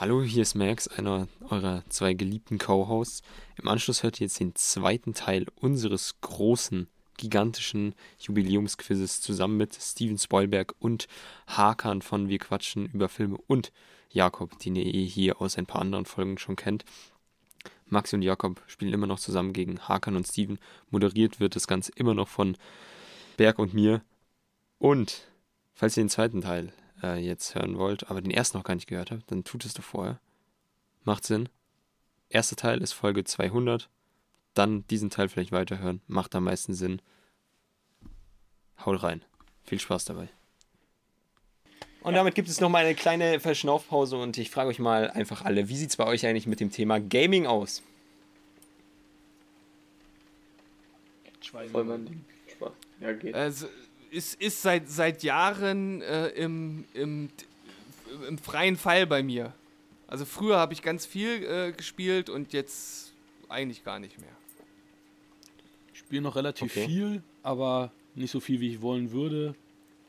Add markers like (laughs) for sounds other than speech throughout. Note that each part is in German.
Hallo, hier ist Max, einer eurer zwei geliebten Co-Hosts. Im Anschluss hört ihr jetzt den zweiten Teil unseres großen, gigantischen Jubiläumsquizzes zusammen mit Steven Spoilberg und Hakan von Wir quatschen über Filme und Jakob, den ihr eh hier aus ein paar anderen Folgen schon kennt. Maxi und Jakob spielen immer noch zusammen gegen Hakan und Steven. Moderiert wird das Ganze immer noch von Berg und mir. Und falls ihr den zweiten Teil äh, jetzt hören wollt, aber den ersten noch gar nicht gehört habt, dann tut es doch vorher. Macht Sinn. Erster Teil ist Folge 200. Dann diesen Teil vielleicht weiterhören. Macht am meisten Sinn. Haut rein. Viel Spaß dabei. Und damit gibt es noch mal eine kleine Verschnaufpause und ich frage euch mal einfach alle, wie sieht es bei euch eigentlich mit dem Thema Gaming aus? Voll mein Ding. Spaß. Ja, geht. Also, es ist seit, seit Jahren äh, im, im, im freien Fall bei mir. Also früher habe ich ganz viel äh, gespielt und jetzt eigentlich gar nicht mehr. Ich spiele noch relativ Okay. viel, aber nicht so viel, wie ich wollen würde.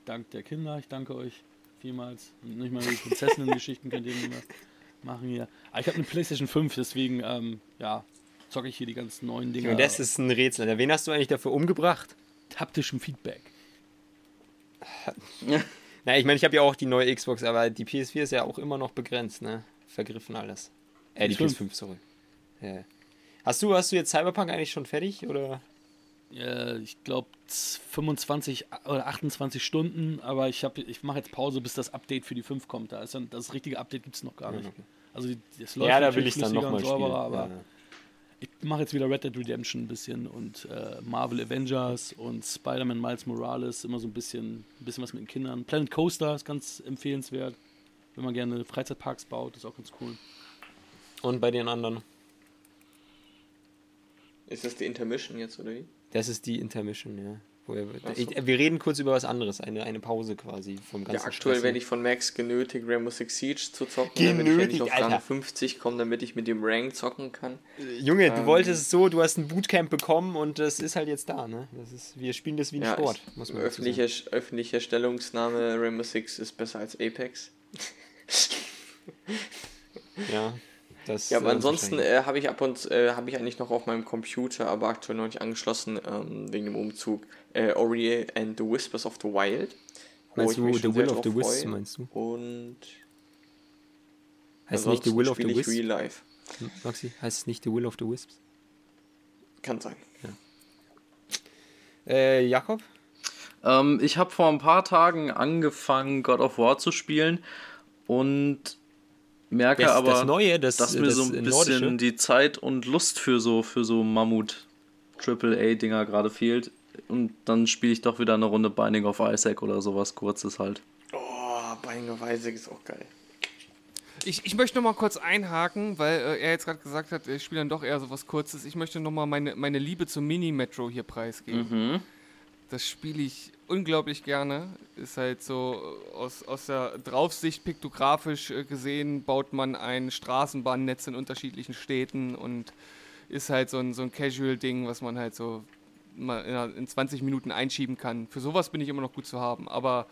Dank der Kinder, ich danke euch vielmals. Nicht mal die (laughs) Prinzessinnen-Geschichten könnt ihr nicht machen hier. Aber ich habe eine PlayStation 5, deswegen, ähm, ja, zocke ich hier die ganzen neuen Dinger. Und das ist ein Rätsel. Wen hast du eigentlich dafür umgebracht? haptischem Feedback. (laughs) Na, ich meine, ich habe ja auch die neue Xbox, aber die PS4 ist ja auch immer noch begrenzt, ne? Vergriffen alles. Äh, die PS5. PS5, sorry. Ja. Hast du, hast du jetzt Cyberpunk eigentlich schon fertig, oder? Äh, ich glaube 25 oder 28 Stunden, aber ich, hab- ich mache jetzt Pause, bis das Update für die 5 kommt. Da ist dann, das richtige Update gibt es noch gar nicht. Also das Ja, da will ich dann nochmal spielen. sauberer, aber Ja. Ich mache jetzt wieder Red Dead Redemption ein bisschen und äh, Marvel Avengers und Spider-Man Miles Morales, immer so ein bisschen, ein bisschen was mit den Kindern. Planet Coaster ist ganz empfehlenswert, wenn man gerne Freizeitparks baut, ist auch ganz cool. Und bei den anderen? Ist das die Intermission jetzt, oder wie? Das ist die Intermission, ja. Wir, ich, wir reden kurz über was anderes, eine, eine Pause quasi vom ganzen Ja, aktuell Stress. werde ich von Max genötigt, Rainbow Six Siege zu zocken, damit ich Genötigt, auf. Rang 50 komme, damit ich mit dem Rank zocken kann. Junge, du Ähm, wolltest es so, du hast ein Bootcamp bekommen und das ist halt jetzt da, ne? Das ist, wir spielen das wie ein Ja, Sport, ich- muss man dazu öffentliche, Stellungnahme, Rainbow Six ist besser als Apex. sagen. (laughs) Ja, das, Ja, aber äh, ansonsten äh, habe ich ab und äh, habe ich eigentlich noch auf meinem Computer, aber aktuell noch nicht angeschlossen, ähm, wegen dem Umzug, äh, Ori and the Whispers of the Wild. Meinst du The Will of the Wisps, meinst du? Und Heißt nicht The Will of the Wisps? Real Life. Maxi, heißt es nicht The Will of the Wisps? Kann sein. Äh, Jakob? Ähm, ich habe vor ein paar Tagen angefangen, God of War zu spielen und merke Das, aber, das Neue, das, dass mir das so ein Nordische? bisschen die Zeit und Lust für so für so Mammut AAA Dinger gerade fehlt und dann spiele ich doch wieder eine Runde Binding of Isaac oder sowas kurzes halt. Oh, Binding of Isaac ist auch geil. Ich, ich möchte noch mal kurz einhaken, weil äh, er jetzt gerade gesagt hat, ich spiele dann doch eher so was Kurzes. Ich möchte noch mal meine, meine Liebe zum Mini-Metro hier preisgeben. Das spiele ich unglaublich gerne. Ist halt so äh, aus, aus der Draufsicht piktografisch äh, gesehen, baut man ein Straßenbahnnetz in unterschiedlichen Städten und ist halt so ein, so ein Casual-Ding, was man halt so mal in, einer- in 20 Minuten einschieben kann. Für sowas bin ich immer noch gut zu haben. Aber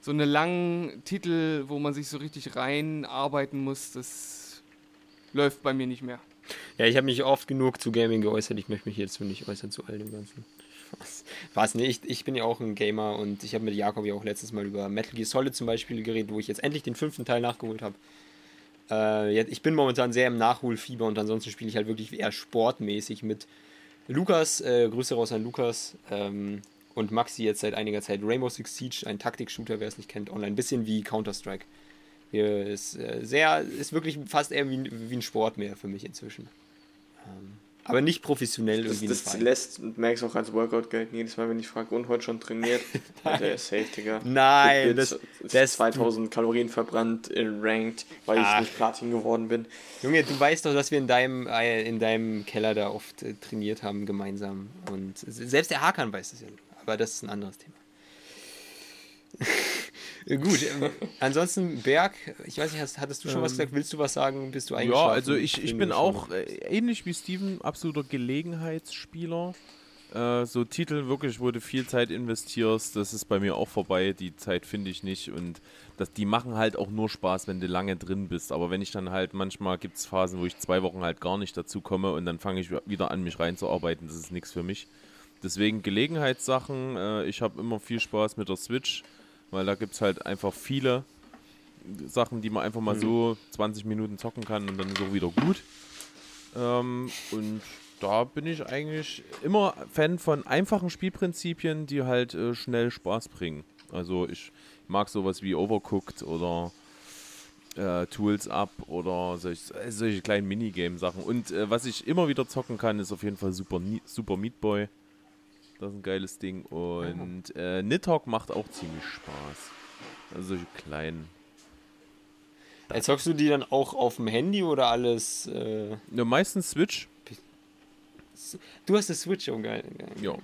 so eine langen Titel, wo man sich so richtig reinarbeiten muss, das läuft bei mir nicht mehr. Ja, ich habe mich oft genug zu Gaming geäußert. Ich möchte mich jetzt nicht äußern zu all dem Ganzen. Was? Was? Nee, ich, ich bin ja auch ein Gamer und ich habe mit Jakob ja auch letztes Mal über Metal Gear Solid zum Beispiel geredet, wo ich jetzt endlich den fünften Teil nachgeholt habe. Äh, ich bin momentan sehr im Nachholfieber und ansonsten spiele ich halt wirklich eher sportmäßig mit Lukas, äh, Grüße raus an Lukas ähm, und Maxi jetzt seit einiger Zeit Rainbow Six Siege, ein Taktik-Shooter, wer es nicht kennt, online. Bisschen wie Counter-Strike. Ist äh, sehr, ist wirklich fast eher wie, ein- wie ein Sport mehr für mich inzwischen. Ähm, aber nicht professionell Das, irgendwie. das Verein. lässt Max auch als Workout gelten. Jedes Mal, wenn ich frage, und heute schon trainiert, (laughs) Alter, safe, Digga. Nein, das, das 2000 Kalorien verbrannt in Ranked, weil Ach. ich nicht Platin geworden bin. Junge, du weißt doch, dass wir in deinem, äh, in deinem Keller da oft äh, trainiert haben gemeinsam. Und selbst der Hakan weiß das ja. Aber das ist ein anderes Thema. Gut, ähm, ansonsten Berg, ich weiß nicht, hast, hattest du schon was gesagt? Willst du was sagen? Bist du Ja, eingeschlafen? also ich, ich bin auch äh, ähnlich wie Steven absoluter Gelegenheitsspieler. Äh, so Titel wirklich, wo du viel Zeit investierst, das ist bei mir auch vorbei. Die Zeit finde ich nicht. Und das, die machen halt auch nur Spaß, wenn du lange drin bist. Aber wenn ich dann halt, manchmal gibt es Phasen, wo ich zwei Wochen halt gar nicht dazu komme und dann fange ich wieder an, mich reinzuarbeiten. Das ist nichts für mich. Deswegen Gelegenheitssachen. Äh, ich habe immer viel Spaß mit der Switch, weil da gibt es halt einfach viele Sachen, die man einfach mal mhm. so 20 Minuten zocken kann und dann ist auch wieder gut. Ähm, und da bin ich eigentlich immer Fan von einfachen Spielprinzipien, die halt äh, schnell Spaß bringen. Also ich mag sowas wie Overcooked oder äh, Tools Up oder solch, äh, solche kleinen Minigame-Sachen. Und äh, was ich immer wieder zocken kann, ist auf jeden Fall Super, Super Meat Boy. Das ist ein geiles Ding. Und äh, Nidhogg macht auch ziemlich Spaß. Also solche kleinen. Äh, zockst du die dann auch auf dem Handy oder alles? Äh ja, meistens Switch. Du hast eine Switch, oh geil. geil ja. Geil.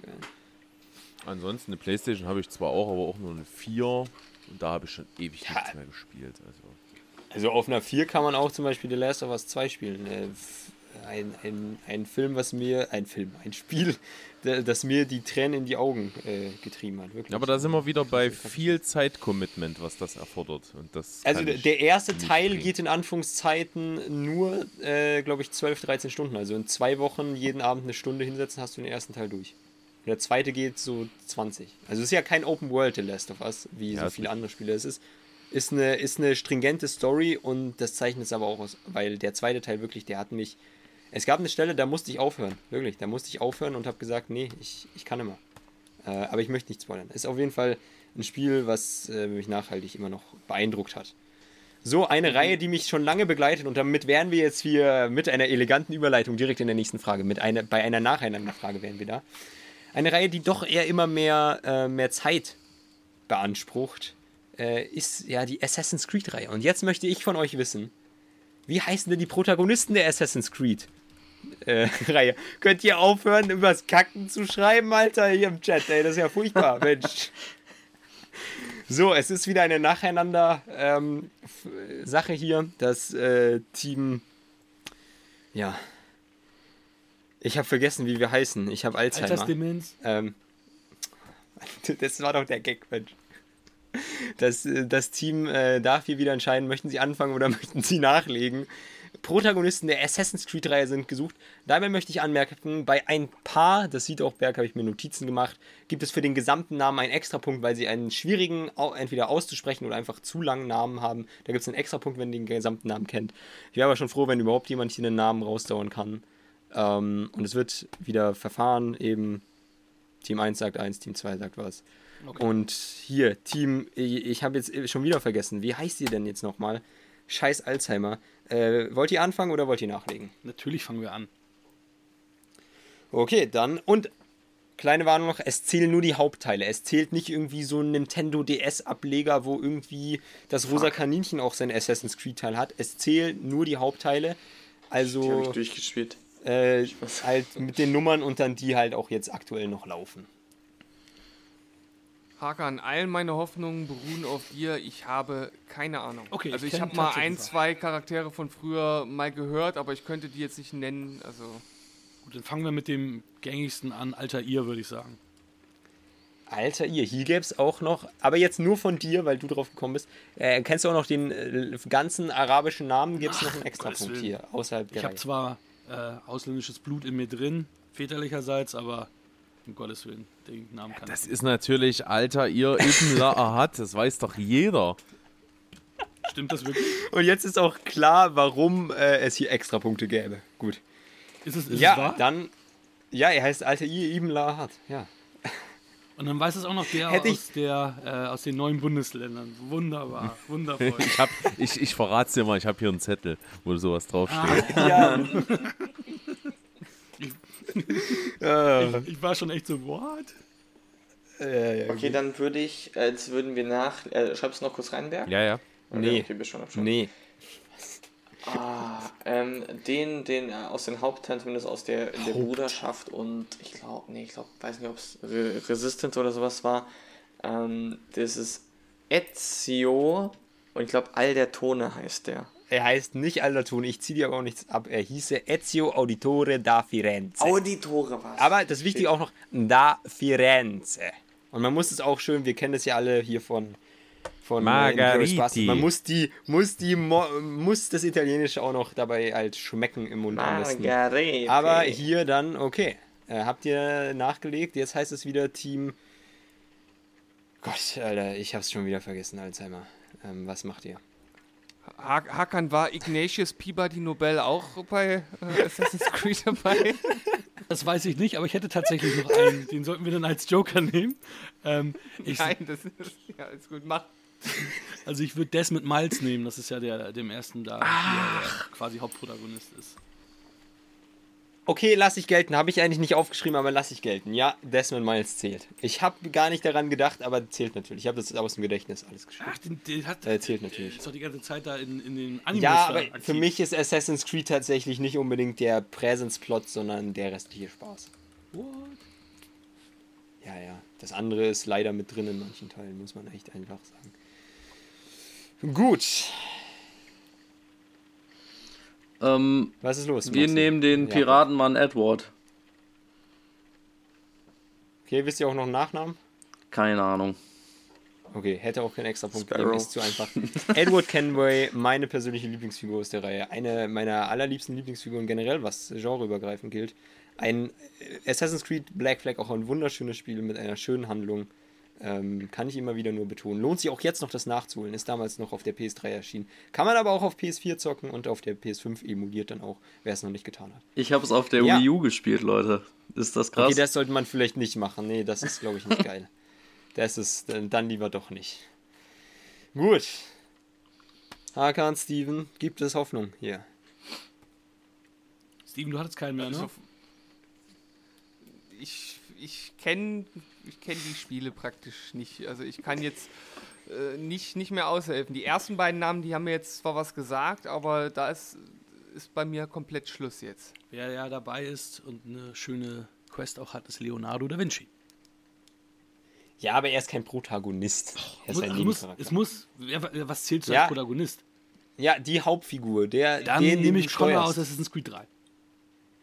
Ansonsten eine Playstation habe ich zwar auch, aber auch nur eine 4. Und da habe ich schon ewig ja. nichts mehr gespielt. Also. also auf einer 4 kann man auch zum Beispiel The Last of Us 2 spielen. Äh, ein, ein, ein Film, was mir, ein Film, ein Spiel, das mir die Tränen in die Augen äh, getrieben hat. Wirklich. Aber da sind wir wieder bei viel Zeitcommitment, was das erfordert. Und das also der erste Teil bringen. geht in Anführungszeiten nur, äh, glaube ich, 12, 13 Stunden. Also in zwei Wochen jeden Abend eine Stunde hinsetzen, hast du den ersten Teil durch. Der zweite geht so 20. Also es ist ja kein Open World The Last of Us, wie ja, so viele andere Spiele es ist. Ist eine, ist eine stringente Story und das zeichnet es aber auch aus, weil der zweite Teil wirklich, der hat mich es gab eine Stelle, da musste ich aufhören. Wirklich, da musste ich aufhören und habe gesagt, nee, ich, ich kann immer. Äh, aber ich möchte nicht spoilern. Ist auf jeden Fall ein Spiel, was äh, mich nachhaltig immer noch beeindruckt hat. So, eine mhm. Reihe, die mich schon lange begleitet und damit wären wir jetzt hier mit einer eleganten Überleitung direkt in der nächsten Frage. Mit einer, bei einer Nacheinanderfrage wären wir da. Eine Reihe, die doch eher immer mehr, äh, mehr Zeit beansprucht, äh, ist ja die Assassin's Creed-Reihe. Und jetzt möchte ich von euch wissen, wie heißen denn die Protagonisten der Assassin's Creed? Äh, (laughs) Reihe. Könnt ihr aufhören, übers Kacken zu schreiben, Alter, hier im Chat, ey, das ist ja furchtbar, (laughs) Mensch. So, es ist wieder eine Nacheinander ähm, Sache hier. Das äh, Team, ja, ich habe vergessen, wie wir heißen. Ich habe Alzheimer. Altersdemenz. Ähm, das war doch der Gag, Mensch. Das, äh, das Team äh, darf hier wieder entscheiden, möchten sie anfangen oder (laughs) möchten sie nachlegen. Protagonisten der Assassin's Creed-Reihe sind gesucht. Dabei möchte ich anmerken, bei ein paar, das sieht auch Berg, habe ich mir Notizen gemacht, gibt es für den gesamten Namen einen Extrapunkt, weil sie einen schwierigen, entweder auszusprechen oder einfach zu langen Namen haben. Da gibt es einen Extrapunkt, wenn ihr den gesamten Namen kennt. Ich wäre aber schon froh, wenn überhaupt jemand hier einen Namen rausdauern kann. Ähm, und es wird wieder verfahren, eben Team 1 sagt 1, Team 2 sagt was. Okay. Und hier, Team, ich, ich habe jetzt schon wieder vergessen, wie heißt ihr denn jetzt nochmal? Scheiß Alzheimer. Äh, wollt ihr anfangen oder wollt ihr nachlegen? Natürlich fangen wir an. Okay, dann. Und kleine Warnung noch, es zählen nur die Hauptteile. Es zählt nicht irgendwie so ein Nintendo DS-Ableger, wo irgendwie das rosa Kaninchen auch sein Assassin's Creed-Teil hat. Es zählen nur die Hauptteile. Also. Die habe ich durchgespielt. Äh, halt mit den Nummern und dann die halt auch jetzt aktuell noch laufen. Hakan, all meine Hoffnungen beruhen auf dir. Ich habe keine Ahnung. Okay, also ich, ich habe mal ein, zwei Charaktere von früher mal gehört, aber ich könnte die jetzt nicht nennen. Also Gut, dann fangen wir mit dem gängigsten an. Alter ihr, würde ich sagen. Alter ihr, hier gäbe es auch noch, aber jetzt nur von dir, weil du drauf gekommen bist. Äh, kennst du auch noch den äh, ganzen arabischen Namen? Gibt es noch einen extra Punkt hier außerhalb der Ich habe zwar äh, ausländisches Blut in mir drin, väterlicherseits, aber um Gottes Willen, den Namen kann Das ist natürlich Alter, ihr Ibn La'ahat, (laughs) das weiß doch jeder. Stimmt das wirklich? Und jetzt ist auch klar, warum äh, es hier extra Punkte gäbe. Gut. Ist es, ist ja, es wahr? dann. Ja, er heißt Alter ihr Ibn La'ahat, ja. Und dann weiß es auch noch der aus, der, äh, aus den neuen Bundesländern. Wunderbar, wundervoll. (laughs) ich, hab, ich, ich verrat's dir mal, ich habe hier einen Zettel, wo sowas draufsteht. Ah, ja. (laughs) (laughs) ich, ich, war schon echt so, what? Äh, ja, okay, dann würde ich, als würden wir nach. Äh, schreibst du noch kurz rein, Berg? Ja, ja. Nee. Okay, bist schon, schon. Nee. Ah, ähm, den, den äh, aus den Hauptteilen, zumindest aus der, der Bruderschaft und ich glaube, nee, ich glaube, weiß nicht, ob es Re Resistance oder sowas war. Ähm, das ist Ezio und ich glaube, All der Tone heißt der. Er heißt nicht Alderton, ich ziehe dir aber auch nichts ab. Er hieße Ezio Auditore da Firenze. Auditore was. Aber das Wichtige auch noch, da Firenze. Und man muss es auch schön, wir kennen das ja alle hier von von äh, Margariti. Man muss die, muss die, muss das Italienische auch noch dabei als schmecken im Mund. Margarete. Aber hier dann, okay. Äh, habt ihr nachgelegt? Jetzt heißt es wieder Team. Gott, Alter, ich hab's schon wieder vergessen, Alzheimer. Ähm, was macht ihr? Ha Hakan war Ignatius Peabody Nobel auch bei äh, Assassin's Creed dabei? (laughs) Das weiß ich nicht, aber ich hätte tatsächlich noch einen. Den sollten wir dann als Joker nehmen. Ähm, Nein, das ist ja alles gut. Mach. also ich würde Desmond Miles nehmen. Das ist ja der, dem ersten da, hier, der quasi Hauptprotagonist ist. Okay, lass ich gelten. Habe ich eigentlich nicht aufgeschrieben, aber lass ich gelten. Ja, Desmond Miles zählt. Ich habe gar nicht daran gedacht, aber zählt natürlich. Ich habe das aus dem Gedächtnis alles geschrieben. Ach, den, den hat, Äh, zählt natürlich. ist doch die ganze Zeit da in, in den Animes Ja, aber aktiv. für mich ist Assassin's Creed tatsächlich nicht unbedingt der Präsenzplot, sondern der restliche Spaß. What? Ja, ja. Das andere ist leider mit drin in manchen Teilen, muss man echt einfach sagen. Gut. Ähm, Was ist los? wir Maxi? nehmen den Ja. Piratenmann Edward. Okay, wisst ihr auch noch einen Nachnamen? Keine Ahnung. Okay, hätte auch keinen extra Punkt gegeben, ist zu einfach. Edward Kenway, meine persönliche Lieblingsfigur aus der Reihe. Eine meiner allerliebsten Lieblingsfiguren generell, was genreübergreifend gilt. Ein Assassin's Creed Black Flag, auch ein wunderschönes Spiel mit einer schönen Handlung. Ähm, kann ich immer wieder nur betonen. Lohnt sich auch jetzt noch das nachzuholen. Ist damals noch auf der PS3 erschienen. Kann man aber auch auf PS4 zocken und auf der PS5 emuliert dann auch, wer es noch nicht getan hat. Ich habe es auf der Ja. Wii U gespielt, Leute. Ist das krass? Okay, das sollte man vielleicht nicht machen. Nee, das ist, glaube ich, nicht geil. (laughs) Das ist dann lieber doch nicht. Gut. Hakan, Steven, gibt es Hoffnung hier? Steven, du hattest keinen mehr, ne? Ich ich kenne ich kenn die Spiele praktisch nicht. Also ich kann jetzt äh, nicht, nicht mehr aushelfen. Die ersten beiden Namen, die haben mir jetzt zwar was gesagt, aber da ist, ist bei mir komplett Schluss jetzt. Wer ja dabei ist und eine schöne Quest auch hat, ist Leonardo da Vinci. Ja, aber er ist kein Protagonist. Er ist ein muss, es muss, was zählst du Ja. als Protagonist? Ja, die Hauptfigur. Der, Dann nehme ich Connor aus steuerst. Assassin's Creed 3.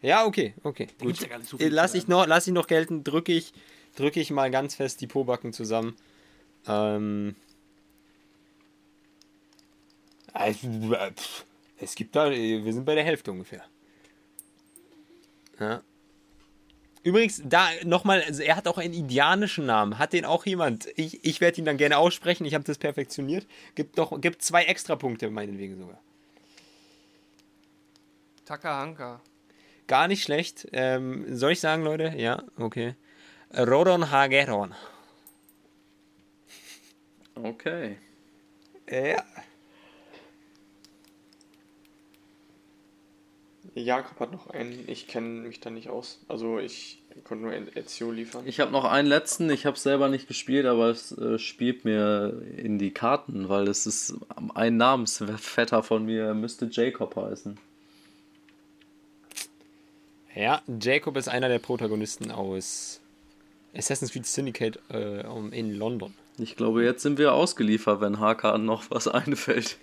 Ja, okay, okay. gibt's Gut. ja gar nicht so Äh, viel lass, ich noch, lass ich noch gelten, drücke ich, drücke ich mal ganz fest die Pobacken zusammen. Ähm. Also, äh, es gibt da, äh, wir sind bei der Hälfte ungefähr. Ja. Übrigens, da nochmal, also er hat auch einen indianischen Namen. Hat den auch jemand? Ich, ich werde ihn dann gerne aussprechen. Ich habe das perfektioniert. Gibt doch, gibt zwei Extrapunkte, meinetwegen sogar. Takahanka. Gar nicht schlecht. Ähm, soll ich sagen, Leute? Ja, okay. Rodon Hageron. Okay. Ja. Jakob hat noch einen, ich kenne mich da nicht aus. Also ich konnte nur Ezio liefern. Ich habe noch einen letzten, ich habe selber nicht gespielt, aber es äh, spielt mir in die Karten, weil es ist ein Namensvetter von mir, müsste Jacob heißen. Ja, Jacob ist einer der Protagonisten aus Assassin's Creed Syndicate äh, um- in London. Ich glaube, jetzt sind wir ausgeliefert, wenn HK noch was (laughs) einfällt.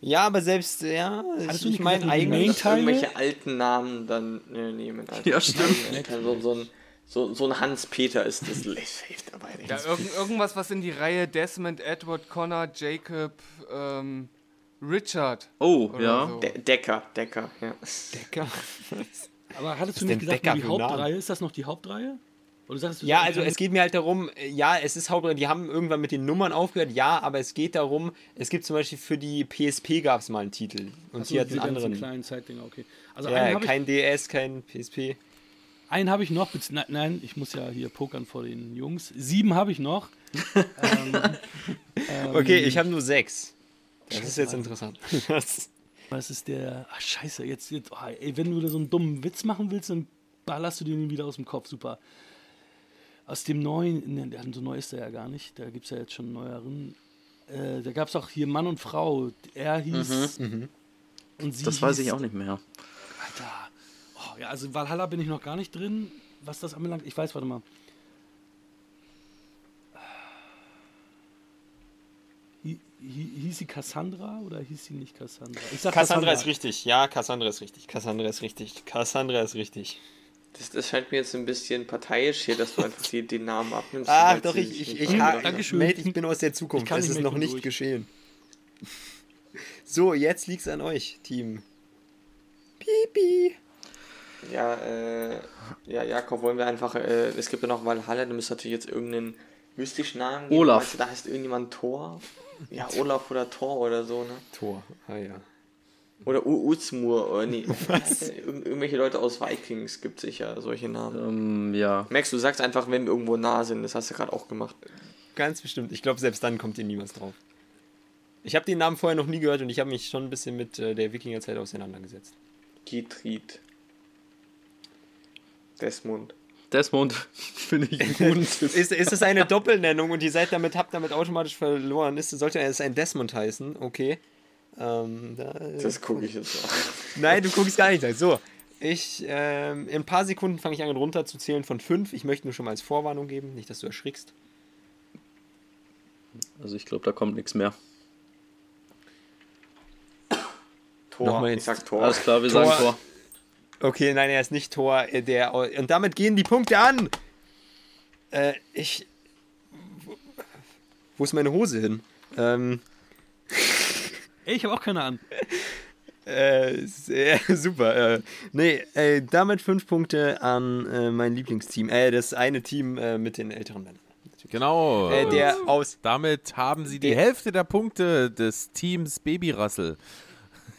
Ja, aber selbst, ja, Hattest ich, du nicht ich meine eigentlich. Irgendwelche alten Namen dann nehmen. Ja, stimmt. So, so, ein, so, so ein Hans-Peter ist das safe dabei. Ja, irgend, irgendwas, was in die Reihe Desmond, Edward, Connor, Jacob, ähm, Richard. Oh, ja. so. De Decker, Decker, ja. Decker. (laughs) Aber hattest du ist nicht gesagt, die Name? Hauptreihe? Ist das noch die Hauptreihe? Sagst Ja, so- also es geht mir halt darum, ja, es ist Hauptsache, die haben irgendwann mit den Nummern aufgehört, ja, aber es geht darum, es gibt zum Beispiel für die PSP gab es mal einen Titel und Achso, hier hat diese einen anderen. kleinen Zeitdinger, okay. Also Ja, habe ich, kein DS, kein PSP. einen hab ich noch, nein, nein, ich muss ja hier pokern vor den Jungs. Sieben habe ich noch. ähm, (laughs) ähm, Okay, ich habe nur sechs. Das ist Scheiße, jetzt Mann. interessant. (laughs) Das- Was ist der. Ach, scheiße, jetzt, jetzt oh, ey, wenn du da so einen dummen Witz machen willst, dann ballerst du den wieder aus dem Kopf. Super. Aus dem neuen, ne, so neu ist der ja gar nicht, da gibt es ja jetzt schon einen neueren. Äh, da gab es auch hier Mann und Frau. Er hieß. Und sie Das weiß hieß, ich auch nicht mehr. Alter. Oh, ja, also Valhalla bin ich noch gar nicht drin, was das anbelangt. Ich weiß, warte mal. Hieß sie Cassandra oder hieß sie nicht Cassandra? Ich sag Cassandra ist richtig. Ja, Cassandra ist richtig. Cassandra ist richtig. Cassandra ist richtig. Das, das scheint mir jetzt ein bisschen parteiisch hier, dass du einfach die, den Namen abnimmst. Ah, weil doch, ich, ich, ich. Mate, ich bin aus der Zukunft. Ich kann Es nicht ist noch ich nicht durch. geschehen. (laughs) So, jetzt liegt's an euch, Team. Pipi. Ja, äh, ja, Jakob, wollen wir einfach, äh, es gibt ja noch Valhalla, da müsste natürlich jetzt irgendeinen mystischen Namen geben. Olaf. Weißt du, da heißt irgendjemand Thor. Ja, Olaf oder Thor oder so, ne? Tor. Ah ja. Oder U Uzmur, oder nee. (laughs) Was? Ir irgendwelche Leute aus Vikings gibt sicher solche Namen. Ähm, ja. Max, du sagst einfach, wenn wir irgendwo nah sind, das hast du gerade auch gemacht. Ganz bestimmt. Ich glaube, selbst dann kommt hier niemals drauf. Ich habe den Namen vorher noch nie gehört und ich habe mich schon ein bisschen mit äh, der Wikingerzeit auseinandergesetzt. Gitrid. Desmond. Desmond (laughs) finde ich gut. (laughs) Ist, ist es eine Doppelnennung und ihr seid damit, habt damit automatisch verloren? Ist, sollte es ein Desmond heißen? Okay. Ähm, da, Das gucke ich jetzt mal. (laughs) Nein, du guckst gar nicht. So, ich, ähm, in ein paar Sekunden fange ich an runter zu zählen von fünf. Ich möchte nur schon mal als Vorwarnung geben, nicht, dass du erschrickst. Also ich glaube, da kommt nichts mehr. Tor. Nochmal ich sag Tor. Alles klar, wir Tor. sagen Tor. Okay, nein, er ist nicht Tor. äh, Der, und damit gehen die Punkte an. Äh, ich. Wo, ist meine Hose hin? Ähm, Ey, ich habe auch keine an. äh, (laughs) sehr, super. Äh, nee, äh, damit fünf Punkte an äh, mein Lieblingsteam. Äh, das eine Team äh, mit den älteren Männern. Genau. Äh, der aus. Damit haben sie die Hälfte der Punkte des Teams Babyrassel.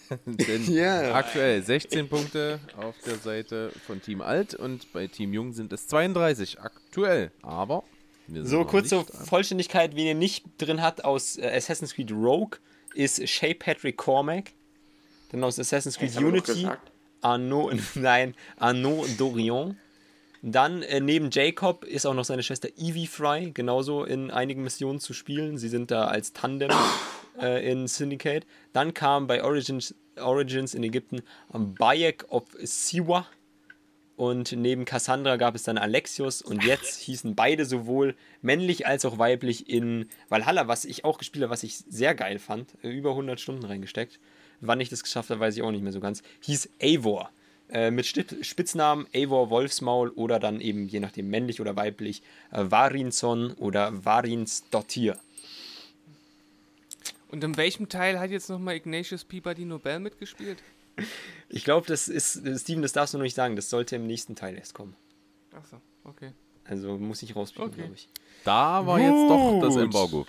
(laughs) Denn Ja. aktuell 16 Punkte auf der Seite von Team Alt und bei Team Jung sind es 32 aktuell. Aber wir sind So, kurz zur Vollständigkeit, wen ihr nicht drin hat aus äh, Assassin's Creed Rogue, ist Shay Patrick Cormac. Dann aus Assassin's Creed doch Unity. Arnaud, (laughs) nein, Arnaud Dorion. Dann äh, neben Jacob ist auch noch seine Schwester Evie Fry, genauso in einigen Missionen zu spielen. Sie sind da als Tandem äh, in Syndicate. Dann kam bei Origins, Origins in Ägypten Bayek of Siwa. Und neben Cassandra gab es dann Alexios und jetzt hießen beide sowohl männlich als auch weiblich in Valhalla, was ich auch gespielt habe, was ich sehr geil fand. Äh, Über 100 Stunden reingesteckt. Wann ich das geschafft habe, weiß ich auch nicht mehr so ganz. Hieß Eivor. Äh, mit Spitznamen Eivor Wolfsmaul oder dann eben je nachdem männlich oder weiblich äh, Varinson oder Varinsdottir. Und in welchem Teil hat jetzt nochmal Ignatius Peabody Nobel mitgespielt? Ich glaube, das ist, Steven, das darfst du noch nicht sagen. Das sollte im nächsten Teil erst kommen. Achso, okay. Also muss ich rausspielen, Okay. glaube ich. Da war jetzt doch das Gut. Embargo.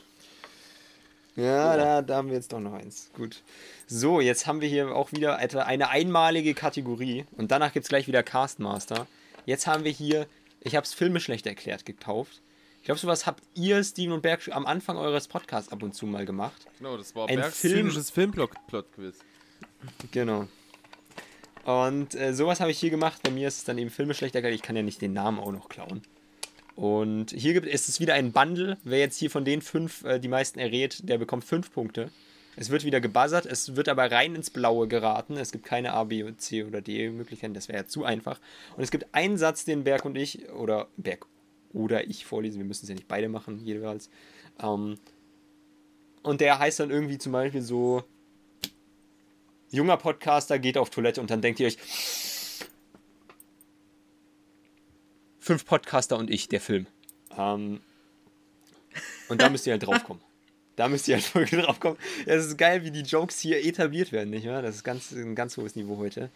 Ja, da, da haben wir jetzt doch noch eins. Gut. So, jetzt haben wir hier auch wieder etwa eine einmalige Kategorie. Und danach gibt es gleich wieder Castmaster. Jetzt haben wir hier, ich habe es Filme schlecht erklärt, gekauft. Ich glaube, sowas habt ihr, Steven und Berg, am Anfang eures Podcasts ab und zu mal gemacht. Genau, das war Ein Bergs Film- Filmplot-Quiz. Genau. Und äh, sowas habe ich hier gemacht. Bei mir ist es dann eben Filme schlecht erklärt. Ich kann ja nicht den Namen auch noch klauen. Und hier gibt, ist es wieder ein Bundle. Wer jetzt hier von den fünf äh, die meisten errät, der bekommt fünf Punkte. Es wird wieder gebuzzert, es wird aber rein ins Blaue geraten. Es gibt keine A, B, C oder D Möglichkeiten, das wäre ja zu einfach. Und es gibt einen Satz, den Berg und ich, oder Berg oder ich vorlesen, wir müssen es ja nicht beide machen, jeweils. Ähm, und der heißt dann irgendwie zum Beispiel so: Junger Podcaster geht auf Toilette und dann denkt ihr euch: Fünf Podcaster und ich, der Film. Ähm, und da müsst ihr halt draufkommen. Da müsst ihr halt (laughs) wirklich draufkommen. Es ist geil, wie die Jokes hier etabliert werden, nicht wahr? Das ist ganz, ein ganz hohes Niveau heute.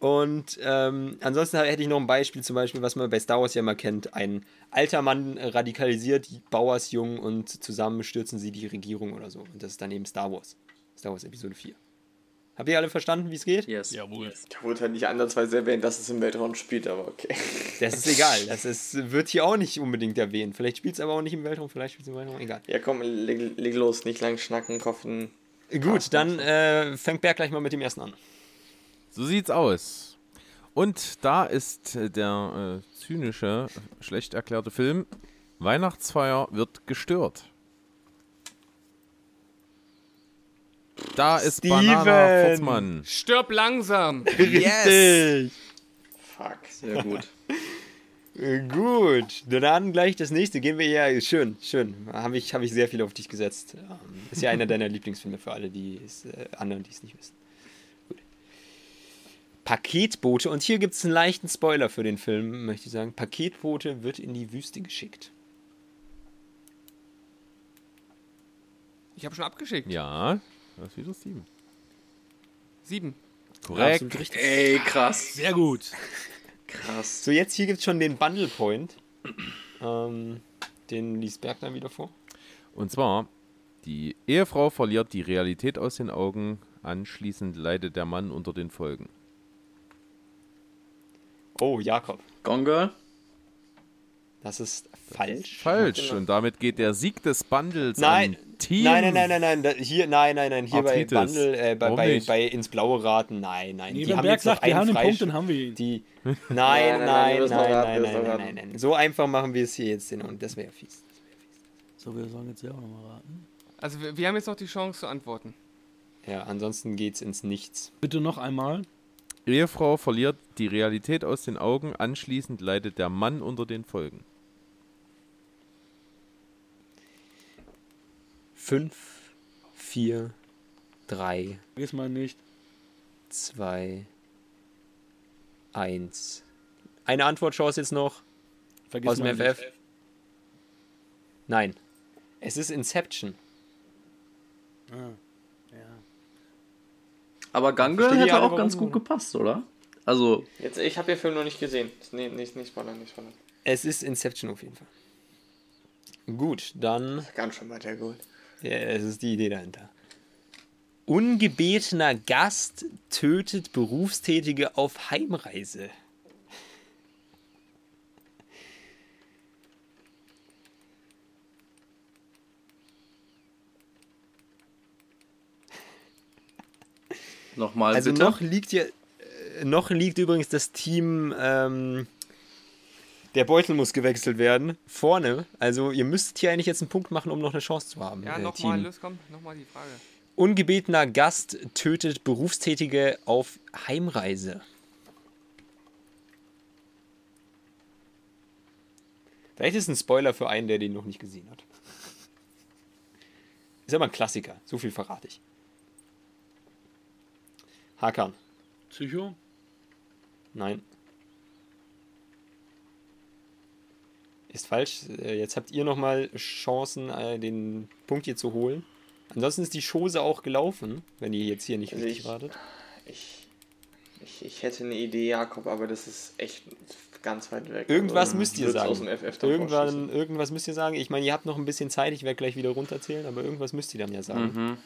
Und ähm, ansonsten hätte ich noch ein Beispiel, zum Beispiel, was man bei Star Wars ja mal kennt. Ein alter Mann radikalisiert Bauersjungen und zusammen stürzen sie die Regierung oder so. Und das ist dann eben Star Wars. Star Wars Episode 4. Habt ihr alle verstanden, wie es geht? Yes. Jawohl. Da wurde halt nicht ansatzweise erwähnt, dass es im Weltraum spielt, aber okay. (laughs) Das ist egal. (laughs) Das ist, wird hier auch nicht unbedingt erwähnt. Vielleicht spielt es aber auch nicht im Weltraum, vielleicht spielt es im Weltraum. Egal. Ja, komm, leg, leg los, nicht lang schnacken, koffen. Gut, dann äh, fängt Berg gleich mal mit dem ersten an. So sieht's aus. Und da ist äh, der äh, zynische, schlecht erklärte Film Weihnachtsfeier wird gestört. Da ist Steven! Banana Furzmann. Stirb langsam! (laughs) Yes! Fuck. Sehr gut. (laughs) Äh, Gut, dann gleich das nächste. Gehen wir ja. Schön, schön. Habe ich, hab ich sehr viel auf dich gesetzt. Ähm, Ist ja einer deiner Lieblingsfilme für alle, die es, äh, anderen, die es nicht wissen. Paketboote. Und hier gibt es einen leichten Spoiler für den Film, möchte ich sagen. Paketboote wird in die Wüste geschickt. Ich habe schon abgeschickt. Ja, das ist wieder Steven. Sieben. Korrekt. Richtig. Ey, krass. Sehr gut. Krass. So, jetzt hier gibt es schon den Bundle Point. Ähm, den liest Berg dann wieder vor. Und zwar, die Ehefrau verliert die Realität aus den Augen, anschließend leidet der Mann unter den Folgen. Oh, Jakob. Gone Girl? Das ist falsch. Falsch. Und damit geht der Sieg des Bundles Nein, an Team. nein, nein, nein, nein, nein, hier, nein, nein, nein, hier bei Arthritis. Bundle, äh, bei, bei, bei ins Blaue raten, nein, nein. Nee, die haben Berg jetzt sagt, wir einen haben den Freisch- Punkt, dann haben wir ihn. Die, nein, nein, nein, nein, nein, raten, nein, nein, nein, nein, nein. So einfach machen wir es hier jetzt hin und das wäre fies. So, wir sollen jetzt ja auch nochmal raten. Also wir, wir haben jetzt noch die Chance zu antworten. Ja, ansonsten geht's ins Nichts. Bitte noch einmal. Ehefrau verliert die Realität aus den Augen, anschließend leidet der Mann unter den Folgen. Fünf, vier, drei, Vergiss mal nicht. zwei, eins. Eine Antwortchance jetzt noch Vergiss aus dem mal FF. nicht. Nein. Es ist Inception. Ah, ja. Aber die hätte auch ganz gut gepasst, oder? Also, Jetzt, ich habe den Film noch nicht gesehen. Nee, nicht, nicht spoilern, nicht spoilern. Es ist Inception auf jeden Fall. Gut, dann Ganz schön weiter gut. Ja, es ist die Idee dahinter. Ungebetener Gast tötet Berufstätige auf Heimreise. Nochmal Also bitte. noch liegt ja, äh, noch liegt übrigens das Team, ähm, der Beutel muss gewechselt werden, vorne. Also ihr müsst hier eigentlich jetzt einen Punkt machen, um noch eine Chance zu haben. Ja, äh, nochmal, los, komm, nochmal die Frage. Ungebetener Gast tötet Berufstätige auf Heimreise. Vielleicht ist es ein Spoiler für einen, der den noch nicht gesehen hat. Ist aber ein Klassiker, so viel verrate ich. Hakan, Psycho? nein. Ist falsch. Äh, Jetzt habt ihr nochmal Chancen, äh, den Punkt hier zu holen. Ansonsten ist die Chose auch gelaufen, wenn ihr jetzt hier nicht Also richtig ich- ratet. Ich, ich, ich hätte eine Idee, Jakob, aber das ist echt ganz weit weg. Irgendwas Also, müsst ihr sagen. Aus dem FF dann Irgendwann, irgendwas müsst ihr sagen. Ich meine, ihr habt noch ein bisschen Zeit, ich werde gleich wieder runterzählen, aber irgendwas müsst ihr dann ja sagen. Mhm.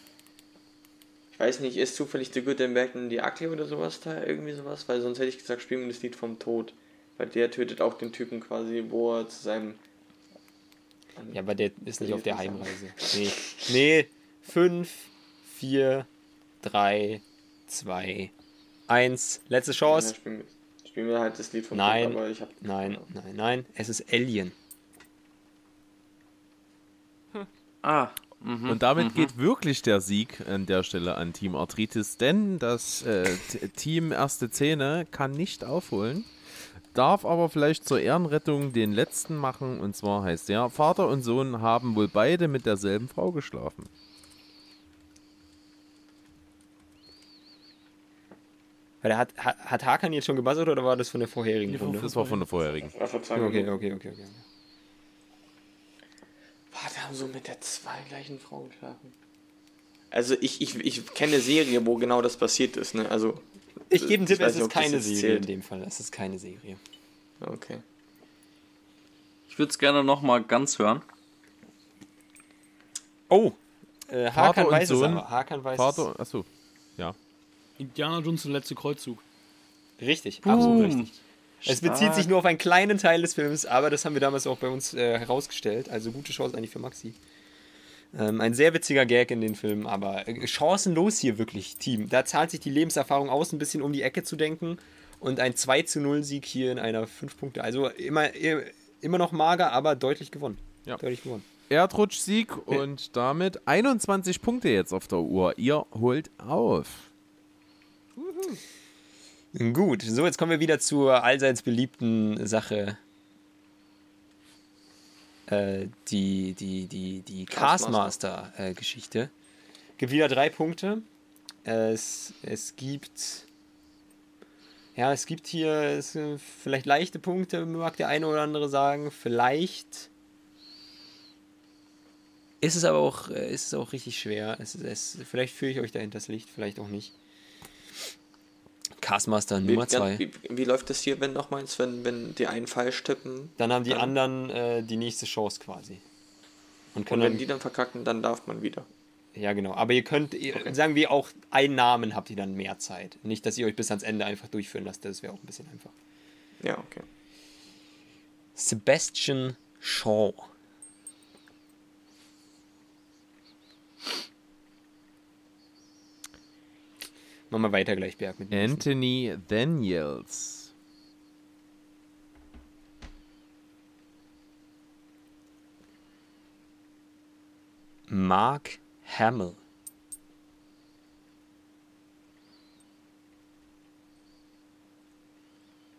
Ich weiß nicht, ist zufällig The Good, and Bad and the Ugly oder sowas da? Irgendwie sowas? Weil sonst hätte ich gesagt, spielen wir das Lied vom Tod. Weil der tötet auch den Typen quasi, wo er zu seinem. Ja, aber der ist nicht auf der Heimreise. Nee. Nee. 5, 4, 3, 2, 1. Letzte Ja, Chance. spielen, wir, spielen wir halt das Lied vom Nein. Tod, aber ich hab. Nein, nein, nein. Es ist Alien. Ah, mhm. Und damit geht wirklich der Sieg an der Stelle an Team Arthritis, denn das äh, Team Erste Zähne kann nicht aufholen, darf aber vielleicht zur Ehrenrettung den letzten machen. Und zwar heißt der, Vater und Sohn haben wohl beide mit derselben Frau geschlafen. Weil er hat, hat, hat Hakan jetzt schon gebuzzert oder war das von der vorherigen Runde? Das war von der vorherigen. Okay, Minuten. okay, okay, okay. Warte, haben so mit der zwei gleichen Frau geschlafen? Also ich, ich, ich kenne eine Serie, wo genau das passiert ist, ne? Also. Ich gebe einen Tipp, weiß es ist keine Serie zählt. in dem Fall. Es ist keine Serie. Okay. ich würde es gerne nochmal ganz hören. Oh, äh, Hakan und weiß es Sohn. aber. Hakan weiß Vater, achso, ja. Indiana Jones der letzte Kreuzzug. Richtig, absolut Boom. Es bezieht sich nur auf einen kleinen Teil des Films, aber das haben wir damals auch bei uns äh, herausgestellt. Also gute Chance eigentlich für Maxi. Ähm, ein sehr witziger Gag in den Film, aber äh, chancenlos hier wirklich, Team. Da zahlt sich die Lebenserfahrung aus, ein bisschen um die Ecke zu denken. Und ein 2 zu 0 Sieg hier in einer 5 Punkte. Also immer, immer noch mager, aber deutlich gewonnen. Ja. Deutlich gewonnen. Erdrutschsieg und damit 21 Punkte jetzt auf der Uhr. Ihr holt auf. Gut, so jetzt kommen wir wieder zur allseits beliebten Sache äh, die, die, die, die Castmaster. Castmaster-Geschichte. gibt wieder drei Punkte. Es, es gibt. Ja, es gibt hier es, äh, vielleicht leichte Punkte, mag der eine oder andere sagen. Vielleicht ist es aber auch, äh, ist es auch richtig schwer. Es, es, vielleicht führe ich euch dahinter das Licht, vielleicht auch nicht. Castmaster Nummer Wie, 2. wie, wie läuft das hier, wenn nochmals, wenn, wenn die einen falsch tippen? Dann haben die Dann- anderen äh, die nächste Chance quasi. Und Und wenn dann, die dann verkacken, dann darf man wieder. ja, genau. Aber ihr könnt, ihr, sagen wir auch, einen Namen habt ihr dann mehr Zeit. Nicht, dass ihr euch bis ans Ende einfach durchführen lasst. Das wäre auch ein bisschen einfach. Ja, okay. Sebastian Shaw. Machen wir weiter gleich, Berg. Mit. Anthony Daniels. Mark Hamill.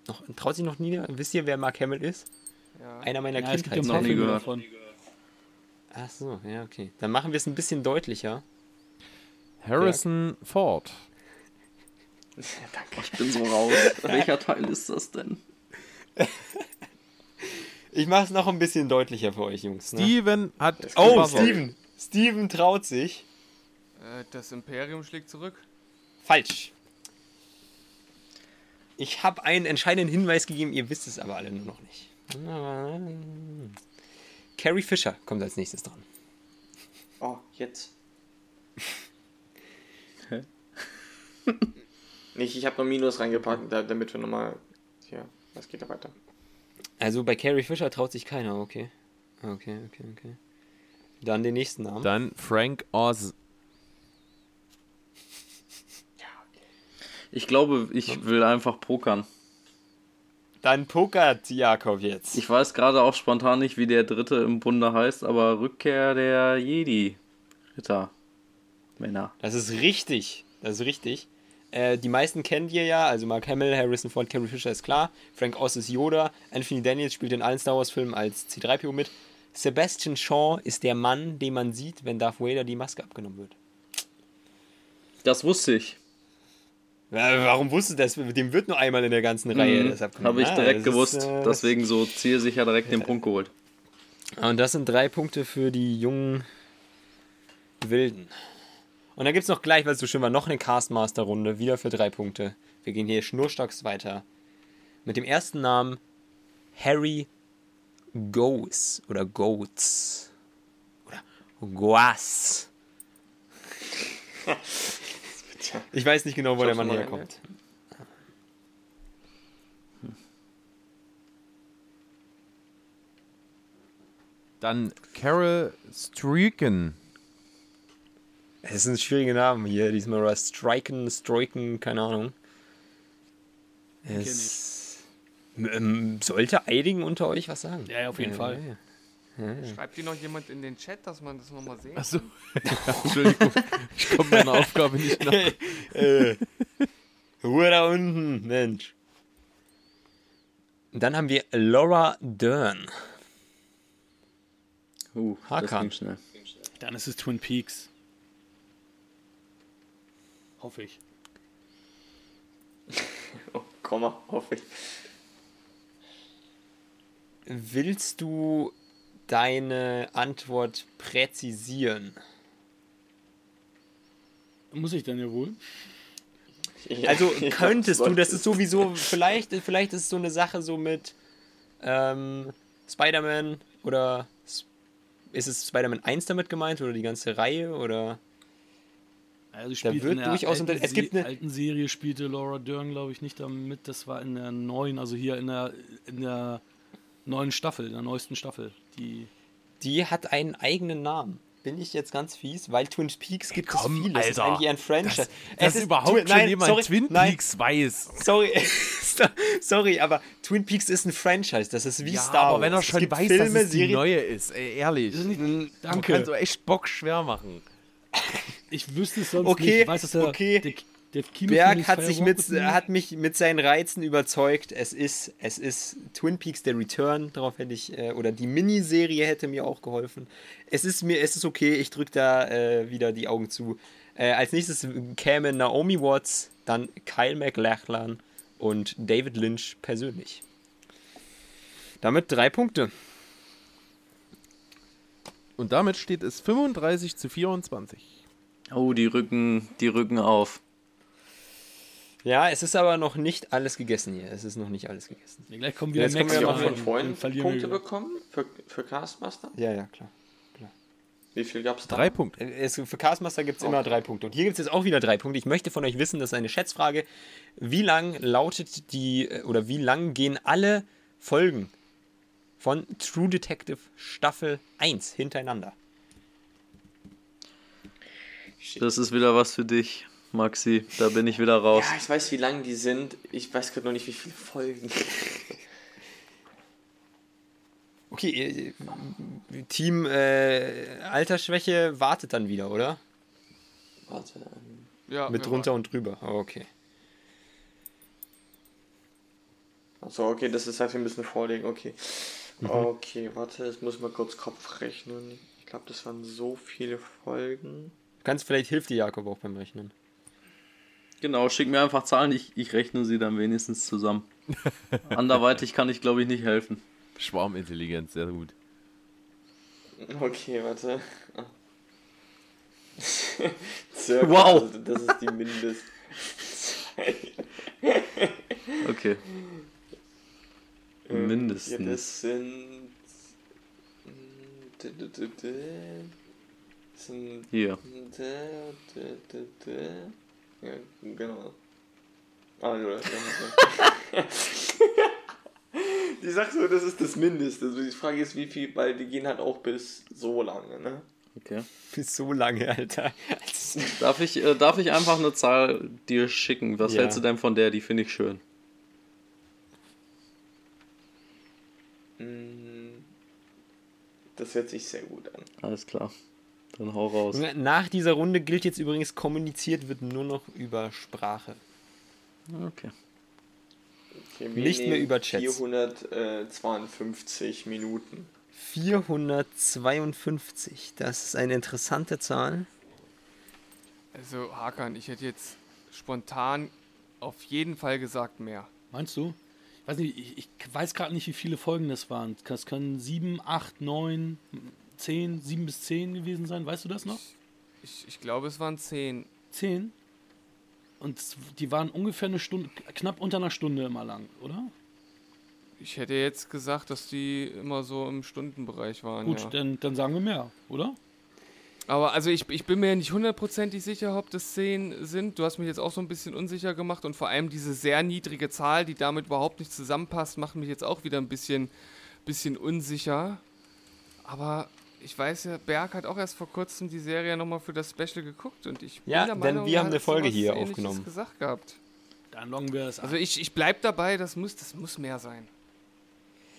Noch, traut sich noch nie, wisst ihr, wer Mark Hamill ist? Ja. Einer meiner Ja, Kindheits. paar nie gehört. davon. Ach so, ja, okay. Dann machen wir es ein bisschen deutlicher. Harrison Ford. Ich bin so raus. (laughs) Welcher Teil ist das denn? Ich mache es noch ein bisschen deutlicher für euch, Jungs. Ne? Steven hat. Oh. Steven. Steven traut sich. Äh, das Imperium schlägt zurück. Falsch. Ich habe einen entscheidenden Hinweis gegeben, ihr wisst es aber alle nur noch nicht. Carrie Fisher kommt als nächstes dran. Oh, jetzt. Hä? (laughs) Nicht, ich habe noch Minus reingepackt, da- damit wir nochmal. Ja, was geht da weiter? Also bei Carrie Fisher traut sich keiner, okay. Okay, okay, okay. Dann den nächsten Namen. Dann Frank Oz. Ich glaube, ich will einfach pokern. Dann pokert Jakob jetzt. Ich weiß gerade auch spontan nicht, wie der dritte im Bunde heißt, aber Rückkehr der Jedi-Ritter. Männer. Das ist richtig. Das ist richtig. Äh, die meisten kennt ihr ja, also Mark Hamill, Harrison Ford, Carrie Fisher ist klar. Frank Oz ist Yoda. Anthony Daniels spielt in allen Star Wars-Filmen als C3PO mit. Sebastian Shaw ist der Mann, den man sieht, wenn Darth Vader die Maske abgenommen wird. Das wusste ich. Ja, warum wusstest du das? Dem wird nur einmal in der ganzen Reihe Mhm, das abgenommen. Habe ich Ja, direkt das gewusst. Ist, äh, Deswegen so zielsicher direkt den Punkt geholt. Und das sind drei Punkte für die jungen Wilden. Und dann gibt es noch gleich, weil es so schön war, noch eine Castmaster-Runde, wieder für drei Punkte. Wir gehen hier schnurstracks weiter. Mit dem ersten Namen Harry Goes oder Goats. Oder Goas. (laughs) Ich weiß nicht genau, wo der Mann herkommt. Dann Carol Streaken. Es ist ein schwieriger Name hier, diesmal oder Striken, Stroiken, keine Ahnung. Es ähm, sollte einigen unter euch was sagen. Ja, ja, auf jeden Ja, Fall. ja, ja. Schreibt hier noch jemand in den Chat, dass man das nochmal sehen Achso. (laughs) Entschuldigung, ich komme meiner Aufgabe nicht nach. (laughs) äh, Ruhe da unten, Mensch. Dann haben wir Laura Dern. Uh, das Hakan. ging schnell. Dann ist es Twin Peaks. Hoffe ich. (laughs) Oh, Komma, hoffe ich. Willst du deine Antwort präzisieren? Muss ich dann ja wohl? Ja, Also (laughs) ja, könntest du, das ist sowieso, vielleicht, vielleicht ist es so eine Sache so mit ähm, Spider-Man oder ist es Spider-Man 1 damit gemeint oder die ganze Reihe oder Also spielt wird in der durchaus alten, es gibt eine- alten Serie spielte Laura Dern, glaube ich, nicht damit. Das war in der neuen, also hier in der, in der neuen Staffel, in der neuesten Staffel. Die die hat einen eigenen Namen. Bin ich jetzt ganz fies, weil Twin Peaks gibt komm, es viele. Es ist Alter. eigentlich ein Franchise. Dass Es ist überhaupt Twi- schon nein, jemand sorry, Twin nein, Peaks weiß. Sorry, (laughs) sorry, aber Twin Peaks ist ein Franchise. Das ist wie Ja, Star Wars. aber wenn er schon weiß, Filme, dass es die Serien- neue ist, ey, ehrlich. Man Danke. kann so echt Bock schwer machen. Ich wüsste es sonst Okay, nicht. Ich weiß, dass er okay. der, Der Berg hat, sich mit, hat mich mit seinen Reizen überzeugt. Es ist, es ist Twin Peaks der Return, darauf hätte ich, äh, oder die Miniserie hätte mir auch geholfen. Es ist mir, es ist okay, ich drücke da äh, wieder die Augen zu. Äh, als nächstes käme Naomi Watts, dann Kyle MacLachlan und David Lynch persönlich. Damit drei Punkte. Und damit steht es 35 zu 24. Oh, die rücken, die rücken auf. Ja, es ist aber noch nicht alles gegessen hier. Es ist noch nicht alles gegessen. Ja, gleich kommen wieder Jetzt kommen Max wir Hast du mal auch rein, von Freunden Punkte wir. bekommen für, für Castmaster? Ja, ja, klar. Wie viel gab es da? Drei Punkte. Es, für Castmaster gibt es immer drei Punkte. Und hier gibt es jetzt auch wieder drei Punkte. Ich möchte von euch wissen, das ist eine Schätzfrage. Wie lang lautet die, äh, oder wie lang gehen alle Folgen von True Detective Staffel 1 hintereinander? Das ist wieder was für dich, Maxi. Da bin ich wieder raus. Ja, ich weiß, wie lang die sind. Ich weiß gerade noch nicht, wie viele Folgen. (laughs) Okay, Team äh, Altersschwäche wartet dann wieder, oder? Warte. ähm, Ja, Mit drunter und drüber. Oh, okay. Achso, okay, das ist halt, wir müssen vorlegen, okay. Okay, warte, jetzt muss ich mal kurz Kopf rechnen. Ich glaube, das waren so viele Folgen. Du kannst vielleicht hilft dir Jakob auch beim Rechnen. Genau, schick mir einfach Zahlen, ich, ich rechne sie dann wenigstens zusammen. (laughs) Anderweitig kann ich, glaube ich, nicht helfen. Schwarmintelligenz, sehr gut. Okay, warte. (laughs) Circa, Wow. Also das ist die Mindest. (laughs) Okay. Ähm, Mindestens. Ja, das sind. Hier. Ja, genau. Ah, du, (laughs) Die sagt so, das ist das Mindeste. Also die Frage ist, wie viel, weil die gehen halt auch bis so lange, ne? Okay. Bis so lange, Alter. (laughs) Darf ich, äh, darf ich einfach eine Zahl dir schicken? Was Ja. hältst du denn von der? Die finde ich schön. Mm, Das hört sich sehr gut an. Alles klar. Dann hau raus. Nach dieser Runde gilt jetzt übrigens, kommuniziert wird nur noch über Sprache. Okay. Okay, Nicht mehr über Chats. 452 Minuten. 452. Das ist eine interessante Zahl. Also, Hakan, ich hätte jetzt spontan auf jeden Fall gesagt mehr. Meinst du? Ich weiß nicht, ich, ich weiß gerade nicht, wie viele Folgen das waren. Das können sieben, acht, neun, zehn, sieben bis zehn gewesen sein. Weißt du das noch? Ich, ich glaube, es waren zehn. Zehn? Und s- die waren ungefähr eine Stunde, knapp unter einer Stunde immer lang, oder? Ich hätte jetzt gesagt, dass die immer so im Stundenbereich waren. Gut, ja. dann, dann sagen wir mehr, oder? Aber also ich, ich bin mir nicht hundertprozentig sicher, ob das 10 sind. Du hast mich jetzt auch so ein bisschen unsicher gemacht und vor allem diese sehr niedrige Zahl, die damit überhaupt nicht zusammenpasst, macht mich jetzt auch wieder ein bisschen, bisschen unsicher. Aber ich weiß ja, Berg hat auch erst vor kurzem die Serie nochmal für das Special geguckt und ich bin Ja, der denn Meinung, wir er haben eine Folge hier aufgenommen. gesagt gehabt. Dann loggen wir das Also ich, ich bleib dabei, das muss, das muss mehr sein.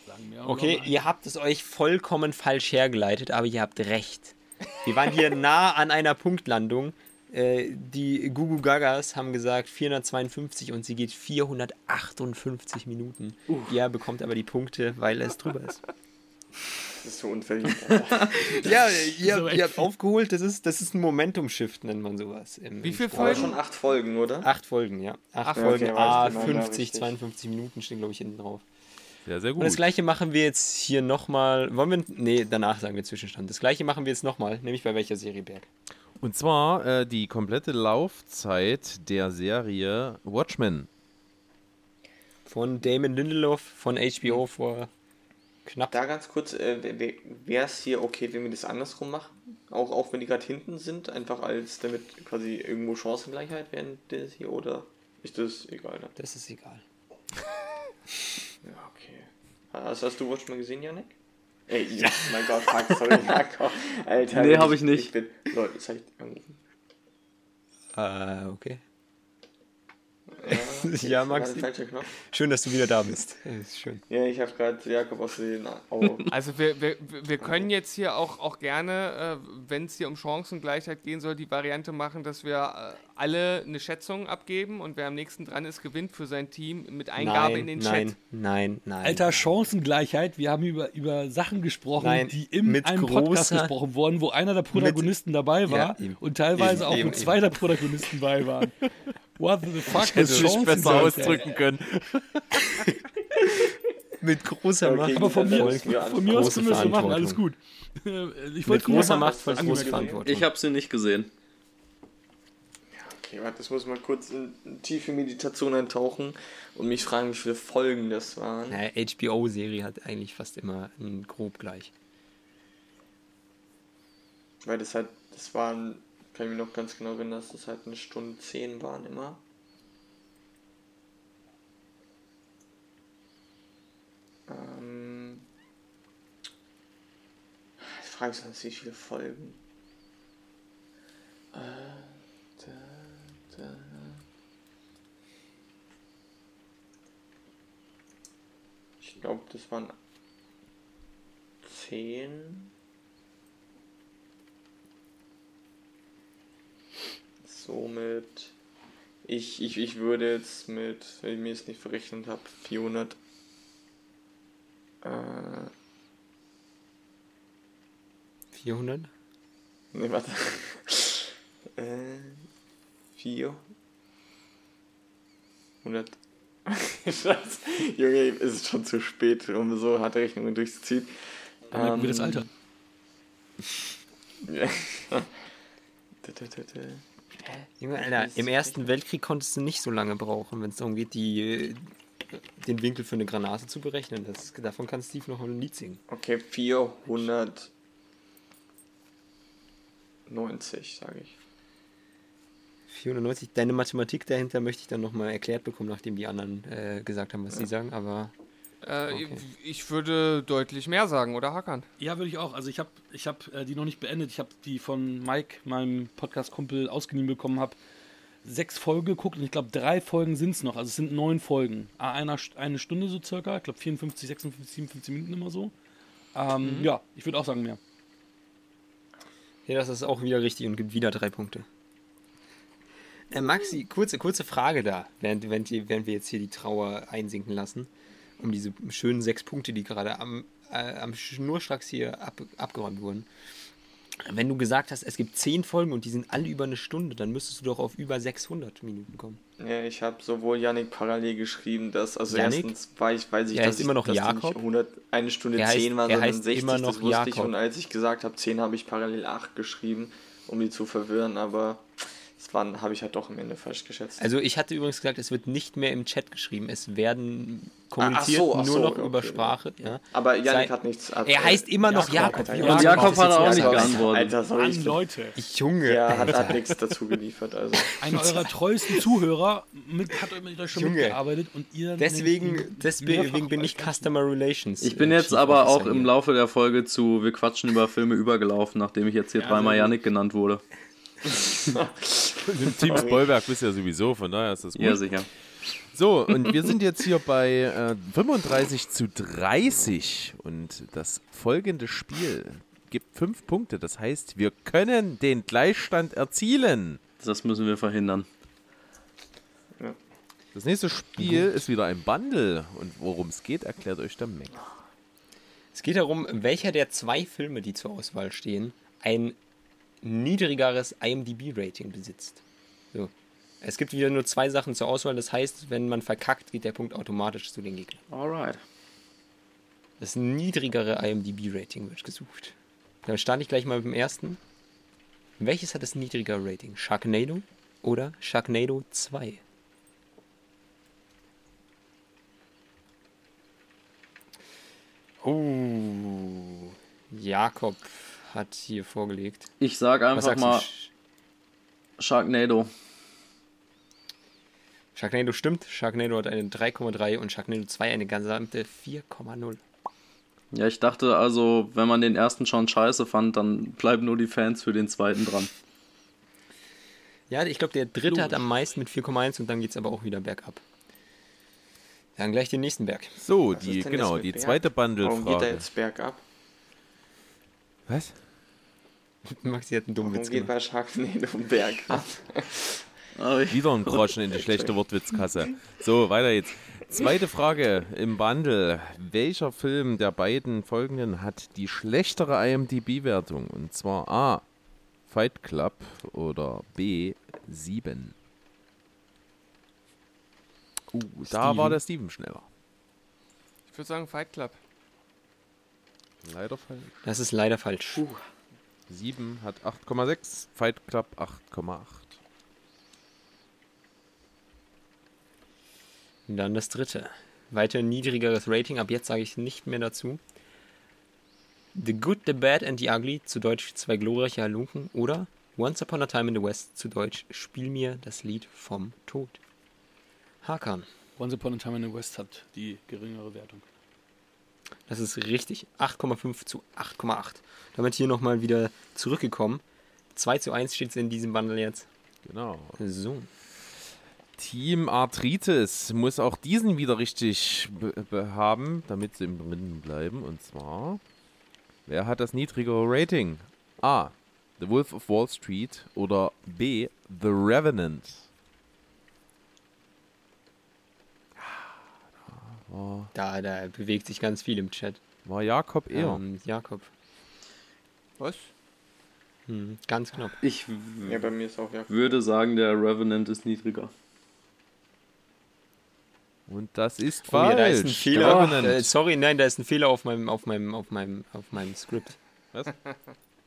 sagen wir, Okay, wir ihr habt es euch vollkommen falsch hergeleitet, aber ihr habt recht. Wir waren hier (laughs) nah an einer Punktlandung. Äh, die Gugu Gagas haben gesagt 452 und sie geht 458 Minuten. Ihr bekommt aber die Punkte, weil es drüber ist. (laughs) Das ist so unfair. (laughs) Ja, So ihr, echt. ihr habt aufgeholt, das ist, das ist ein Momentum-Shift, nennt man sowas. Im, Wie im viel Sport. Aber Folgen? schon acht Folgen, oder? Acht Folgen, ja. Acht Ach, Folgen, okay, ah, war ich genau da 50, richtig. 52 Minuten stehen, glaube ich, hinten drauf. Sehr, sehr Und das gut. gleiche machen wir jetzt hier nochmal. Wollen wir. Nee, danach sagen wir Zwischenstand. Das gleiche machen wir jetzt nochmal, nämlich bei welcher Serie Berg? Und zwar äh, die komplette Laufzeit der Serie Watchmen. Von Damon Lindelof von HBO vor knapp. Da ganz kurz, äh, wäre es hier okay, wenn wir das andersrum machen? Auch, auch wenn die gerade hinten sind, einfach als damit quasi irgendwo Chancengleichheit während das hier oder ist das egal? Ne? Das ist egal. (laughs) Ja, okay. Hast, hast du Watchmen gesehen, Janik? Ey, (laughs) ja. mein Gott, fuck, sorry, (laughs) Jakob. Alter. Nee, hab ich nicht. Ich bin, Leute, das hab ich angerufen. Äh, okay. Ja, Knopf? Schön, dass du wieder da bist. Ja, ist schön. Ja, ich habe gerade Jakob aus den Augen. Also wir, wir, wir können jetzt hier auch, auch gerne, äh, wenn es hier um Chancengleichheit gehen soll, die Variante machen, dass wir äh, alle eine Schätzung abgeben und wer am nächsten dran ist, gewinnt für sein Team mit Eingabe nein, in den nein, Chat. nein, nein. Alter, Chancengleichheit. Wir haben über, über Sachen gesprochen, Nein, die in mit einem Podcast großer- gesprochen wurden, wo einer der Protagonisten dabei war Ja, eben. und teilweise Eben, auch eben, nur zwei der Protagonisten bei waren. (laughs) What the fuck? Hätte ich besser Chancengleichheit? ausdrücken können. (laughs) Mit großer Okay, Macht. Aber von mir, wir von mir aus können wir es so machen, alles gut. Äh, Ich Mit großer Macht folgt große. Verantwortung. Ich habe sie nicht gesehen. Warte, das muss mal kurz in tiefe Meditation eintauchen und mich fragen, wie viele Folgen das waren. Naja, HBO-Serie hat eigentlich fast immer ein grob gleich. Weil das halt, das waren, kann ich mich noch ganz genau erinnern, dass das halt eine Stunde zehn waren immer. Ähm, ich frage mich sonst, wie viele Folgen. Äh, da. Ich glaube, das waren zehn. Somit, ich, ich, ich würde jetzt mit, wenn ich mir es nicht verrechnet habe, 400. Äh, 400? ne, warte. (laughs) äh, 400. (laughs) Scheiße. Junge, es ist schon zu spät, um so harte Rechnungen durchzuziehen. Dann merken wir das Alter. (laughs) Junge, Alter, im Ersten Weltkrieg konntest du nicht so lange brauchen, wenn es darum geht, die, äh, den Winkel für eine Granate zu berechnen. Das, davon kann Steve noch ein Lied singen. Okay, 490, sage ich. 490. Deine Mathematik dahinter möchte ich dann nochmal erklärt bekommen, nachdem die anderen äh, gesagt haben, was sie sagen. Aber Äh, Okay. Ich würde deutlich mehr sagen, oder Hakan? Ja, würde ich auch. Also ich habe ich hab, äh, die noch nicht beendet. Ich habe die von Mike, meinem Podcast-Kumpel, ausgeliehen bekommen, habe sechs Folgen geguckt und ich glaube, drei Folgen sind es noch. Also es sind neun Folgen. Ah, Einer, eine Stunde so circa. Ich glaube 54, 56, 57 Minuten immer so. Ähm, Ja, ich würde auch sagen mehr. ja, das ist auch wieder richtig und gibt wieder drei Punkte. Äh, Maxi, kurze, kurze Frage da, während, während, während wir jetzt hier die Trauer einsinken lassen. Um diese schönen sechs Punkte, die gerade am, äh, am Schnurstracks hier ab, abgeräumt wurden. Wenn du gesagt hast, es gibt zehn Folgen und die sind alle über eine Stunde, dann müsstest du doch auf über 600 Minuten kommen. Ja, ich habe sowohl Yannick parallel geschrieben, dass, also Yannick? erstens war ich, weiß ich, Er dass heißt ich, immer noch dass Jakob? nicht 100, eine Stunde Er heißt- 10 waren, er sondern heißt 60, immer noch das wusste ich. Jakob. Und als ich gesagt habe 10, habe ich parallel 8 geschrieben, um die zu verwirren, aber das habe ich halt doch am Ende falsch geschätzt. Also ich hatte übrigens gesagt, es wird nicht mehr im Chat geschrieben. Es werden kommuniziert ach so, ach nur so, noch okay, über. Sprache. Ja. aber Yannick Sei- hat nichts. Hat, Er heißt immer noch Jakob. Alter, wie ja. uns Jakob hat auch nicht Jakob. geantwortet. Alter, sorry. An Ich, Leute. Junge, ja, hat, hat nichts dazu geliefert. Also. Einer eurer treuesten Zuhörer mit, hat mit euch schon Junge. mitgearbeitet und ihr. Deswegen, deswegen bin ich Customer Relations. Ich bin äh, jetzt aber auch im. Laufe der Folge zu Wir quatschen über Filme übergelaufen, nachdem ich jetzt hier Ja, dreimal. Yannick genannt wurde. Im Team Spoilberg bist du ja sowieso, von daher ist das gut. Ja, sicher. So, und wir sind jetzt hier bei äh, 35 zu 30 und das folgende Spiel gibt fünf Punkte. Das heißt, wir können den Gleichstand erzielen. Das müssen wir verhindern. Das nächste Spiel ist wieder ein Bundle und worum es geht, erklärt euch der Mac. Es geht darum, welcher der zwei Filme, die zur Auswahl stehen, ein niedrigeres IMDb-Rating besitzt. So. Es gibt wieder nur zwei Sachen zur Auswahl. Das heißt, wenn man verkackt, geht der Punkt automatisch zu den Gegnern. Alright. Das niedrigere IMDb-Rating wird gesucht. Dann starte ich gleich mal mit dem ersten. Welches hat das niedrigere Rating? Sharknado oder Sharknado 2? Oh, Jakob hat hier vorgelegt. Ich sag einfach mal du? Sharknado. Sharknado stimmt. Sharknado hat eine 3,3 und Sharknado 2 eine gesamte 4,0. Ja, ich dachte also, wenn man den ersten schon scheiße fand, dann bleiben nur die Fans für den zweiten dran. Ja, ich glaube, der dritte hat am meisten mit 4,1 und dann geht es aber auch wieder bergab. Dann gleich den nächsten Berg. So, Was die, genau, die Berg? zweite Warum geht er Bundle-Frage. jetzt bergab? Was? (laughs) Maxi hat einen dummen Warum Witz geht gemacht. bei Sharknado bergab? (laughs) Aber ich, Wieder ein Groschen in die schlechte Wortwitzkasse. So, weiter jetzt. Zweite Frage im Bundle. Welcher Film der beiden folgenden hat die schlechtere IMDb-Wertung? Und zwar A. Fight Club oder B. 7. Uh, da war der Steven schneller. Ich würde sagen Fight Club. Leider falsch. Das ist leider falsch. 7 hat 8,6, Fight Club 8,8. Und dann das dritte. Weiter niedrigeres Rating, ab jetzt sage ich nicht mehr dazu. The Good, The Bad and The Ugly, zu Deutsch Zwei glorreiche Halunken oder Once Upon a Time in the West, zu Deutsch Spiel mir das Lied vom Tod. Hakan, Once Upon a Time in the West hat die geringere Wertung. Das ist richtig. 8,5 zu 8,8. Damit hier nochmal wieder zurückgekommen. 2 zu 1 steht es in diesem Bundle jetzt. Genau. So. Team Arthritis muss auch diesen wieder richtig be- be- haben, damit sie im Rennen bleiben. Und zwar, wer hat das niedrigere Rating? A. The Wolf of Wall Street oder B. The Revenant. War, Da, da bewegt sich ganz viel im Chat. war Jakob eher. Ähm, Jakob. Was? Hm, ganz knapp. ich Ja, bei mir ist auch ja. würde sagen, der Revenant ist niedriger. Und das ist Oh, falsch. ja, da ist ein Fehler. Äh, sorry, nein, da ist ein Fehler auf meinem, auf meinem, auf meinem, auf meinem Skript. Was? (laughs)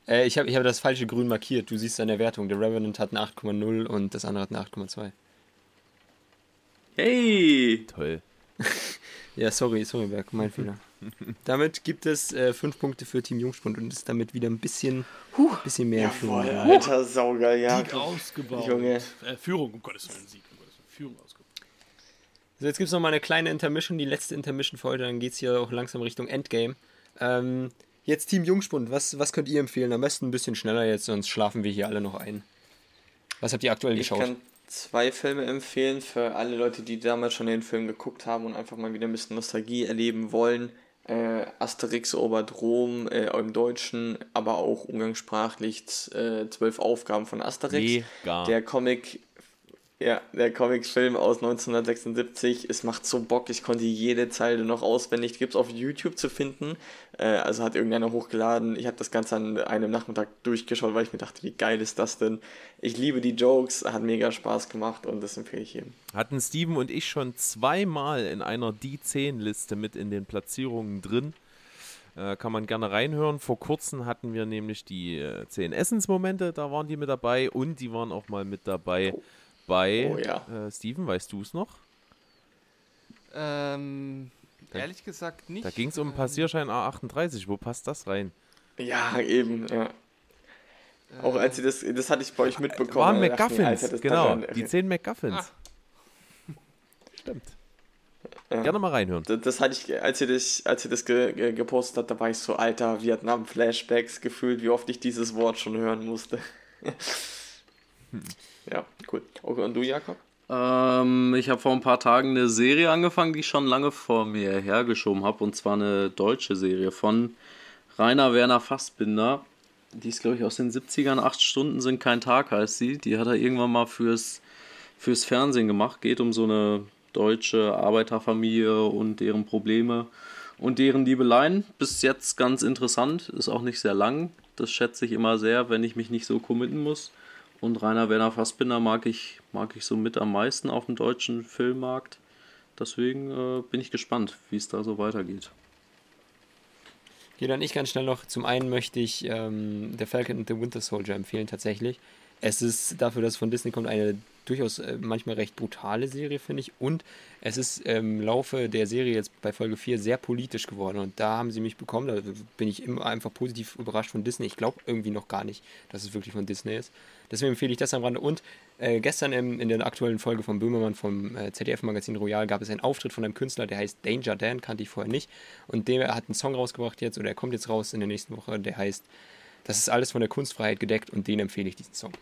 Äh, ich habe ich hab das falsche Grün markiert. Du siehst an der Wertung. Der Revenant hat eine 8,0 und das andere hat eine 8,2. Hey! Toll. (laughs) Ja, sorry, sorry, Berg, mein Fehler. (laughs) damit gibt es äh, fünf Punkte für Team Jungspund und ist damit wieder ein bisschen, bisschen mehr in Führung. Jawohl, alter Saugeil, ja. Sieg ausgebaut. Junge. Äh, Führung, um Gottes Willen, Sieg. Um Gottes Willen. Führung ausgebaut. So, jetzt gibt es noch mal eine kleine Intermission, die letzte Intermission-Folge, dann geht es hier auch langsam Richtung Endgame. Ähm, jetzt Team Jungspund, was, was könnt ihr empfehlen? Am besten ein bisschen schneller jetzt, sonst schlafen wir hier alle noch ein. Was habt ihr aktuell Ich geschaut? kann zwei Filme empfehlen für alle Leute, die damals schon den Film geguckt haben und einfach mal wieder ein bisschen Nostalgie erleben wollen. Äh, Asterix erobert Rom äh, im Deutschen, aber auch umgangssprachlich äh, zwölf Aufgaben von Asterix. Mega. Der Comic, ja, der Comicfilm aus 1976. Es macht so Bock, ich konnte jede Zeile noch auswendig. Gibt es auf YouTube zu finden. Äh, also hat irgendeiner hochgeladen. Ich habe das Ganze an einem Nachmittag durchgeschaut, weil ich mir dachte, wie geil ist das denn? Ich liebe die Jokes, hat mega Spaß gemacht und das empfehle ich jedem. Hatten Steven und ich schon zweimal in einer Die 10 Liste mit in den Platzierungen drin. Äh, kann man gerne reinhören. Vor kurzem hatten wir nämlich die äh, 10 Essensmomente, da waren die mit dabei und die waren auch mal mit dabei bei Oh ja. äh, Steven, weißt du es noch? Ähm, ehrlich gesagt nicht. Da ging es um Ähm, Passierschein A38. Wo passt das rein? Ja, eben, ja. Auch als sie das, das hatte ich bei euch mitbekommen. Waren ich mir, McGuffins, Alter, genau. Die 10 McGuffins. Ah. Stimmt. Ja. Gerne mal reinhören. Das, das hatte ich, als ihr das, als ihr das ge, ge, gepostet habt, da war ich so, alter, Vietnam-Flashbacks gefühlt, wie oft ich dieses Wort schon hören musste. Ja, cool. Und du, Jakob? Ähm, ich habe vor ein paar Tagen eine Serie angefangen, die ich schon lange vor mir hergeschoben habe. Und zwar eine deutsche Serie von Rainer Werner Fassbinder. Die ist, glaube ich, aus den 70ern. Acht Stunden sind kein Tag, heißt sie. Die hat er irgendwann mal fürs, fürs Fernsehen gemacht. Geht um so eine deutsche Arbeiterfamilie und deren Probleme und deren Liebeleien. Bis jetzt ganz interessant. Ist auch nicht sehr lang. Das schätze ich immer sehr, wenn ich mich nicht so committen muss. Und Rainer Werner Fassbinder mag ich, mag ich so mit am meisten auf dem deutschen Filmmarkt. Deswegen äh, bin ich gespannt, wie es da so weitergeht. Okay, dann ich ganz schnell noch. Zum einen möchte ich ähm, The Falcon and the Winter Soldier empfehlen, tatsächlich. Es ist dafür, dass es von Disney kommt, eine durchaus äh, manchmal recht brutale Serie, finde ich. Und es ist im Laufe der Serie jetzt bei Folge 4 sehr politisch geworden. Und da haben sie mich bekommen. Da bin ich immer einfach positiv überrascht von Disney. Ich glaube irgendwie noch gar nicht, dass es wirklich von Disney ist. Deswegen empfehle ich das am Rande. Und äh, gestern im, in der aktuellen Folge von Böhmermann vom äh, ZDF-Magazin Royal gab es einen Auftritt von einem Künstler, der heißt Danger Dan, kannte ich vorher nicht. Und der hat einen Song rausgebracht jetzt, oder er kommt jetzt raus in der nächsten Woche, der heißt Das ist alles von der Kunstfreiheit gedeckt und den empfehle ich, diesen Song.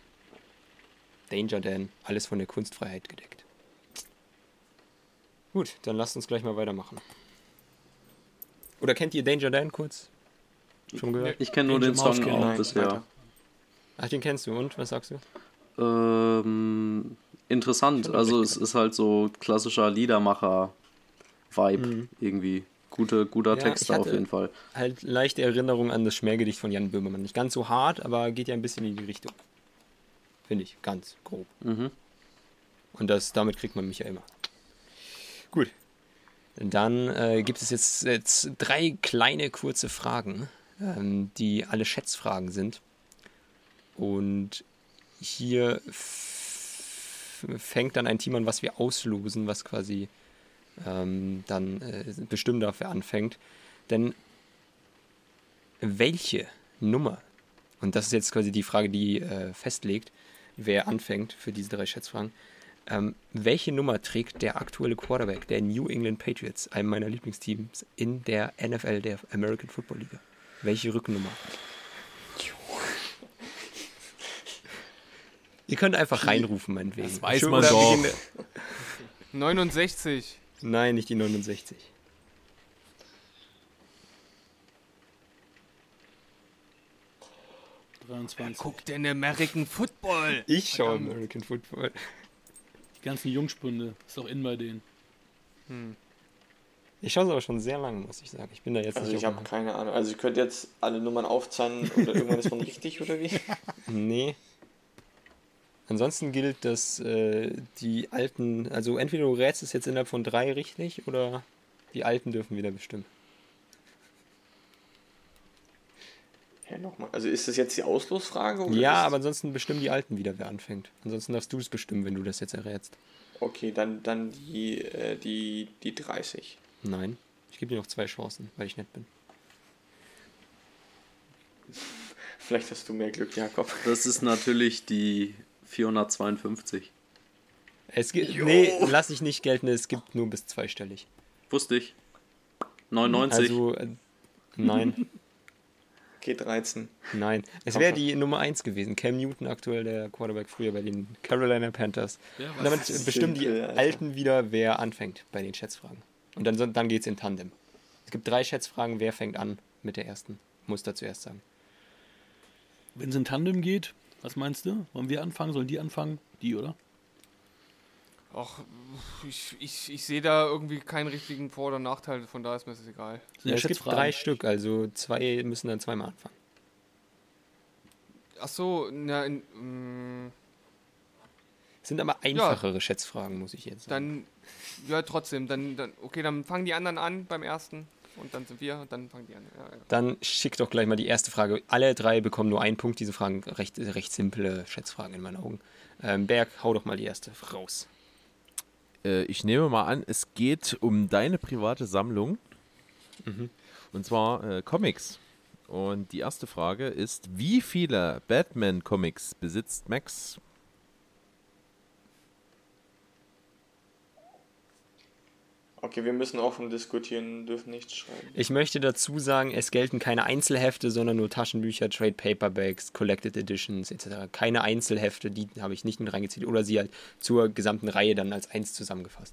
Danger Dan, alles von der Kunstfreiheit gedeckt. Gut, dann lasst uns gleich mal weitermachen. Oder kennt ihr Danger Dan kurz? Schon gehört? Ich kenne nur den Mouse Song kenn auch ich. bisher. Ach, den kennst du und was sagst du? Ähm, interessant. Also es ist halt so klassischer Liedermacher-Vibe irgendwie. Gute, guter Ja, Text auf jeden Fall. Halt leichte Erinnerung an das Schmähgedicht von Jan Böhmermann. Nicht ganz so hart, aber geht ja ein bisschen in die Richtung. Finde ich, ganz grob. Mhm. Und das, damit kriegt man mich ja immer. Gut. Dann äh, gibt es jetzt, jetzt drei kleine kurze Fragen, ähm, die alle Schätzfragen sind. Und hier fängt dann ein Team an, was wir auslosen, was quasi ähm, dann äh, bestimmt darf, wer anfängt. Denn welche Nummer, und das ist jetzt quasi die Frage, die äh, festlegt, wer anfängt für diese drei Schätzfragen, ähm, welche Nummer trägt der aktuelle Quarterback der New England Patriots, einem meiner Lieblingsteams in der NFL, der American Football Liga? Welche Rückennummer? (laughs) Ihr könnt einfach reinrufen, meinetwegen. Das weiß Schon- man doch. wir gehen- 69. Nein, nicht die 69. Ja, 23. Guck denn American Football. Ich schaue American Football. Die ganzen Jungspunde. Ist doch in bei denen. Ich schaue es aber schon sehr lange, muss ich sagen. Ich bin da jetzt Also nicht ich auf habe keine Ahnung. Also ich könnte jetzt alle Nummern aufzahlen oder irgendwann ist man (laughs) richtig oder wie? Nee. Ansonsten gilt, dass äh, die alten, also entweder du rätst es jetzt innerhalb von drei richtig oder die alten dürfen wieder bestimmen. Ja, nochmal. Also ist das jetzt die Auslosfrage? Oder Ja, aber ansonsten bestimmen die alten wieder, wer anfängt. Ansonsten darfst du es bestimmen, wenn du das jetzt errätst. Okay, dann, dann die, äh, die, die 30. Nein. Ich gebe dir noch zwei Chancen, weil ich nett bin. Vielleicht hast du mehr Glück, Jakob. Das ist natürlich die 452. Es gibt. Nee, lass ich nicht gelten, es gibt nur bis zweistellig. Wusste ich. 99. Also, äh, nein, (laughs) G13. nein. Es wäre die Nummer 1 gewesen. Cam Newton, aktuell der Quarterback früher bei den Carolina Panthers. Und damit bestimmen die Alter. Alten wieder, wer anfängt bei den Schätzfragen. Und dann, dann geht es in Tandem. Es gibt drei Schätzfragen, wer fängt an mit der ersten? Muss da zuerst sagen. Wenn es in Tandem geht, was meinst du? Wollen wir anfangen? Sollen die anfangen? Die, oder? Ach, ich, ich, ich sehe da irgendwie keinen richtigen Vor- oder Nachteil, von daher ist mir das egal. Ja es gibt drei Stück, also zwei müssen dann zweimal anfangen. Ach so, na, in, mm, sind aber einfachere Schätzfragen, muss ich jetzt sagen. dann, ja, trotzdem, dann, dann, okay, dann fangen die anderen an beim ersten und dann sind wir und dann fangen die an. Ja, ja. Dann schick doch gleich mal die erste Frage. Alle drei bekommen nur einen Punkt. Diese Fragen recht, recht simple Schätzfragen in meinen Augen. Ähm, Berg, hau doch mal die erste raus. Äh, ich nehme mal an, es geht um deine private Sammlung. Und zwar äh, Comics. Und die erste Frage ist, wie viele Batman-Comics besitzt Max? Okay, wir müssen offen diskutieren, dürfen nichts schreiben. Ich möchte dazu sagen, es gelten keine Einzelhefte, sondern nur Taschenbücher, Trade Paperbacks, Collected Editions etc. Keine Einzelhefte, die habe ich nicht mit reingezählt. Oder sie halt zur gesamten Reihe dann als eins zusammengefasst.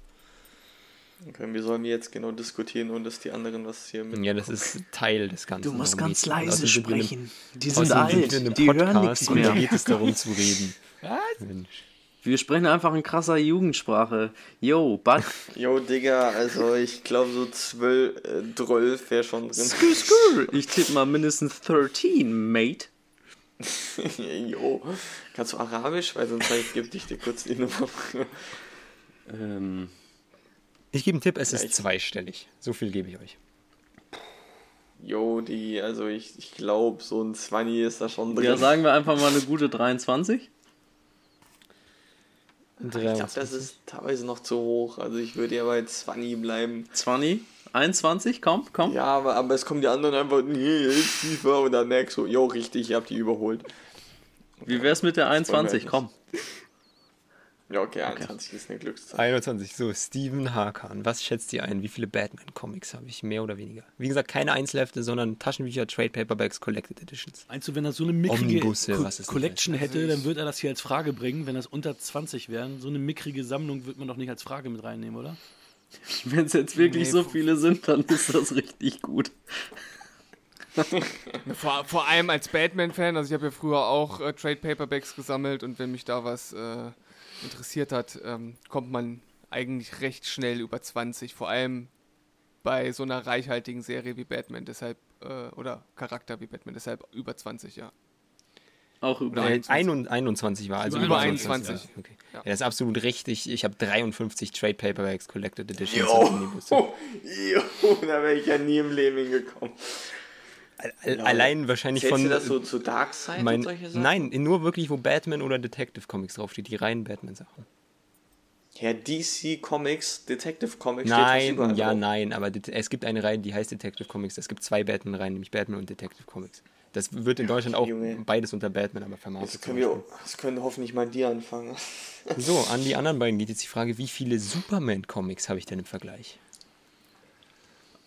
Okay, wir sollen jetzt genau diskutieren und dass die anderen was hier mit. Ja, das ist Teil des Ganzen. Du musst ganz leise einem- sprechen. Die sind alt. Die hören nichts und da mehr. geht es darum zu reden. (laughs) Mensch. Wir sprechen einfach in krasser Jugendsprache. Yo, Bud. Jo, (laughs) Digga, also ich glaube so 12, äh, 12 wäre schon drin. Skur, skur. Ich tippe mal mindestens 13, mate. (laughs) jo. Kannst du Arabisch? Weil sonst gebe ich dir kurz die Nummer. Ähm, Ich gebe einen Tipp, es ist ich- zweistellig. So viel gebe ich euch. Jo, die, also ich, ich glaube, so ein 20 ist da schon drin. ja, sagen wir einfach mal eine gute 23. ich glaube, das ist teilweise noch zu hoch. Also ich würde ja bei 20 bleiben. 20? 21? Komm, komm. Ja, aber, aber es kommen die anderen einfach, nee, ist tiefer und dann merkst du, jo, richtig, ich habe die überholt. Wie wär's mit der wollen wir 21? nicht. Komm. Ja, okay, 21 ist eine Glückszahl. 21. So, Steven Hakan. Was schätzt ihr ein? Wie viele Batman-Comics habe ich? Mehr oder weniger? Wie gesagt, keine Einzelhefte, sondern Taschenbücher, Trade Paperbacks, Collected Editions. Meinst du, wenn er so eine mickrige Omnibusse, Co Collection heißt. hätte, Also dann würde er das hier als Frage bringen. Wenn das unter 20 wären, so eine mickrige Sammlung würde man doch nicht als Frage mit reinnehmen, oder? (laughs) Wenn es jetzt wirklich Nee, so viele sind, dann ist das richtig gut. (laughs) Vor, vor allem als Batman-Fan, also ich habe ja früher auch äh, Trade Paperbacks gesammelt und wenn mich da was äh, interessiert hat, ähm, kommt man eigentlich recht schnell über 20, vor allem bei so einer reichhaltigen Serie wie Batman, deshalb, äh, oder Charakter wie Batman, deshalb über 20, ja. Auch über Oder Äh, 21. 21 21 war, also Über über 21, 21. Okay. Ja. Ja, das ist absolut richtig. Ich habe 53 Trade Paperbacks, Collected Editions Jo, (laughs) jo, da wäre ich ja nie im Leben hingekommen. Al- Allein wahrscheinlich Zählst von du das so zu Darkseid mein, und solche Sachen? Nein, nur wirklich, wo Batman oder Detective Comics draufsteht, die reinen Batman-Sachen. Ja, DC Comics, Detective Comics steht Nein, überall ja, drauf. nein, aber es gibt eine Reihe, die heißt Detective Comics. Es gibt zwei Batman-Reihen, nämlich Batman und Detective Comics. Das wird in Deutschland auch Junge. beides unter Batman, aber vermarktet. Das können, wir, das können hoffentlich mal die anfangen. So, an die (laughs) anderen beiden geht jetzt die Frage, wie viele Superman-Comics habe ich denn im Vergleich?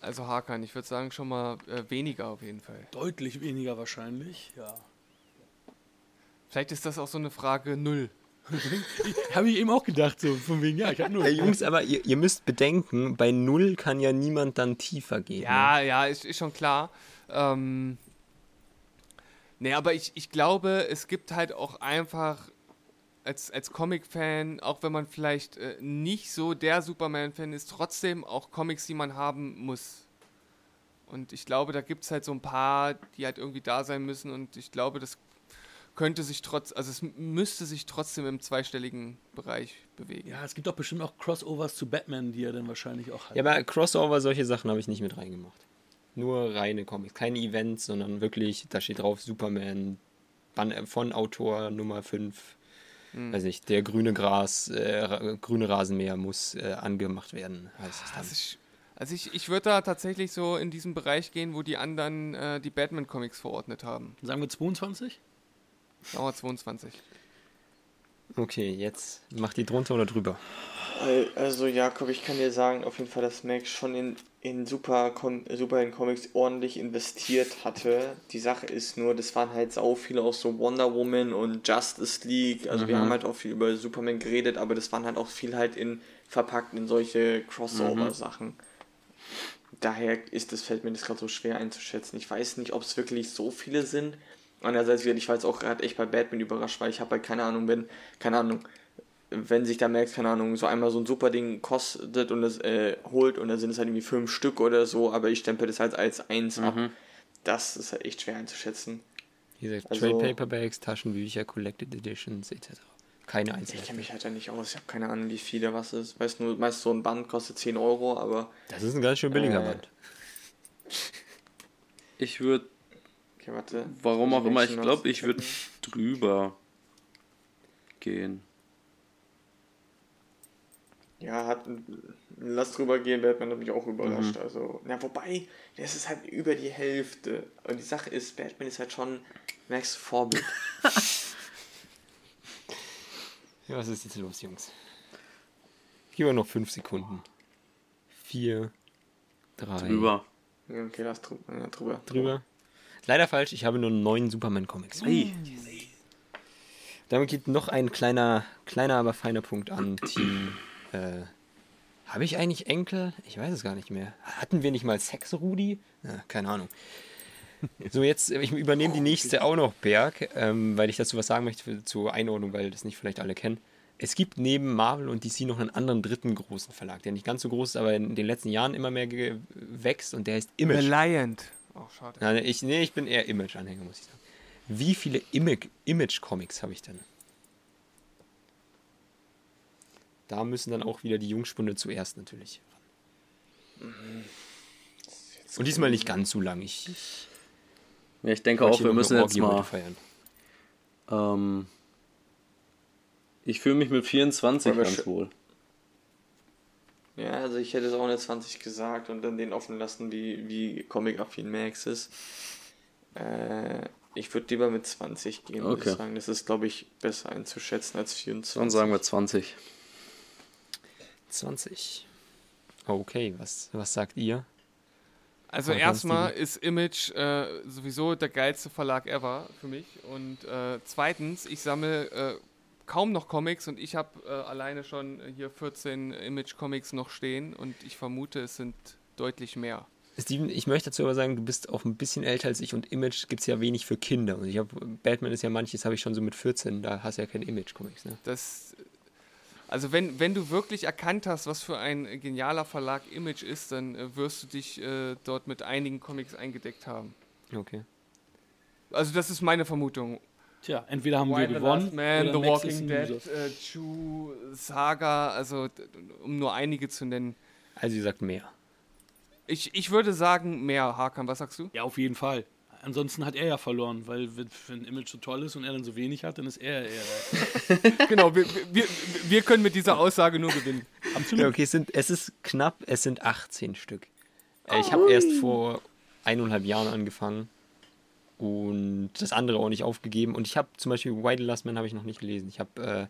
Also Hakan, ich würde sagen schon mal äh, weniger auf jeden Fall. Deutlich weniger wahrscheinlich, ja. Vielleicht ist das auch so eine Frage null. (laughs) Habe ich eben auch gedacht, so von wegen, ja, ich habe nur. Hey, Jungs, aber ihr, ihr müsst bedenken, bei Null kann ja niemand dann tiefer gehen. ne? Ja, ja, ist, ist schon klar. Ähm, nee, aber ich, ich glaube, es gibt halt auch einfach als, als Comic-Fan, auch wenn man vielleicht äh, nicht so der Superman-Fan ist, trotzdem auch Comics, die man haben muss. Und ich glaube, da gibt es halt so ein paar, die halt irgendwie da sein müssen. Und ich glaube, das könnte sich trotz, also es müsste sich trotzdem im zweistelligen Bereich bewegen. Ja, es gibt doch bestimmt auch Crossovers zu Batman, die er dann wahrscheinlich auch hat. Ja, aber Crossover, solche Sachen habe ich nicht mit reingemacht. Nur reine Comics. Keine Events, sondern wirklich, da steht drauf Superman von Autor Nummer 5. Hm. Weiß nicht, der grüne Gras, äh, grüne Rasenmäher muss äh, angemacht werden, heißt es dann. Also ich, also ich, ich würde da tatsächlich so in diesen Bereich gehen, wo die anderen äh, die Batman-Comics verordnet haben. Sagen wir 22? Sagen wir 22. Okay, jetzt macht die drunter oder drüber. Al- Also Jakob, ich kann dir sagen, auf jeden Fall, dass Max schon in, in Super Superhelden Comics ordentlich investiert hatte. Die Sache ist nur, das waren halt sau viele auch so Wonder Woman und Justice League. Also wir haben halt auch viel über Superman geredet, aber das waren halt auch viel halt in verpackt in solche Crossover-Sachen. Daher ist es, fällt mir das gerade so schwer einzuschätzen. Ich weiß nicht, ob es wirklich so viele sind. Andererseits, wie gesagt, ich war jetzt auch gerade echt bei Batman überrascht, weil ich habe halt keine Ahnung, wenn, keine Ahnung, wenn sich da merkt, keine Ahnung, so einmal so ein super Ding kostet und das äh, holt und dann sind es halt irgendwie fünf Stück oder so, aber ich stempel das halt als eins ab. Das ist halt echt schwer einzuschätzen. Wie gesagt, Also- Trade Paperbacks, Taschenbücher, Collected Editions etc. Keine Ich Einzelheiten. kenne mich halt da nicht aus, ich habe keine Ahnung, wie viele was ist. Weiß nur, meist so ein Band kostet 10 Euro, aber Das ist ein ganz schön billiger Äh, Band. (laughs) Ich würde, okay, warte. warum auch immer, ich glaube, ich (laughs) würde drüber gehen. Ja, hat, lass drüber gehen, Batman hat mich auch überrascht. Also, na, wobei, das ist halt über die Hälfte. Und die Sache ist, Batman ist halt schon Max Vorbild. (laughs) Ja, was ist jetzt los, Jungs? Gib mir noch fünf Sekunden. Vier, drei. Drüber. Ja, okay, lass drüber. Ja, drüber. Drüber. Leider falsch, ich habe nur neun Superman-Comics. Hey. Damit geht noch ein kleiner, kleiner, aber feiner Punkt an (clears throat) Team. Äh, habe ich eigentlich Enkel? Ich weiß es gar nicht mehr. Hatten wir nicht mal Sex, Rudi? Ja, keine Ahnung. (laughs) So, jetzt, ich übernehme die nächste auch noch, Berg, ähm, weil ich dazu was sagen möchte zur Einordnung, weil das nicht vielleicht alle kennen. Es gibt neben Marvel und DC noch einen anderen dritten großen Verlag, der nicht ganz so groß ist, aber in den letzten Jahren immer mehr wächst und der heißt Image. Reliant. Oh, schade. Nein, ich, nee, ich bin eher Image-Anhänger, muss ich sagen. Wie viele Image- Image-Comics habe ich denn? Da müssen dann auch wieder die Jungspunde zuerst natürlich ran. Und diesmal nicht ganz so lang. Ich, ich Ja, ich denke auch, wir müssen jetzt mal. feiern. Ähm, ich fühle mich mit 24 Wollen wir ganz wohl. Ja, also ich hätte es auch eine 20 gesagt und dann den offen lassen, wie, wie Comic-affin Max ist. Äh, Ich würde lieber mit 20 gehen, würde Okay. ich sagen. Das ist, glaube ich, besser einzuschätzen als 24. Dann sagen wir 20. 20. Okay, was, was sagt ihr? Also erstmal ist Image äh, sowieso der geilste Verlag ever für mich. Und äh, zweitens, ich sammle äh, kaum noch Comics und ich habe äh, alleine schon hier 14 Image-Comics noch stehen und ich vermute, es sind deutlich mehr. Steven, ich möchte dazu aber sagen, du bist auch ein bisschen älter als ich und Image gibt es ja wenig für Kinder. Und ich habe, Batman ist ja manches, habe ich schon so mit 14, da hast du ja kein Image-Comics, ne? Das, also wenn, wenn du wirklich erkannt hast, was für ein genialer Verlag Image ist, dann äh, wirst du dich äh, dort mit einigen Comics eingedeckt haben. Okay. Also das ist meine Vermutung. Tja, entweder haben wir Why the gewonnen Last Man, oder The Walking Dead, äh, Chew, Saga, also um nur einige zu nennen. Also ihr sagt mehr. Ich, ich würde sagen mehr, Hakan, was sagst du? Ja, auf jeden Fall. Ansonsten hat er ja verloren, weil wenn ein Image so toll ist und er dann so wenig hat, dann ist er eher. (laughs) genau, wir, wir, wir können mit dieser Aussage nur gewinnen. Absolut. Ja, okay, es, sind, es ist knapp, es sind 18 Stück. Äh, Ich habe erst vor eineinhalb Jahren angefangen und das andere auch nicht aufgegeben. Und ich habe zum Beispiel Why the Last Man habe ich noch nicht gelesen. Ich habe äh,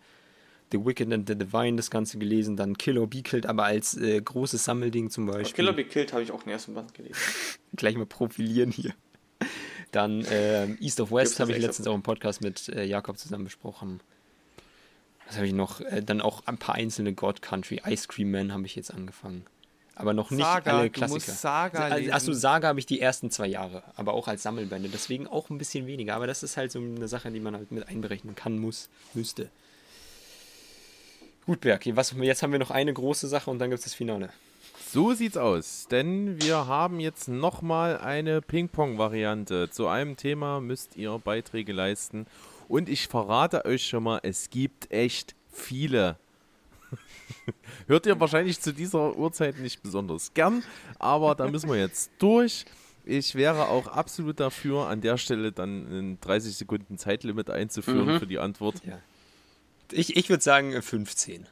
The Wicked and the Divine das Ganze gelesen, dann Kill or Be Killed, aber als äh, großes Sammelding zum Beispiel. Killer Be Killed habe ich auch den ersten Band gelesen. (laughs) Gleich mal profilieren hier. Dann ähm, East of West habe ich letztens auch im Podcast mit äh, Jakob zusammen besprochen. Was habe ich noch? Äh, dann auch ein paar einzelne God Country. Ice Cream Man habe ich jetzt angefangen. Aber noch nicht Saga, alle du Klassiker. musst Saga Also, achso, lesen. Saga habe ich die ersten zwei Jahre, aber auch als Sammelbände. Deswegen auch ein bisschen weniger. Aber das ist halt so eine Sache, die man halt mit einberechnen kann, muss, müsste. Gut, Berg, was, jetzt haben wir noch eine große Sache und dann gibt es das Finale. So sieht's aus, denn wir haben jetzt nochmal eine Ping-Pong-Variante. Zu einem Thema müsst ihr Beiträge leisten. Und ich verrate euch schon mal, es gibt echt viele. (laughs) Hört ihr wahrscheinlich zu dieser Uhrzeit nicht besonders gern, aber da müssen wir jetzt durch. Ich wäre auch absolut dafür, an der Stelle dann ein 30 Sekunden Zeitlimit einzuführen für die Antwort. Ja. Ich, ich würde sagen äh, 15.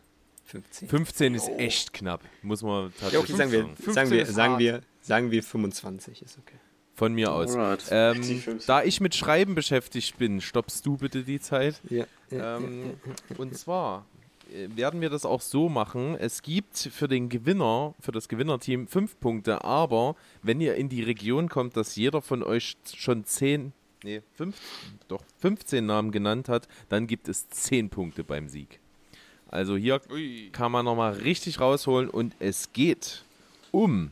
15. 15 ist echt knapp, muss man Ja, tatsächlich okay, sagen wir, sagen. 15 sagen wir, ist sagen wir, sagen wir 25 ist okay. Von mir aus. Ähm, 50. da ich mit Schreiben beschäftigt bin, stoppst du bitte die Zeit. Ja, Ähm, und zwar äh, werden wir das auch so machen. Es gibt für den Gewinner, für das Gewinnerteam fünf Punkte, aber wenn ihr in die Region kommt, dass jeder von euch schon zehn, nee, fünf, doch 15 Namen genannt hat, dann gibt es zehn Punkte beim Sieg. Also hier Ui. kann man nochmal richtig rausholen und es geht um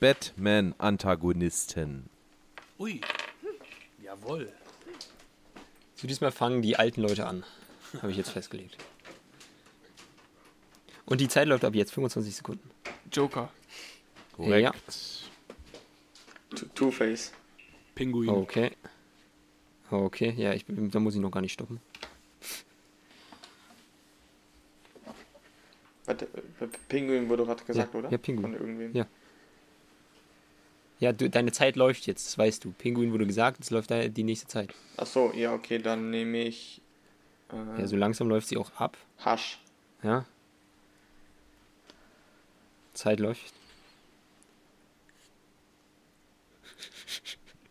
Batman-Antagonisten. Ui. Jawohl. So diesmal fangen die alten Leute an. Habe ich jetzt festgelegt. Und die Zeit läuft ab jetzt 25 Sekunden. Joker. Korrekt. Ja. Two- Two-Face. Pinguin. Okay. Okay, ja, ich, da muss ich noch gar nicht stoppen. Warte, äh, Pinguin wurde gerade gesagt, Ja, oder? ja, Pinguin. Von irgendwem. Ja. Ja, du, deine Zeit läuft jetzt, das weißt du. Pinguin wurde gesagt, es läuft die nächste Zeit. Achso, ja, okay, dann nehme ich äh, Ja, so langsam läuft sie auch ab. Hasch. Ja. Zeit läuft.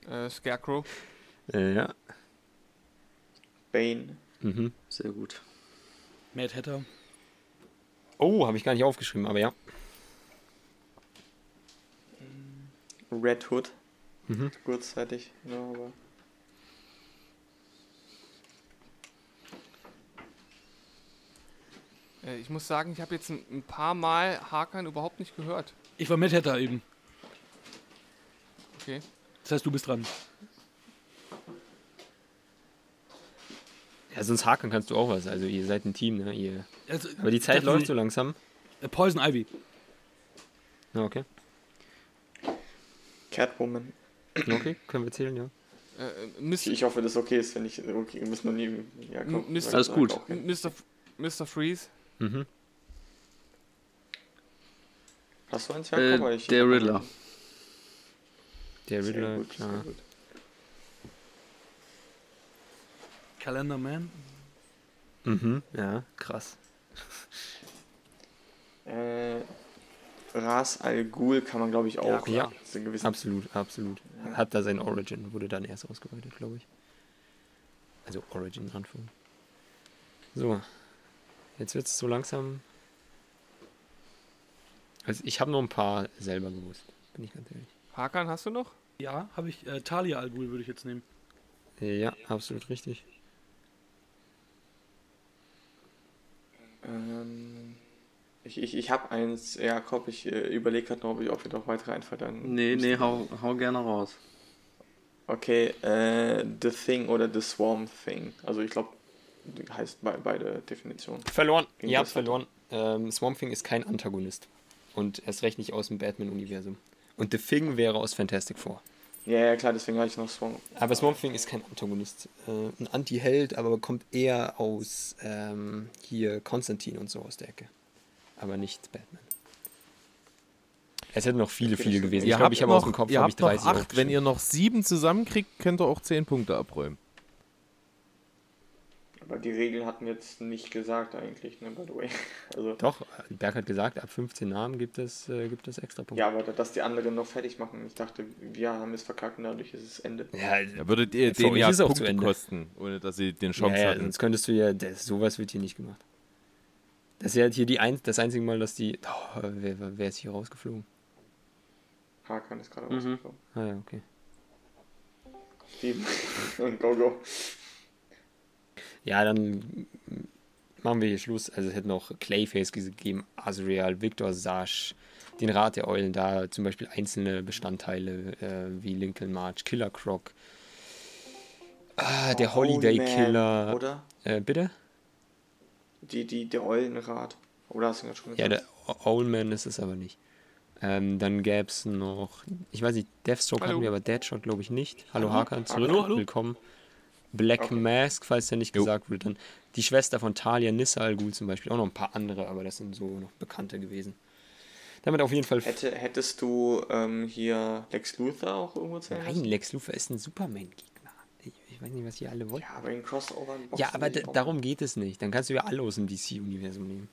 Äh, Scarecrow. Äh, ja. Bane. Mhm. Sehr gut. Mad Hatter. Oh, habe ich gar nicht aufgeschrieben, aber ja. Red Hood. Mhm. Kurzzeitig, ja, aber. Äh, ich muss sagen, ich habe jetzt ein, ein paar Mal Hakan überhaupt nicht gehört. Ich war Mad Hatter eben. Okay. Das heißt, du bist dran. Ja, sonst haken kannst du auch was. Also ihr seid ein Team, ne? Ihr... Also, Aber die Zeit läuft so langsam. Äh, Poison Ivy. Ja, okay. Catwoman. Okay, können wir zählen, ja. Äh, Mr. Ich hoffe, das okay ist, wenn ich. Okay, wir müssen noch nie. Ja, komm, Mr. Alles gut. Mr. Mr. Freeze. Mhm. Hast du eins, Äh, Jakob? Weil ich- der Riddler. Der Sehr Riddler, gut, sehr klar. gut. Calendar Man. Mhm, ja, krass. Äh, Ras Al Ghul kann man, glaube ich, auch. Ja, einem gewissen Absolut, absolut. Hat da sein Origin, wurde dann erst ausgeweitet, glaube ich. Also Origin in Anführung. So. Jetzt wird es so langsam. Also ich habe noch ein paar selber gewusst, bin ich ganz ehrlich. Hakan, hast du noch? Ja, habe ich. Äh, Talia Al Ghul würde ich jetzt nehmen. Ja, absolut richtig. Ähm, ich ich, ich habe eins, Jakob, ich äh, überlege gerade noch, ob ich ob mir noch weitere einfallen. Dann Nee, nee, hau, hau gerne raus. Okay, äh, The Thing oder The Swarm Thing. Also ich glaube, heißt be beide Definitionen. Verloren. Was habt verloren. Ähm, Swamp Thing ist kein Antagonist. Und erst recht nicht aus dem Batman-Universum. Und The Thing wäre aus Fantastic Four. Ja, ja, klar, deswegen habe ich noch Swarm. Aber Swamp Thing ist kein Antagonist. Äh, ein Anti-Held, aber kommt eher aus ähm, hier Konstantin und so aus der Ecke. Aber nicht Batman. Es hätten noch viele, viele gewesen. ich glaube, ich habe aus dem Kopf ihr habe ich habt noch 30 acht. Wenn ihr noch sieben zusammenkriegt, könnt ihr auch zehn Punkte abräumen. Aber die Regeln hatten jetzt nicht gesagt eigentlich, ne, by the way. (laughs) Also, Doch, Berg hat gesagt, ab 15 Namen gibt es, äh, gibt es extra Punkte. ja, aber dass die anderen noch fertig machen. Ich dachte, wir haben es verkackt und dadurch ist es Ende. Ja, Da würdet ihr den ja auch zu Punkte Ende. kosten, ohne dass sie den ja, Chance ja, hatten. sonst könntest du ja, das, sowas wird hier nicht gemacht. Das ist ja hier die ein, das einzige Mal, dass die, oh, wer, wer ist hier rausgeflogen? Hakan ist gerade Mhm. rausgekommen. Ah ja, okay. Steven (laughs) und Gogo. Ja, dann machen wir hier Schluss. Also es hätte noch Clayface gegeben, Azrael, Victor Sash, den Rat der Eulen da, zum Beispiel einzelne Bestandteile äh, wie Lincoln March, Killer Croc, ah, der Holiday Old Man, Killer. Oder? Äh, bitte? Die, die, der Eulenrat. Oder hast du gerade schon Ja, gesagt? der Old Man ist es aber nicht. Ähm, dann gäbe es noch, ich weiß nicht, Deathstroke Hallo. hatten wir, aber Deadshot glaube ich nicht. Hallo Hakan, zurück, Hallo, hallo. willkommen. Black Okay. Mask, falls der nicht Jo. gesagt wurde, dann die Schwester von Talia, Nissa Al Ghul zum Beispiel, auch noch ein paar andere, aber das sind so noch bekannte gewesen. Damit auf jeden Fall. Hätte, hättest du ähm, hier Lex Luthor auch irgendwo zählen Nein? Lex Luthor ist ein Superman-Gegner. Ich, ich weiß nicht, was ihr alle wollt. Ja, aber in Crossover. Ja, aber darum geht es nicht. Dann kannst du ja alle aus dem DC-Universum nehmen.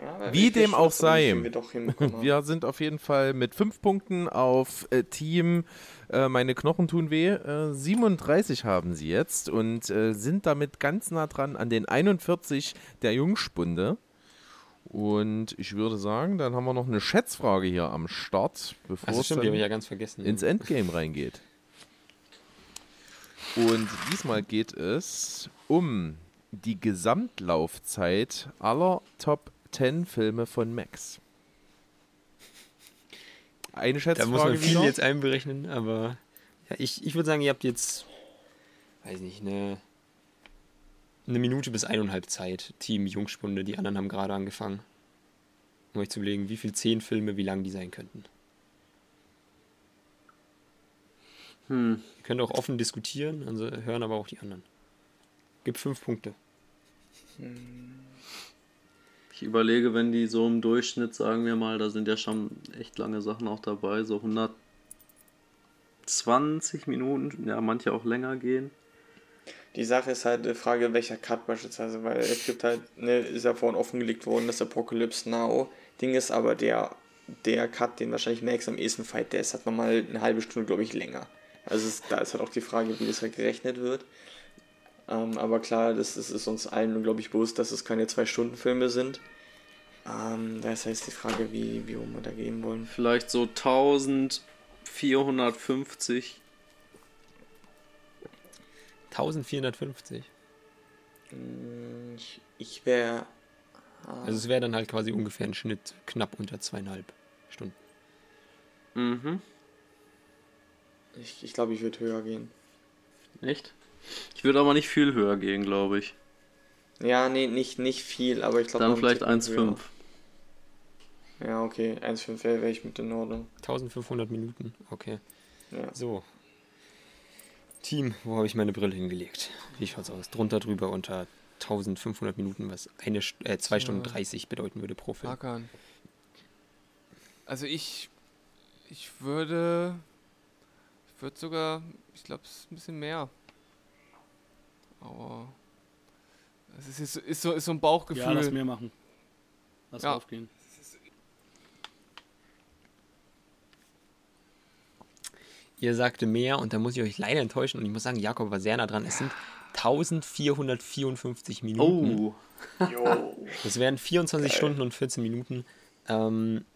Ja, Wie dem auch sei. Wir. (laughs) Wir sind auf jeden Fall mit fünf Punkten auf äh, Team äh, Meine Knochen tun weh. Äh, 37 haben sie jetzt und äh, sind damit ganz nah dran an den 41 der Jungspunde. Und ich würde sagen, dann haben wir noch eine Schätzfrage hier am Start, bevor Also es stimmt, ich ja ganz vergessen. ins Endgame reingeht. Und diesmal geht es um die Gesamtlaufzeit aller Top 10 Filme von Max. Eine Da Schätzfrage muss man viel wieder. jetzt einberechnen, aber ja, ich, ich würde sagen, ihr habt jetzt, weiß nicht, eine, eine Minute bis eineinhalb Zeit, Team Jungspunde. Die anderen haben gerade angefangen, um euch zu überlegen, wie viel zehn Filme, wie lang die sein könnten. Hm. Ihr könnt auch offen diskutieren, also hören aber auch die anderen. Gibt fünf Punkte. Ich überlege, wenn die so im Durchschnitt, sagen wir mal, da sind ja schon echt lange Sachen auch dabei, so 120 Minuten, ja, manche auch länger gehen. Die Sache ist halt die Frage, welcher Cut beispielsweise, weil es gibt halt, ne, ist ja vorhin offengelegt worden, das Apocalypse Now. Ding ist aber der, der Cut, den wahrscheinlich Max am ehesten fight, der ist halt nochmal eine halbe Stunde, glaube ich, länger. Also es, da ist halt auch die Frage, wie das halt gerechnet wird. Ähm, aber klar, das, das ist uns allen, glaube ich, bewusst, dass es keine Zwei-Stunden-Filme sind. Ähm, da ist halt die Frage, wie, wie hoch wir da gehen wollen. Vielleicht so 1450. 1450. Mm, Ich, ich wäre. Also es wäre dann halt quasi ungefähr ein Schnitt knapp unter zweieinhalb Stunden. Mhm. Ich, ich glaube, ich würde höher gehen. Echt? Ich würde aber nicht viel höher gehen, glaube ich. Ja, nee, nicht, nicht viel, aber ich glaube. Dann vielleicht 1,5. Ja, okay, 1,5 wäre wär ich mit in Ordnung. 1500 Minuten, okay. Ja. So. Team, wo habe ich meine Brille hingelegt? Wie schaut's aus? Drunter, drüber, unter 1500 Minuten, was eine, äh, 2 Stunden 30 bedeuten würde pro Film. Hakan. Also ich, ich würde, ich würde sogar, ich glaube, es ist ein bisschen mehr. Aber es ist, ist, ist, so, ist so ein Bauchgefühl. Ja, lass mehr machen. Lass ja. aufgehen. Ihr sagte mehr und da muss ich euch leider enttäuschen und ich muss sagen, Jakob war sehr nah dran. Es sind 1454 Minuten. Oh. das wären 24 Geil. Stunden und 14 Minuten. Ähm,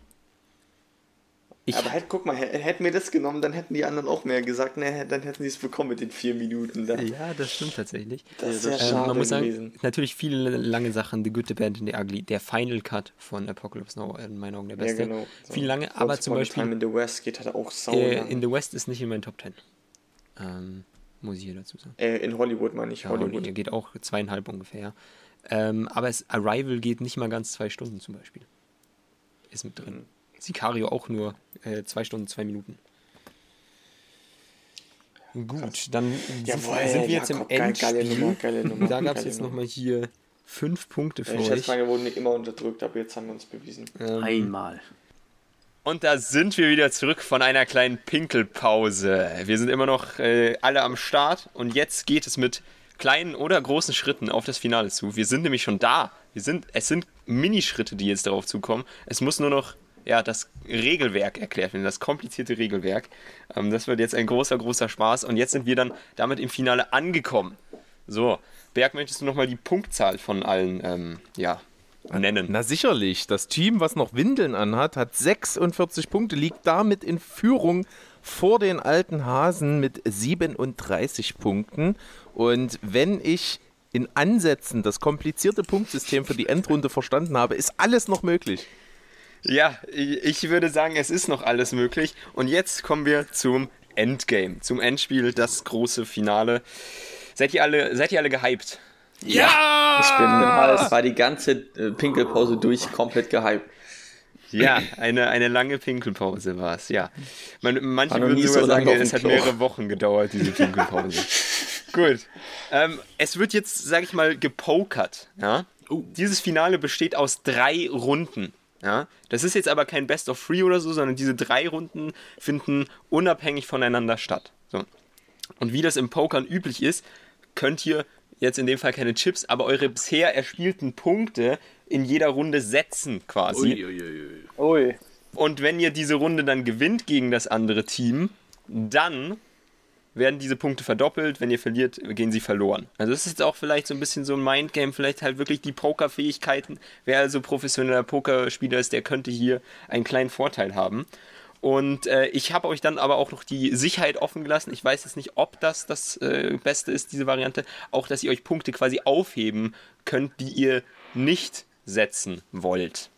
ich, Aber halt, guck mal, hätten wir das genommen, dann hätten die anderen auch mehr gesagt, ne, dann hätten sie es bekommen mit den vier Minuten. Dann. ja, das stimmt tatsächlich. Das ist sehr Ähm, schade man muss sagen, gewesen. natürlich viele lange Sachen, The Good, The Bad and The Ugly. Der Final Cut von Apocalypse Now, in meinen Augen der Ja, beste. genau. Viele lange, Once aber zum Beispiel Time in the West geht halt auch sau äh. In The West ist nicht in meinen Top 10. Ähm, muss ich hier dazu sagen. äh, in Hollywood meine ich, Ja, Hollywood. Geht auch zweieinhalb ungefähr. Ähm, aber es, Arrival geht nicht mal ganz zwei Stunden zum Beispiel. Ist mit drin. Sicario auch nur äh, zwei Stunden, zwei Minuten. Gut, dann sind, Jawohl, sind wir jetzt im geil, geile Endspiel. Nummer, geile (laughs) Nummer, da gab es geile jetzt nochmal hier fünf Punkte für Die euch. Schätzfrage wurden immer unterdrückt, aber jetzt haben wir uns bewiesen. Ähm, Einmal. Und da sind wir wieder zurück von einer kleinen Pinkelpause. Wir sind immer noch äh, alle am Start und jetzt geht es mit kleinen oder großen Schritten auf das Finale zu. Wir sind nämlich schon da. Wir sind, es sind Minischritte, die jetzt darauf zukommen. Es muss nur noch ja, das Regelwerk erklärt das komplizierte Regelwerk. Ähm, das wird jetzt ein großer, großer Spaß und jetzt sind wir dann damit im Finale angekommen. So, Berg, möchtest du nochmal die Punktzahl von allen ähm, ja, nennen? Na sicherlich, das Team, was noch Windeln anhat, hat 46 Punkte, liegt damit in Führung vor den alten Hasen mit 37 Punkten. Und wenn ich in Ansätzen das komplizierte Punktsystem für die Endrunde verstanden habe, ist alles noch möglich. Ja, ich würde sagen, es ist noch alles möglich. Und jetzt kommen wir zum Endgame, zum Endspiel, das große Finale. Seid ihr alle, seid ihr alle gehypt? Ja! Ich bin, es war die ganze äh, Pinkelpause durch komplett gehypt. Ja, eine, eine lange Pinkelpause war es, ja. Man, manche würden sogar so sagen, es hat Klo. mehrere Wochen gedauert, diese (laughs) Pinkelpause. Gut. Ähm, es wird jetzt, sag ich mal, gepokert. Ja? Dieses Finale besteht aus drei Runden. Ja? Das ist jetzt aber kein Best of Three oder so, sondern diese drei Runden finden unabhängig voneinander statt. So. Und wie das im Pokern üblich ist, könnt ihr jetzt in dem Fall keine Chips, aber eure bisher erspielten Punkte in jeder Runde setzen quasi. Ui. Und wenn ihr diese Runde dann gewinnt gegen das andere Team, dann werden diese Punkte verdoppelt. Wenn ihr verliert, gehen sie verloren. Also das ist jetzt auch vielleicht so ein bisschen so ein Mindgame, vielleicht halt wirklich die Pokerfähigkeiten. Wer also professioneller Pokerspieler ist, der könnte hier einen kleinen Vorteil haben. Und äh, ich habe euch dann aber auch noch die Sicherheit offen gelassen. Ich weiß jetzt nicht, ob das das äh, Beste ist, diese Variante. Auch, dass ihr euch Punkte quasi aufheben könnt, die ihr nicht setzen wollt.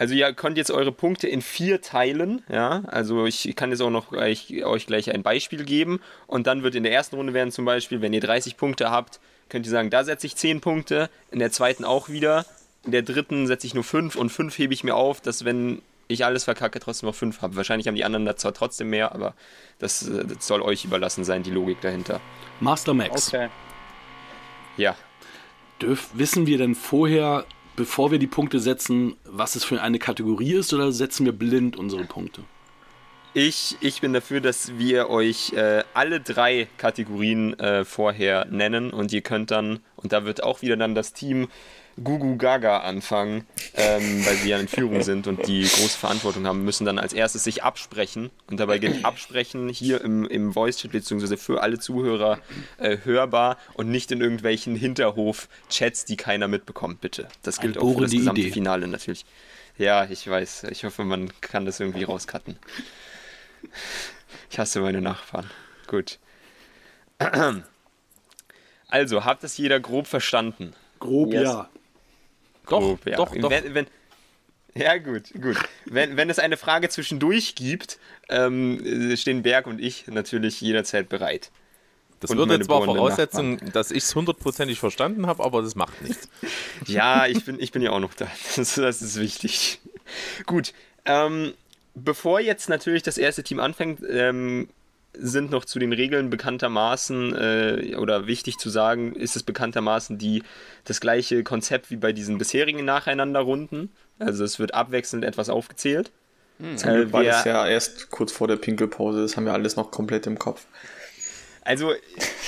Also ihr könnt jetzt eure Punkte in vier teilen, ja. Also ich kann jetzt auch noch gleich, euch gleich ein Beispiel geben. Und dann wird in der ersten Runde werden zum Beispiel, wenn ihr 30 Punkte habt, könnt ihr sagen, da setze ich 10 Punkte, in der zweiten auch wieder, in der dritten setze ich nur 5 und 5 hebe ich mir auf, dass wenn ich alles verkacke, trotzdem noch 5 habe. Wahrscheinlich haben die anderen da zwar trotzdem mehr, aber das, das soll euch überlassen sein, die Logik dahinter. Master Max. Okay. Ja. Dürf, wissen wir denn vorher, bevor wir die Punkte setzen, was es für eine Kategorie ist oder setzen wir blind unsere Punkte? Ich, ich bin dafür, dass wir euch äh, alle drei Kategorien äh, vorher nennen und ihr könnt dann, und da wird auch wieder dann das Team Gugu Gaga anfangen, ähm, weil sie ja in Führung sind und die große Verantwortung haben, müssen dann als erstes sich absprechen. Und dabei gilt Absprechen hier im, im Voice-Chat beziehungsweise für alle Zuhörer äh, hörbar und nicht in irgendwelchen Hinterhof-Chats, die keiner mitbekommt, bitte. Das gilt auch für das gesamte Idee. Finale natürlich. Ja, ich weiß. Ich hoffe, man kann das irgendwie rauscutten. Ich hasse meine Nachbarn. Gut. Also, habt es jeder grob verstanden? Grob Yes. ja. Doch, Grob, ja. doch, doch. Wenn, wenn, ja, gut, gut. Wenn, wenn es eine Frage zwischendurch gibt, ähm, stehen Berg und ich natürlich jederzeit bereit. Das Und würde zwar voraussetzen, dass ich es hundertprozentig verstanden habe, aber das macht nichts. (laughs) Ja, ich bin, ich bin ja auch noch da. Das, das ist wichtig. Gut. Ähm, bevor jetzt natürlich das erste Team anfängt, ähm, sind noch zu den Regeln bekanntermaßen äh, oder wichtig zu sagen, ist es bekanntermaßen die, das gleiche Konzept wie bei diesen bisherigen Nacheinanderrunden. Also es wird abwechselnd etwas aufgezählt. Zum Glück war das ja erst kurz vor der Pinkelpause, das haben wir alles noch komplett im Kopf. Also,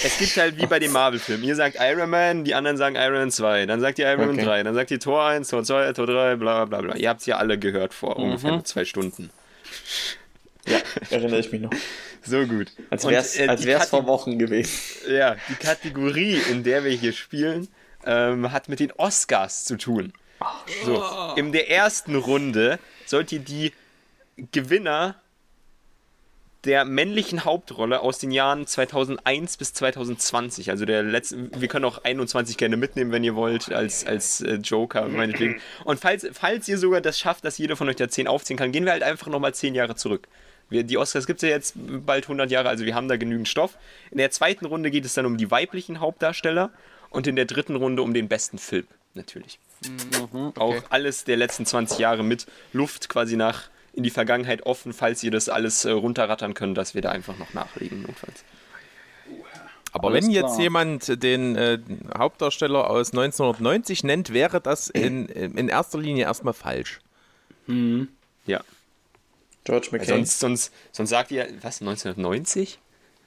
es gibt halt wie bei dem Marvel-Film. Ihr sagt Iron Man, die anderen sagen Iron Man 2, dann sagt ihr Iron Man Okay. 3, dann sagt ihr Tor 1, Tor 2, Tor 3, bla bla bla. Ihr habt es ja alle gehört vor ungefähr zwei Stunden. Ja, erinnere ich mich noch. (laughs) So gut. Als wäre es äh, wär's vor Wochen gewesen. (laughs) Ja, die Kategorie, in der wir hier spielen, ähm, hat mit den Oscars zu tun. So, in der ersten Runde sollt ihr die Gewinner der männlichen Hauptrolle aus den Jahren 2001 bis 2020, also der letzten, wir können auch 21 gerne mitnehmen, wenn ihr wollt, als, als äh, Joker, (clears throat) meinetwegen. Und falls, falls ihr sogar das schafft, dass jeder von euch da 10 aufziehen kann, gehen wir halt einfach nochmal 10 Jahre zurück. Wir, die Oscars gibt es ja jetzt bald 100 Jahre, also wir haben da genügend Stoff. In der zweiten Runde geht es dann um die weiblichen Hauptdarsteller und in der dritten Runde um den besten Film, natürlich. Auch alles der letzten 20 Jahre mit Luft quasi nach in die Vergangenheit offen, falls ihr das alles äh, runterrattern könnt, dass wir da einfach noch nachlegen, notfalls. Aber Alles wenn jetzt klar. jemand den äh, Hauptdarsteller aus 1990 nennt, wäre das in, in erster Linie erstmal falsch. Ja. George McCain. sonst, sonst, sonst sagt ihr, was, 1990?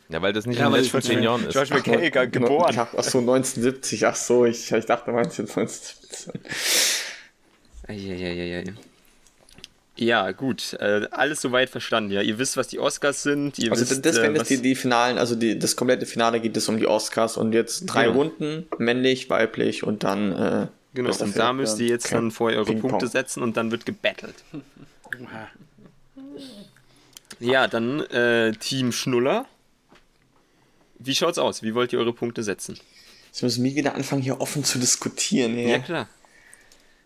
Ja, weil das nicht Ja, in den weil letzten zehn Jahren ist. George McKay, ge- geboren. Ach so, 1970. Ach so, ich, ich dachte 1917. Eieieiei. Ja, gut. Äh, alles soweit verstanden. Ja, ihr wisst, was die Oscars sind. Ihr Also wisst, das äh, jetzt was- die, die Finalen, also die, das komplette Finale geht es um die Oscars und jetzt drei Genau. Runden, männlich, weiblich und dann äh, Genau, und da müsst ihr jetzt Okay. dann vorher eure. Punkte setzen und dann wird gebettelt. Ja, dann äh, Team Schnuller. Wie schaut's aus? Wie wollt ihr eure Punkte setzen? Jetzt müssen wir wieder anfangen, hier offen zu diskutieren. Ja, Ja. klar.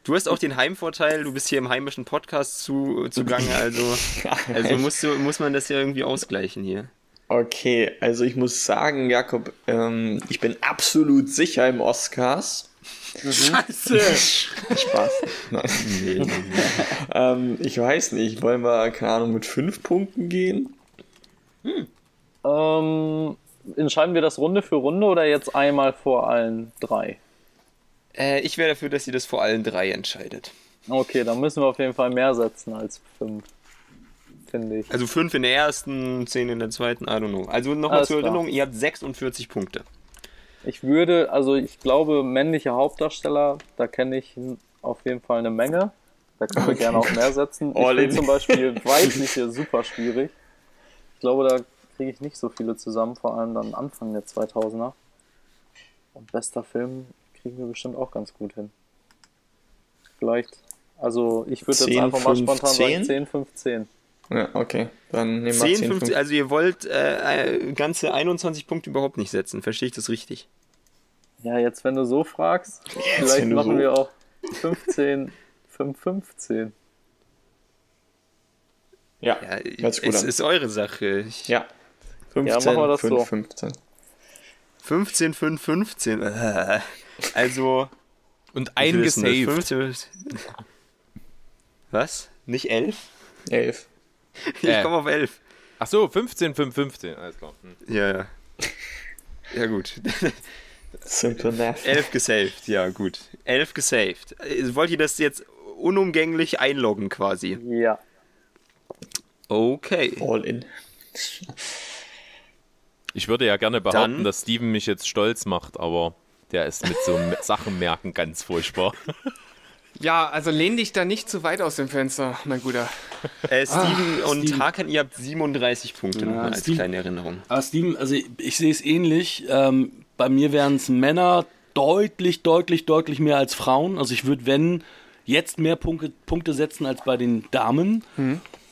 Du hast auch den Heimvorteil, du bist hier im heimischen Podcast zu, zugange, also, (laughs) also musst du, muss man das ja irgendwie ausgleichen hier. Okay, also ich muss sagen, Jakob, ähm, ich bin absolut sicher im Oscars. Scheiße! (laughs) Spaß. Nein. (laughs) ähm, ich weiß nicht, wollen wir, keine Ahnung, mit fünf Punkten gehen? Ähm, entscheiden wir das Runde für Runde oder jetzt einmal vor allen drei? Äh, ich wäre dafür, dass ihr das vor allen drei entscheidet. Okay, dann müssen wir auf jeden Fall mehr setzen als fünf. Finde ich. Also fünf in der ersten, zehn in der zweiten, I don't know. Also nochmal zur klar. Erinnerung, ihr habt 46 Punkte. Ich würde, also ich glaube, männliche Hauptdarsteller, da kenne ich auf jeden Fall eine Menge. Da können wir Okay. gerne auch mehr setzen. Ich finde in. zum Beispiel (laughs) weibliche super schwierig. Ich glaube, da kriege ich nicht so viele zusammen, vor allem dann Anfang der 2000er. Und bester Film kriegen wir bestimmt auch ganz gut hin. Vielleicht, also ich würde jetzt 10, einfach mal 5, spontan 10? sagen 10, 15. Ja, okay. Dann nehmen wir 10, 10, 15, 15. also ihr wollt äh, ganze 21 Punkte überhaupt nicht setzen. Verstehe ich das richtig? Ja, jetzt wenn du so fragst, wenn vielleicht machen so- wir auch 15, 5, 15. Ja, Ja, hört sich gut es an. ist eure Sache. Ich, Ja. 15, machen wir das 5, so. 15. 15, 5, 15. Äh, Also. Und eingesaved. 15 Was? Nicht 11? 11. (laughs) Ich Äh. komme auf 11. Ach so, 15, 5, 15. Alles klar. Hm. Ja, ja. Ja, gut. Simple Math. 11 gesaved, ja, gut. 11 gesaved. Äh, Wollt ihr das jetzt unumgänglich einloggen quasi? Ja. Okay. All in. Ich würde ja gerne behaupten, Dann- dass Steven mich jetzt stolz macht, aber der ist mit so (laughs) Sachen merken ganz furchtbar. Ja, also lehn dich da nicht zu weit aus dem Fenster, mein Guter. (laughs) Äh, Steven und Steven. Hakan, ihr habt 37 Punkte Ja, als Steven- kleine Erinnerung. Aber Steven, also ich, ich sehe es ähnlich. Ähm, bei mir wären es Männer deutlich, deutlich, deutlich mehr als Frauen. Also ich würde, wenn, jetzt mehr Punkte, Punkte setzen als bei den Damen.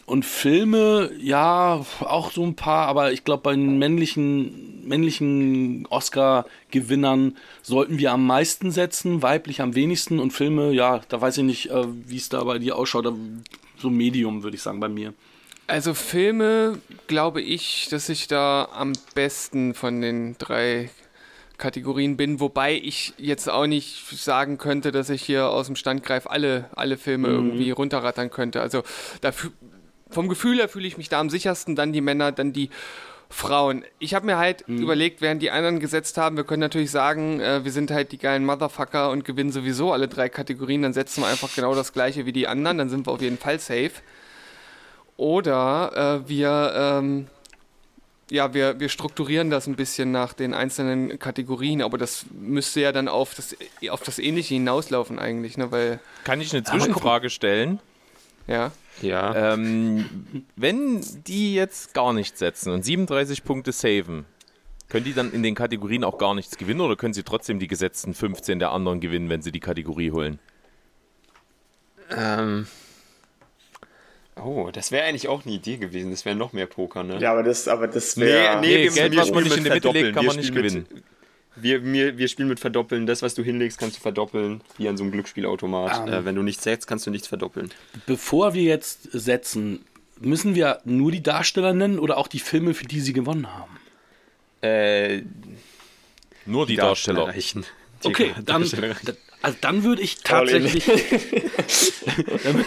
Und Filme, ja, auch so ein paar, aber ich glaube, bei den männlichen, männlichen Oscar-Gewinnern sollten wir am meisten setzen, weiblich am wenigsten und Filme, ja, da weiß ich nicht, äh, wie es da bei dir ausschaut, so Medium, würde ich sagen, bei mir. Also Filme glaube ich, dass ich da am besten von den drei Kategorien bin, wobei ich jetzt auch nicht sagen könnte, dass ich hier aus dem Standgreif alle, alle Filme irgendwie runterrattern könnte. Also da, fü- vom Gefühl her fühle ich mich da am sichersten, dann die Männer, dann die Frauen. Ich habe mir halt überlegt, während die anderen gesetzt haben, wir können natürlich sagen, äh, wir sind halt die geilen Motherfucker und gewinnen sowieso alle drei Kategorien, dann setzen wir einfach genau das gleiche wie die anderen, dann sind wir auf jeden Fall safe. Oder äh, wir, ähm, ja, wir, wir strukturieren das ein bisschen nach den einzelnen Kategorien, aber das müsste ja dann auf das, auf das Ähnliche hinauslaufen eigentlich, ne? Weil, Kann ich eine Zwischenfrage stellen? Ja. Ja. Ähm, wenn die jetzt gar nichts setzen und 37 Punkte saven, können die dann in den Kategorien auch gar nichts gewinnen oder können sie trotzdem die gesetzten 15 der anderen gewinnen, wenn sie die Kategorie holen? Ähm. Oh, das wäre eigentlich auch eine Idee gewesen. Das wäre noch mehr Poker, ne? Ja, aber das, aber das wäre. nee, wir- Geld, wir was man nicht in die Mitte legt, kann Wir man nicht gewinnen. Mit, wir, wir, wir spielen mit Verdoppeln. Das, was du hinlegst, kannst du verdoppeln, wie an so einem Glücksspielautomat. Ähm. Äh, wenn du nichts setzt, kannst du nichts verdoppeln. Bevor wir jetzt setzen, müssen wir nur die Darsteller nennen oder auch die Filme, für die sie gewonnen haben? Äh, Nur die, Darsteller. reichen. (laughs) Die Okay, dann, Darsteller reichen. also dann würde ich tatsächlich. (laughs) (laughs) dann,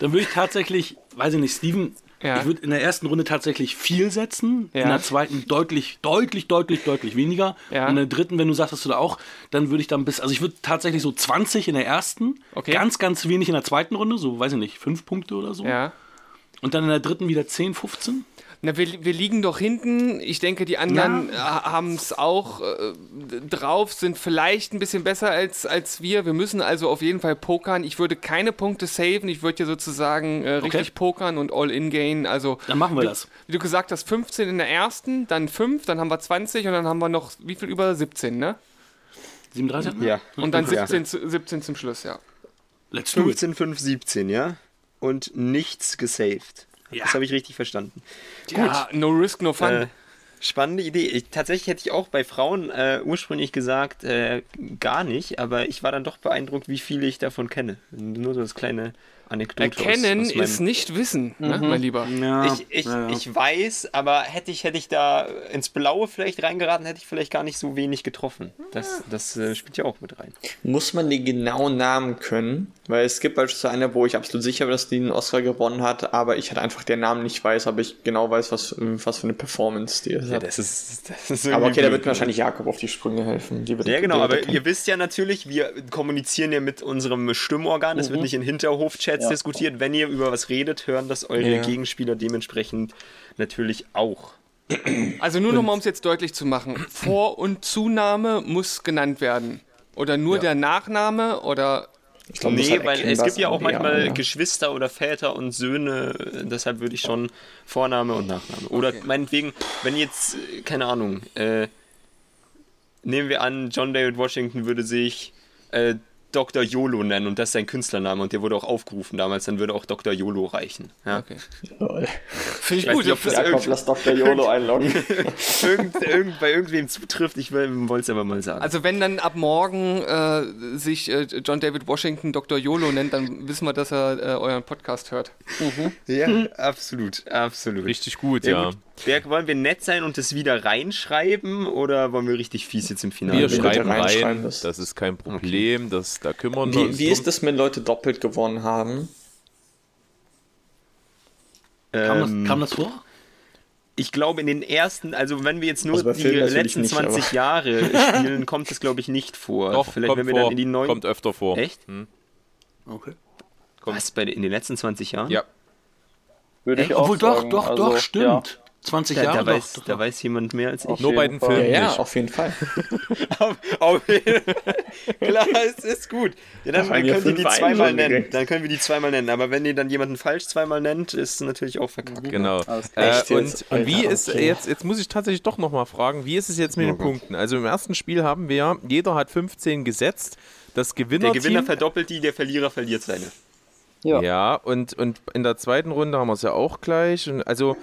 dann würde ich tatsächlich, weiß ich nicht, Steven, Ja. ich würde in der ersten Runde tatsächlich viel setzen, Ja. in der zweiten deutlich, deutlich, deutlich, deutlich weniger. Ja. Und in der dritten, wenn du sagst, dass du da auch, dann würde ich dann bis, also ich würde tatsächlich so 20 in der ersten, Okay. ganz, ganz wenig in der zweiten Runde, so, weiß ich nicht, fünf Punkte oder so. Und dann in der dritten wieder 10, 15. Na, wir, wir liegen doch hinten. Ich denke, die anderen haben es auch äh, drauf, sind vielleicht ein bisschen besser als, als wir. Wir müssen also auf jeden Fall pokern. Ich würde keine Punkte saven. Ich würde ja sozusagen äh, richtig pokern und All-In gehen. Also, Dann machen wir wie, das. Wie du gesagt hast, 15 in der ersten, dann 5, dann haben wir 20 und dann haben wir noch, wie viel über 17, ne? 37 hatten wir? Ja. Und dann Ja. 17, zu- 17 zum Schluss, ja. Let's do it. 15, 5, 17, ja? Und nichts gesaved. Ja. Das habe ich richtig verstanden. Ja, no risk, no fun. Äh, spannende Idee. Ich, tatsächlich hätte ich auch bei Frauen äh, ursprünglich gesagt, äh, gar nicht, aber ich war dann doch beeindruckt, wie viele ich davon kenne. Nur so das kleine Anekdote. aus- Erkennen aus meinem- ist nicht wissen, ne, mein Lieber. Ja, Ich, ich, ja, ja. ich weiß, aber hätte ich, hätte ich da ins Blaue vielleicht reingeraten, hätte ich vielleicht gar nicht so wenig getroffen. Das, das äh, spielt ja auch mit rein. Muss man die genauen Namen können? Weil es gibt beispielsweise eine, wo ich absolut sicher bin, dass die einen Oscar gewonnen hat, aber ich halt einfach den Namen nicht weiß, aber ich genau weiß, was, was für eine Performance die Ja, hat. das ist, das ist aber okay, da wird wahrscheinlich Jakob auf die Sprünge helfen. Die wird, Ja, genau, aber ihr wisst ja natürlich, wir kommunizieren ja mit unserem Stimmorgan. Es wird nicht in Hinterhof-Chats diskutiert. Wenn ihr über was redet, hören das eure Ja. Gegenspieler dementsprechend natürlich auch. Also nur noch mal, um es jetzt deutlich zu machen. Vor- und Zunahme muss genannt werden. Oder nur der Nachname oder Ich glaub, Nee, halt weil es gibt ja auch manchmal ja. Geschwister oder Väter und Söhne, deshalb würde ich schon Vorname und Nachname. Oder meinetwegen, wenn jetzt, äh, keine Ahnung, äh, nehmen wir an, John David Washington würde sich äh, Dr. YOLO nennen und das ist sein Künstlername und der wurde auch aufgerufen damals, dann würde auch Dr. YOLO reichen. Ja? Okay. Finde ich weiß gut. nicht, ob das Ja, Jakob, lass Dr. YOLO einloggen. (laughs) Irgend, irgend, bei irgendwem zutrifft, ich wollte es aber mal sagen. Also wenn dann ab morgen äh, sich äh, John David Washington Dr. YOLO nennt, dann wissen wir, dass er äh, euren Podcast hört. ja, absolut, absolut. Richtig gut, Ja, ja. gut. Wer, wollen wir nett sein und das wieder reinschreiben oder wollen wir richtig fies jetzt im Finale? Wir schreiben reinschreiben, rein, das- das ist kein Problem, das, da kümmern wir uns wie drum. ist das, wenn Leute doppelt gewonnen haben? Kam, Ähm, das, kam das vor? Ich glaube, in den ersten, also wenn wir jetzt nur Also die letzten nicht, 20 aber- Jahre (laughs) spielen, kommt es, glaube ich, nicht vor. Doch, Vielleicht, kommt wenn wir vor, dann in die neuen. kommt öfter vor. Echt? Okay. Was? Bei, den- in den letzten 20 Jahren? Ja. Würde ich auch Obwohl, doch, sagen. doch, also, doch, Ja. Stimmt. 20 Da, Jahre, da, weiß, doch, da weiß jemand mehr als ich. Auf Nur bei den Fall. Filmen Ja, nicht. auf jeden Fall. (laughs) Auf jeden (laughs) Klar, es ist gut. Ja, dann Da fallen mir können wir die zweimal nennen. direkt. Dann können wir die zweimal nennen. Aber wenn ihr dann jemanden falsch zweimal nennt, ist es natürlich auch verkackt. Genau. Äh, und jetzt? und wie ist okay. jetzt, jetzt muss ich tatsächlich doch nochmal fragen, wie ist es jetzt mit Oh den Gott. Punkten? Also im ersten Spiel haben wir, jeder hat 15 gesetzt. Das Der Gewinnerteam, Gewinner verdoppelt die, der Verlierer verliert seine. Ja. Ja, und, und in der zweiten Runde haben wir es ja auch gleich. Und also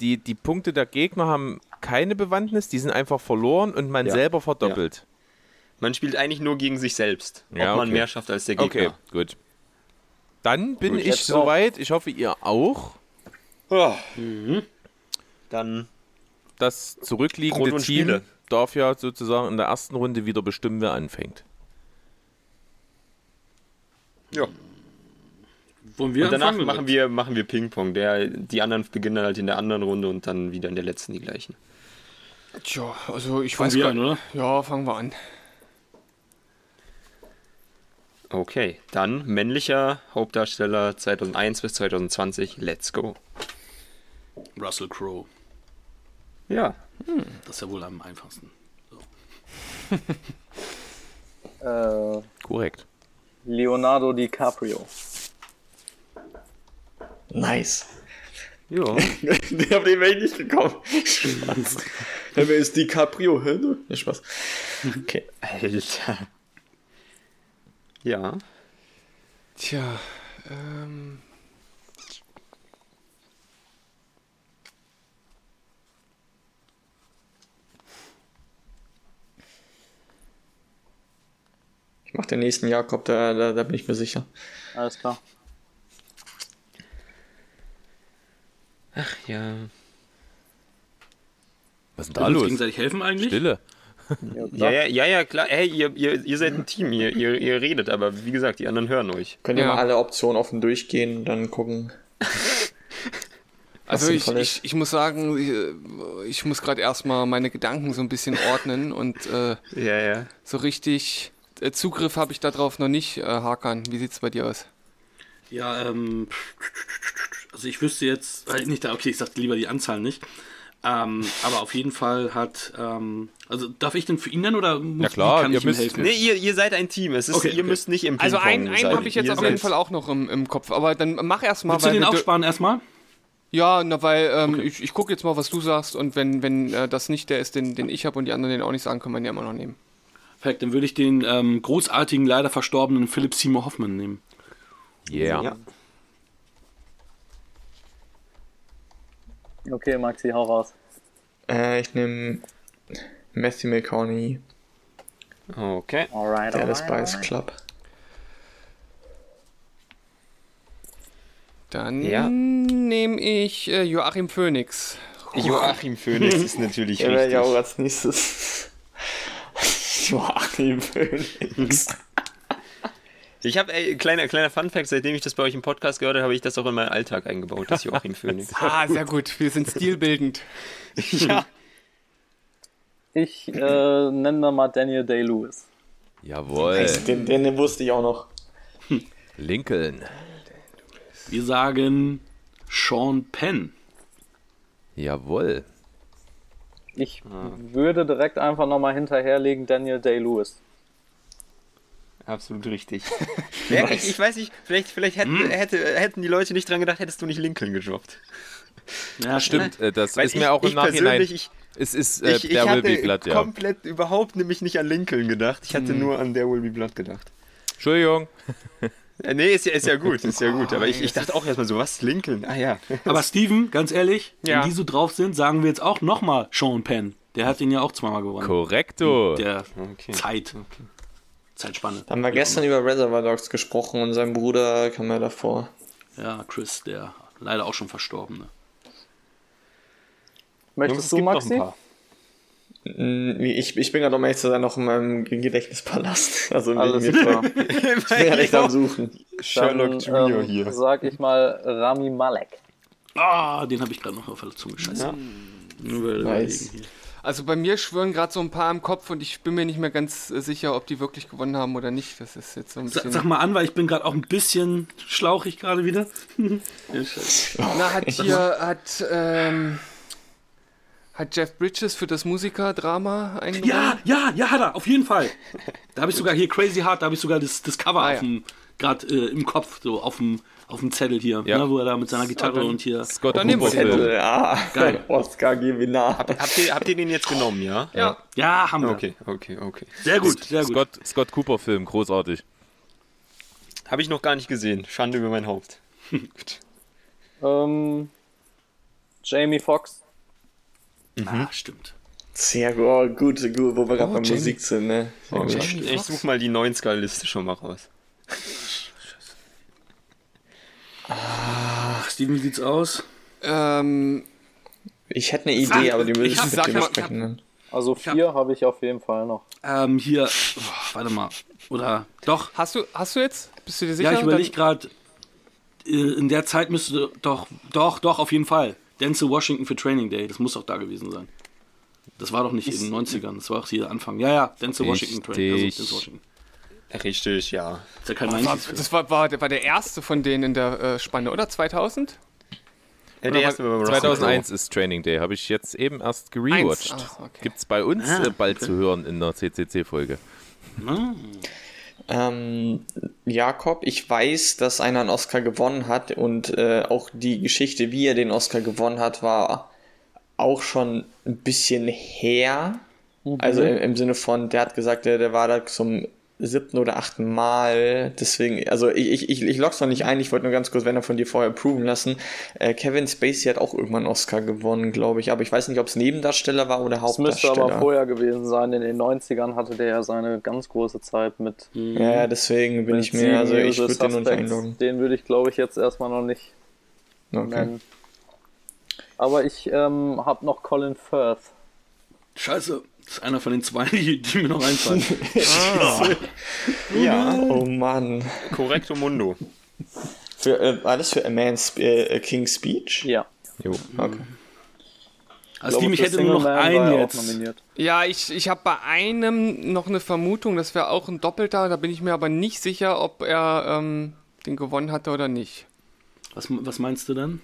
die, die Punkte der Gegner haben keine Bewandtnis, die sind einfach verloren und man Ja. selber verdoppelt. Man spielt eigentlich nur gegen sich selbst. Ja, ob man okay. mehr schafft als der Okay, Gegner. gut. Dann bin Gut, ich soweit. Ich hoffe, ihr auch. Oh. Mhm. Dann Das zurückliegende Team Spiele. darf ja sozusagen in der ersten Runde wieder bestimmen, wer anfängt. ja. Wollen wir Und danach machen wir, machen wir Ping-Pong. Der, die anderen beginnen dann halt in der anderen Runde und dann wieder in der letzten die gleichen. Tja, also ich Fangen weiß wir gar an, oder? Ja, fangen wir an. Okay, dann männlicher Hauptdarsteller 2001 bis 2020. Let's go. Russell Crowe. Ja, Das ist ja wohl am einfachsten. (laughs) Äh, Korrekt. Leonardo DiCaprio. Nice. Ja. Auf den wäre ich nicht gekommen. Spaß. (laughs) Ja, wer ist DiCaprio? Hä? du? Ja, Spaß. Okay. Alter. Ja. Tja, ähm. Ich mach den nächsten Jakob, da, da, da bin ich mir sicher. Alles klar. Ach ja. Was ist denn Da los? gegenseitig helfen eigentlich? Stille. Ja, ja, ja, ja, klar. Hey, ihr, ihr, ihr seid ein Team, ihr, ihr, ihr redet, aber wie gesagt, die anderen hören euch. Könnt ihr Ja. mal alle Optionen offen durchgehen und dann gucken. Also ich, ich, ich muss sagen, ich, ich muss gerade erstmal meine Gedanken so ein bisschen ordnen und äh, Ja, ja. so richtig äh, Zugriff habe ich darauf noch nicht, äh, Hakan. Wie sieht's bei dir aus? Ja, ähm, also ich wüsste jetzt, äh, nicht da, okay, ich sag lieber die Anzahl nicht. Ähm, aber auf jeden Fall hat, ähm, also darf ich denn für ihn nennen oder muss, Ja klar, kann ihr ich ihm müsst- helfen? Nee, ihr, ihr seid ein Team. Es ist, Okay, ihr okay. müsst nicht im Also einen, einen habe ich jetzt auf jeden Fall auch noch im, im Kopf, aber dann mach erst mal. Willst du den aufsparen erstmal? Ja, na, weil ähm, ich, ich gucke jetzt mal, was du sagst und wenn, wenn äh, das nicht der ist, den, den ich habe und die anderen den auch nicht sagen, können wir ihn ja immer noch nehmen. Perfekt, dann würde ich den ähm, großartigen, leider verstorbenen Philipp Seymour Hoffman nehmen. Yeah. Ja. Okay, Maxi, hau raus. Äh, ich nehme Matthew McConaughey, Okay. Alright, der Spice alright. Club. Dann Ja. nehme ich äh, Joachim Phoenix. Joachim Phoenix ist natürlich Der (laughs) wäre ja auch richtig. als nächstes. (laughs) Joachim Phoenix. Ich habe, ey, kleiner, kleiner Funfact, seitdem ich das bei euch im Podcast gehört habe, habe ich das auch in meinen Alltag eingebaut, das Joachim Phoenix. (laughs) Ah, sehr gut. Wir sind stilbildend. (laughs) ja. Ich äh, nenne da mal Daniel Day-Lewis. Jawohl. Den, den wusste ich auch noch. Lincoln. Wir sagen Sean Penn. Jawohl. Ich würde direkt einfach nochmal hinterherlegen Daniel Day-Lewis. Absolut richtig. (laughs) Ja, ich, ich weiß nicht, vielleicht, vielleicht hätten, hätte, hätten die Leute nicht dran gedacht, hättest du nicht Lincoln gedroppt. Ja, Stimmt, äh, das Weil ist ich, mir auch im ich Nachhinein. Ich, Es ist äh, ich, ich der Will Be Blood, ja. komplett überhaupt nämlich nicht an Lincoln gedacht. Ich hatte nur an der Will Be Blood gedacht. Entschuldigung. Äh, nee, ist ja, ist ja gut, ist ja gut. Aber ich, ich dachte auch erstmal so, was, Lincoln? Ah ja. (laughs) Aber Steven, ganz ehrlich, Ja. wenn die so drauf sind, sagen wir jetzt auch nochmal Sean Penn. Der hat ihn ja auch zweimal gewonnen. Korrekto. Der Okay. Zeit. Zeitspanne. Da haben wir gestern über Reservoir Dogs gesprochen und sein Bruder kam ja davor. Ja, Chris, der leider auch schon verstorbene. Möchtest es du, Maxi? Mm, Ich, ich bin gerade, um ehrlich zu sein, noch in meinem Gedächtnispalast. (laughs) Also Alles mir klar. (laughs) ich (laughs) bin ja nicht am Suchen. Sherlock Junior ähm, hier. Sag ich mal Rami Malek. Ah, den habe ich gerade noch auf der Zunge. Scheiße. Ja. Nur weil- Nice. hier. Also bei mir schwören gerade so ein paar im Kopf und ich bin mir nicht mehr ganz äh, sicher, ob die wirklich gewonnen haben oder nicht. Das ist jetzt so ein bisschen. sag mal an, weil ich bin gerade auch ein bisschen schlauchig gerade wieder. (laughs) (laughs) Na, hat hier, hat, ähm, hat Jeff Bridges für das Musikerdrama eingebaut? ja, ja, ja, hat er, auf jeden Fall. Da habe ich sogar hier Crazy Heart, da habe ich sogar das, das Cover Ah, auf ja. dem, gerade äh, im Kopf, so auf dem, auf dem Zettel hier, Ja. ne, wo er da mit seiner Gitarre dann- und hier. Scott Dann nehmen wir Cooper den. Film. Ja, Geil. (laughs) Oscar Gewinner. Habt ihr, habt ihr den jetzt genommen, ja? Ja. Ja, haben wir. Okay, okay, okay. Sehr gut, sehr gut. Scott, Scott Cooper Film, großartig. Habe ich noch gar nicht gesehen. Schande über mein Haupt. Gut. (laughs) Ähm, Jamie Foxx. Ah, stimmt. Sehr gut, oh, gut, gut, wo wir gerade Oh, bei. Musik sind, ne? Jamie Ich Foxx. suche mal die 90er-Liste schon mal raus. (laughs) Ach, Steven, wie sieht's aus? Ähm, Ich hätte eine Idee, Sag- aber die ich müssen hab- wir sag mal- dementsprechend nennen. Also vier habe ich auf jeden Fall noch. Ähm, hier, oh, warte mal. Oder, doch, hast, du, hast du jetzt? Bist du dir sicher? ja, ich überlege gerade, in der Zeit müsste doch, doch, doch, auf jeden Fall. Denzel Washington für Training Day, das muss doch da gewesen sein. Das war doch nicht in den 90ern, das war auch hier Anfang. Ja, ja, Denzel Washington. Training, also. Denzel Washington. Richtig, ja. Ist ja kein war, 90s das war, war, der- war der erste von denen in der äh, Spanne, oder? 2000? Ja, der erste war bei Russell 2001 ist Training Day, habe ich jetzt eben erst gerewatcht. Ah, okay. Gibt's bei uns Ah, äh, bald okay. zu hören in der CCC-Folge. Crowe. Ähm, Jakob, ich weiß, dass einer einen Oscar gewonnen hat und äh, auch die Geschichte, wie er den Oscar gewonnen hat, war auch schon ein bisschen her. Also im, im Sinne von, der hat gesagt, der, der war da zum siebten oder achten Mal. Deswegen, also ich, ich, ich log's noch nicht ein, ich wollte nur ganz kurz, wenn er von dir vorher approven lassen. Äh, Kevin Spacey hat auch irgendwann einen Oscar gewonnen, glaube ich, aber ich weiß nicht, ob es Nebendarsteller war oder Das müsste Hauptdarsteller. aber vorher gewesen sein. In den 90ern hatte der ja seine ganz große Zeit mit. Ja, ja, deswegen bin ich mir, also ich würde den noch nicht Suspects. einloggen. Den würde ich, glaube ich, jetzt erstmal noch nicht Okay. nennen. Aber ich ähm, habe noch Colin Firth. Scheiße, das ist einer von den zwei, (laughs) die, die mir noch einfallen. (laughs) Ja, oh Mann. Korrekto Mundo. Für, äh, war das für A Man's äh, King's Speech? Ja. Jo. Okay. Also Team, ich für hätte nur noch einen jetzt. nominiert. Ja, ich, ich habe bei einem noch eine Vermutung, das wäre auch ein Doppelter, da bin ich mir aber nicht sicher, ob er ähm, den gewonnen hatte oder nicht. Was, was meinst du denn?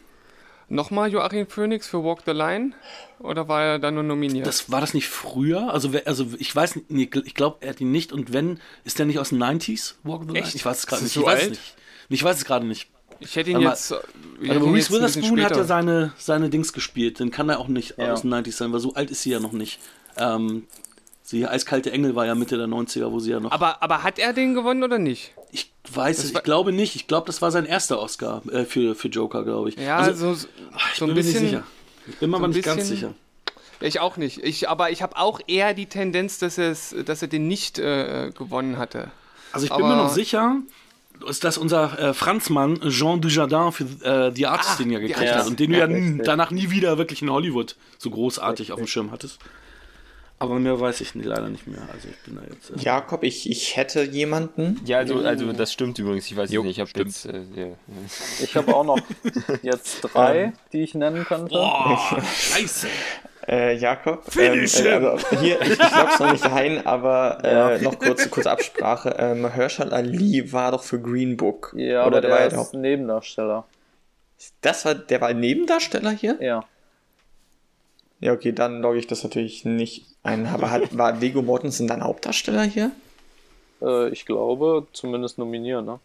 Nochmal Joachim Phoenix für Walk the Line? Oder war er da nur nominiert? Das, war das nicht früher? Also, also ich weiß nicht, ich glaube, er hat ihn nicht. Und wenn, ist der nicht aus den 90s? Walk the Line? Echt? Ich weiß es gerade nicht. das Ich so weiß alt? nicht. Ich weiß es gerade nicht. ich hätte ihn Aber- jetzt. äh, ich hätte Aber ihn Reese Witherspoon hat ja seine, seine Dings gespielt. Den kann er auch nicht Ja. aus den 90s sein, weil so alt ist sie ja noch nicht. Ähm, sie Eiskalte Engel war ja Mitte der 90er, wo sie ja noch. Aber, aber hat er den gewonnen oder nicht? ich weiß es, ich glaube nicht. Ich glaube, das war sein erster Oscar äh, für, für Joker, glaube ich. Ja, also, so, ach, ich so ein bin mir nicht bisschen. sicher. Ich bin mir so aber nicht ganz bisschen- sicher. Ich auch nicht. Ich, aber ich habe auch eher die Tendenz, dass, es, dass er den nicht äh, gewonnen hatte. Also ich bin Aber- mir noch sicher, dass unser äh, Franzmann Jean Dujardin für äh, The Artist Ah, den ja gekriegt Artist. hat und den du Ja, ja, n- richtig. danach nie wieder wirklich in Hollywood so großartig auf dem Schirm hattest. Aber mehr weiß ich leider nicht mehr. Also ich bin da jetzt. Äh, Jakob, ich, ich hätte jemanden. Ja, also, also das stimmt übrigens. Ich weiß Jo, es nicht. Ich habe stimmt. jetzt. Äh, ja. Ich habe auch noch jetzt (laughs) drei, die ich nennen könnte. Boah, (laughs) scheiße. Äh, Jakob, ähm, Finish äh, him! also hier, ich, ich log's noch nicht ein, aber (laughs) äh, noch kurz, kurz Absprache. Ähm, Herschel Ali war doch für Green Book. Ja, Oder aber der war ja der der ist Nebendarsteller. Das war, der war Nebendarsteller hier? Ja. Ja, okay, dann logge ich das natürlich nicht ein. Aber hat, war Viggo Mortensen dann Hauptdarsteller hier? Äh, ich glaube, zumindest nominiert, ne?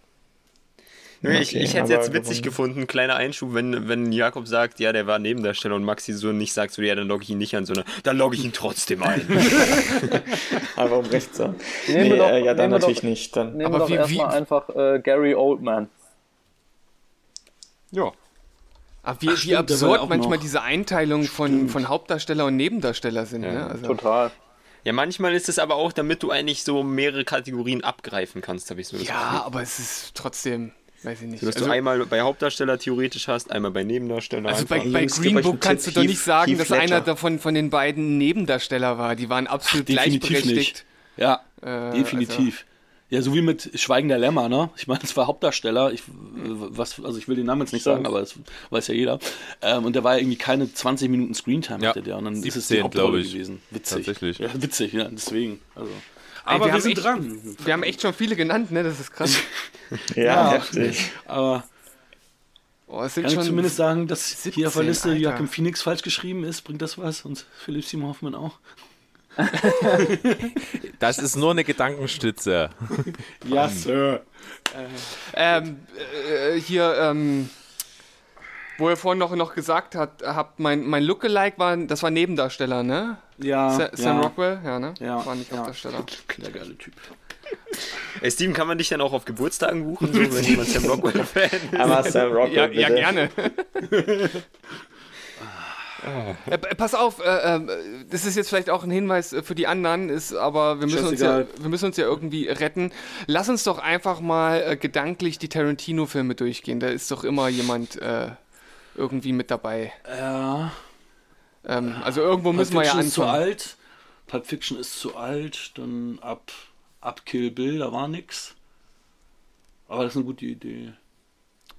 Nee, ich, Okay, ich hätte es jetzt witzig gewonnen. gefunden, kleiner Einschub, wenn, wenn Jakob sagt, ja, der war Nebendarsteller und Maxi so nicht sagt, so, ja, dann logge ich ihn nicht an, sondern dann logge ich ihn trotzdem ein. (laughs) Aber um recht zu haben. Nee, doch- äh, ja, dann natürlich doch- nicht. Dann. Nehmen Aber wir doch wie- erstmal wie- einfach äh, Gary Oldman. ja. Aber wie, Ach, wie stimmt, ja absurd manchmal noch. diese Einteilung von, von Hauptdarsteller und Nebendarsteller sind. Ne? Also, Total. Ja, manchmal ist es aber auch, damit du eigentlich so mehrere Kategorien abgreifen kannst, habe ich so das ja, Gefühl. aber es ist trotzdem, weiß ich nicht. So, dass Also, du einmal bei Hauptdarsteller theoretisch hast, einmal bei Nebendarsteller. also bei, bei Green Book kannst du doch nicht sagen, Heath dass Ledger. einer davon von den beiden Nebendarsteller war. Die waren absolut definitiv gleichberechtigt. Ja, Äh, definitiv. Ja, so wie mit Schweigen der Lämmer, ne? Ich meine, das war Hauptdarsteller. Ich, was, also ich will den Namen jetzt nicht sagen, aber das weiß ja jeder. Ähm, und der war ja irgendwie keine 20 Minuten Screentime Ja, hatte der. Und dann ist es 17, die Hauptrolle ich. gewesen. Witzig. Tatsächlich. Ja, witzig, ja, deswegen. Also. Ey, Aber wir, haben sind echt, dran. Wir haben echt schon viele genannt, ne? Das ist krass. (laughs) Ja, Ja. heftig. Aber Oh, es sind kann ich zumindest sagen, dass hier auf der 17, Liste Alter. Joachim Phoenix falsch geschrieben ist. Bringt das was? Und Philipp Simon Hoffmann auch. (laughs) Das ist nur eine Gedankenstütze. Ja, Sir. Ähm, äh, hier, ähm, wo ihr vorhin noch, noch gesagt hat, habt, mein, mein Lookalike war, das war Nebendarsteller, ne? Ja, Sa Sam ja. Rockwell, ja, ne? Ja, War nicht ja. Hauptdarsteller. Der geile Typ. Ey, Steven, kann man dich dann auch auf Geburtstagen buchen, so, wenn jemand Sam Rockwell-Fan ist? Aber Sam Rockwell, Ja, ja, gerne. (laughs) Äh, p- pass auf, äh, äh, das ist jetzt vielleicht auch ein Hinweis äh, für die anderen, ist, aber wir müssen, uns ja, wir müssen uns ja irgendwie retten. Lass uns doch einfach mal äh, gedanklich die Tarantino-Filme durchgehen. Da ist doch immer jemand äh, irgendwie mit dabei. Ja. Ähm, also irgendwo Pulp müssen wir ja Fiction ist zu anfangen. alt. Pulp Fiction ist zu alt. Dann ab, ab Kill Bill, da war nix. Aber das ist eine gute Idee.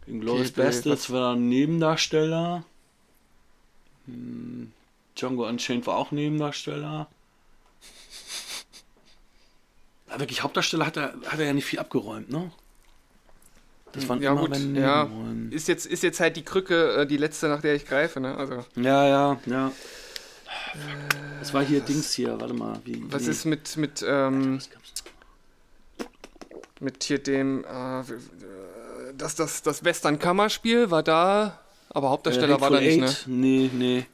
Inglourious Bastards war ein Nebendarsteller. Hm, Django Unchained war auch Nebendarsteller. (laughs) Ja, wirklich, Hauptdarsteller hat er, hat er ja nicht viel abgeräumt, ne? Das waren Ja, immer gut, ja. Ist jetzt, ist jetzt halt die Krücke, äh, die letzte, nach der ich greife, ne? Also, Ja, ja, ja. Das war hier Dings hier, warte mal. Wie, was wie- ist mit, mit, ähm, Was? Mit hier dem, äh, das, das, das Western-Kammerspiel war da, aber Hauptdarsteller Äh, war da nicht, ne? Eight? Nee, nee.